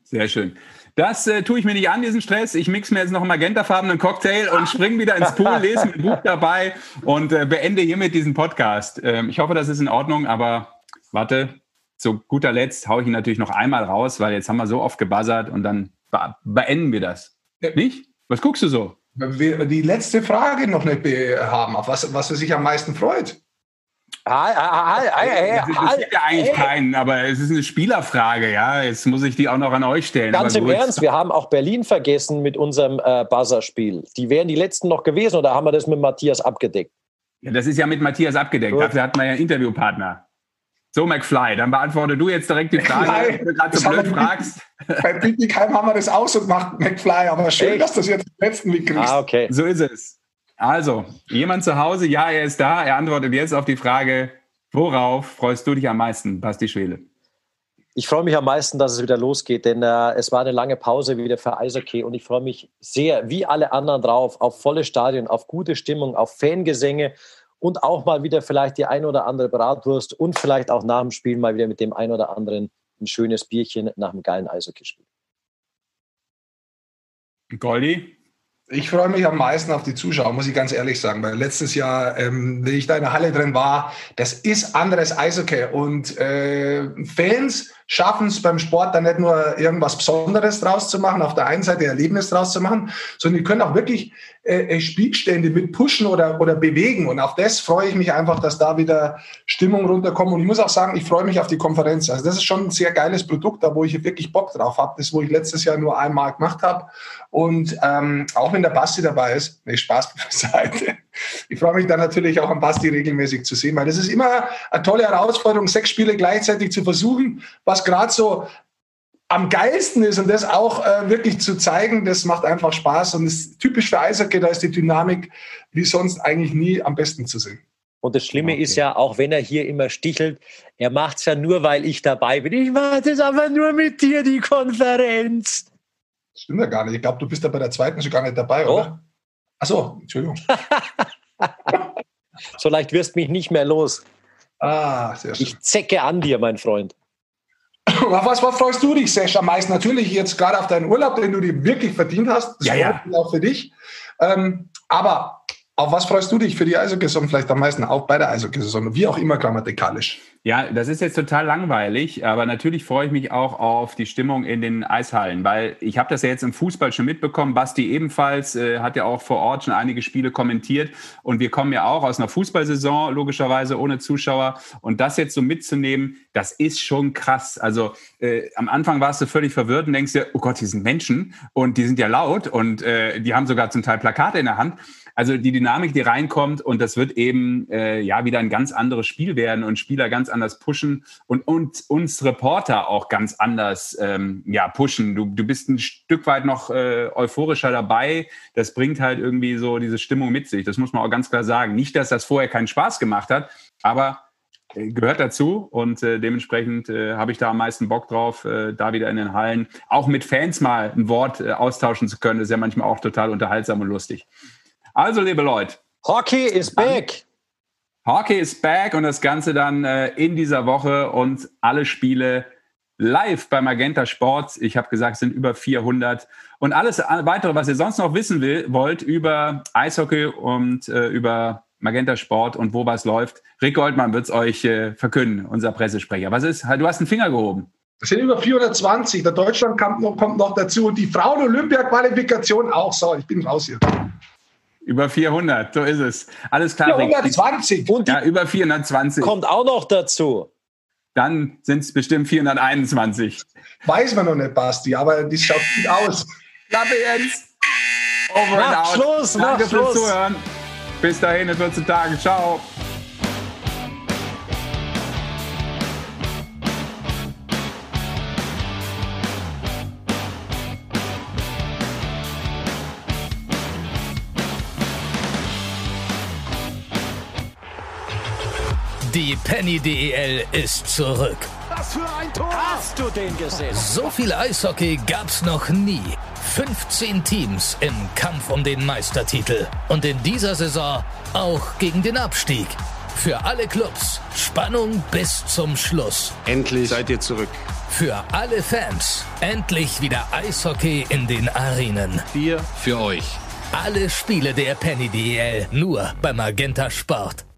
Sehr schön. Das äh, tue ich mir nicht an, diesen Stress. Ich mix mir jetzt noch einen magentafarbenen Cocktail und springe wieder ins Pool, lese ein Buch dabei und äh, beende hiermit diesen Podcast. Ähm, ich hoffe, das ist in Ordnung, aber warte, zu guter Letzt haue ich ihn natürlich noch einmal raus, weil jetzt haben wir so oft gebuzzert und dann be beenden wir das. Ja. Nicht? Was guckst du so? Wir die letzte Frage noch nicht haben, auf was, was er sich am meisten freut. Ah, das interessiert ja eigentlich keinen, aber es ist eine Spielerfrage, ja. Jetzt muss ich die auch noch an euch stellen. Ganz im Ernst, wir haben auch Berlin vergessen mit unserem äh, Buzzer-Spiel. Die wären die letzten noch gewesen oder haben wir das mit Matthias abgedeckt? Ja, das ist ja mit Matthias abgedeckt. Gut. Dafür hat man ja einen Interviewpartner. So, McFly, dann beantworte du jetzt direkt die Frage, wenn du gerade so blöd fragst. Bei Bietigheim haben wir das auch so gemacht, McFly, aber schön, Echt? dass du das jetzt im letzten Weg kriegst. Ah, okay. So ist es. Also, jemand zu Hause, ja, er ist da. Er antwortet jetzt auf die Frage, worauf freust du dich am meisten, Basti Schwele? Ich freue mich am meisten, dass es wieder losgeht, denn äh, es war eine lange Pause wieder für Eishockey und ich freue mich sehr, wie alle anderen drauf, auf volle Stadien, auf gute Stimmung, auf Fangesänge und auch mal wieder vielleicht die ein oder andere Bratwurst und vielleicht auch nach dem Spiel mal wieder mit dem ein oder anderen ein schönes Bierchen nach einem geilen Eishockeyspiel. Goldi? Ich freue mich am meisten auf die Zuschauer, muss ich ganz ehrlich sagen, weil letztes Jahr, ähm, wenn ich da in der Halle drin war, das ist anderes Eishockey. Und äh, Fans schaffen es beim Sport dann nicht nur irgendwas Besonderes draus zu machen, auf der einen Seite Erlebnis draus zu machen, sondern die können auch wirklich äh, äh, Spielstände mit pushen oder, oder bewegen. Und auf das freue ich mich einfach, dass da wieder Stimmung runterkommt. Und ich muss auch sagen, ich freue mich auf die Konferenz. Also das ist schon ein sehr geiles Produkt, da wo ich wirklich Bock drauf habe. Das, wo ich letztes Jahr nur einmal gemacht habe. Und ähm, auch wenn der Basti dabei ist, nee, Spaß beiseite. Ich freue mich dann natürlich auch am Basti regelmäßig zu sehen, weil das ist immer eine tolle Herausforderung, sechs Spiele gleichzeitig zu versuchen, was gerade so am geilsten ist und das auch äh, wirklich zu zeigen, das macht einfach Spaß und ist typisch für Eishockey, da ist die Dynamik wie sonst eigentlich nie am besten zu sehen. Und das Schlimme okay. ist ja, auch wenn er hier immer stichelt, er macht es ja nur, weil ich dabei bin. Ich mache das aber nur mit dir, die Konferenz. Das stimmt ja gar nicht. Ich glaube, du bist ja bei der zweiten schon gar nicht dabei, oh. oder? Achso, Entschuldigung. so leicht wirst du mich nicht mehr los. Ah, sehr schön. Ich zecke an dir, mein Freund. Auf was, was freust du dich, Sesh, am meisten? Natürlich jetzt gerade auf deinen Urlaub, den du dir wirklich verdient hast. Das ja, ja. Auch für dich. Ähm, aber auf was freust du dich für die Eishockey-Saison vielleicht am meisten? Auch bei der Eishockey-Saison, wie auch immer grammatikalisch. Ja, das ist jetzt total langweilig, aber natürlich freue ich mich auch auf die Stimmung in den Eishallen, weil ich habe das ja jetzt im Fußball schon mitbekommen. Basti ebenfalls äh, hat ja auch vor Ort schon einige Spiele kommentiert und wir kommen ja auch aus einer Fußballsaison logischerweise ohne Zuschauer und das jetzt so mitzunehmen, das ist schon krass. Also äh, am Anfang warst du völlig verwirrt und denkst dir, oh Gott, die sind Menschen und die sind ja laut und äh, die haben sogar zum Teil Plakate in der Hand. Also die Dynamik, die reinkommt und das wird eben äh, ja wieder ein ganz anderes Spiel werden und Spieler ganz anders pushen und, und uns Reporter auch ganz anders ähm, ja, pushen. Du, du bist ein Stück weit noch äh, euphorischer dabei. Das bringt halt irgendwie so diese Stimmung mit sich. Das muss man auch ganz klar sagen. Nicht, dass das vorher keinen Spaß gemacht hat, aber äh, gehört dazu und äh, dementsprechend äh, habe ich da am meisten Bock drauf, äh, da wieder in den Hallen auch mit Fans mal ein Wort äh, austauschen zu können. Das ist ja manchmal auch total unterhaltsam und lustig. Also, liebe Leute. Hockey is back. Hockey is back und das Ganze dann äh, in dieser Woche und alle Spiele live bei Magenta Sports. Ich habe gesagt, es sind über 400. Und alles weitere, was ihr sonst noch wissen will, wollt über Eishockey und über Magenta Sport und wo was läuft. Rick Goldmann wird es euch äh, verkünden, unser Pressesprecher. Was ist? Du hast einen Finger gehoben. Es sind über 420. Der Deutschland kommt noch, kommt noch dazu. Und die Frauen-Olympia-Qualifikation auch. So, ich bin raus hier. Über 400, so ist es. Alles klar. 420. Und ja, über 420. Kommt auch noch dazu. Dann sind es bestimmt 421. Weiß man noch nicht, Basti, aber das schaut gut aus. Klappe jetzt. Over mach and out. Schluss, Danke fürs. Zuhören. Bis dahin in 14 Tagen. Ciao. Die Penny DEL ist zurück. Was für ein Tor! Hast du den gesehen? So viel Eishockey gab's noch nie. 15 Teams im Kampf um den Meistertitel. Und in dieser Saison auch gegen den Abstieg. Für alle Clubs Spannung bis zum Schluss. Endlich seid ihr zurück. Für alle Fans endlich wieder Eishockey in den Arenen. Wir für euch. Alle Spiele der Penny DEL nur bei Magenta Sport.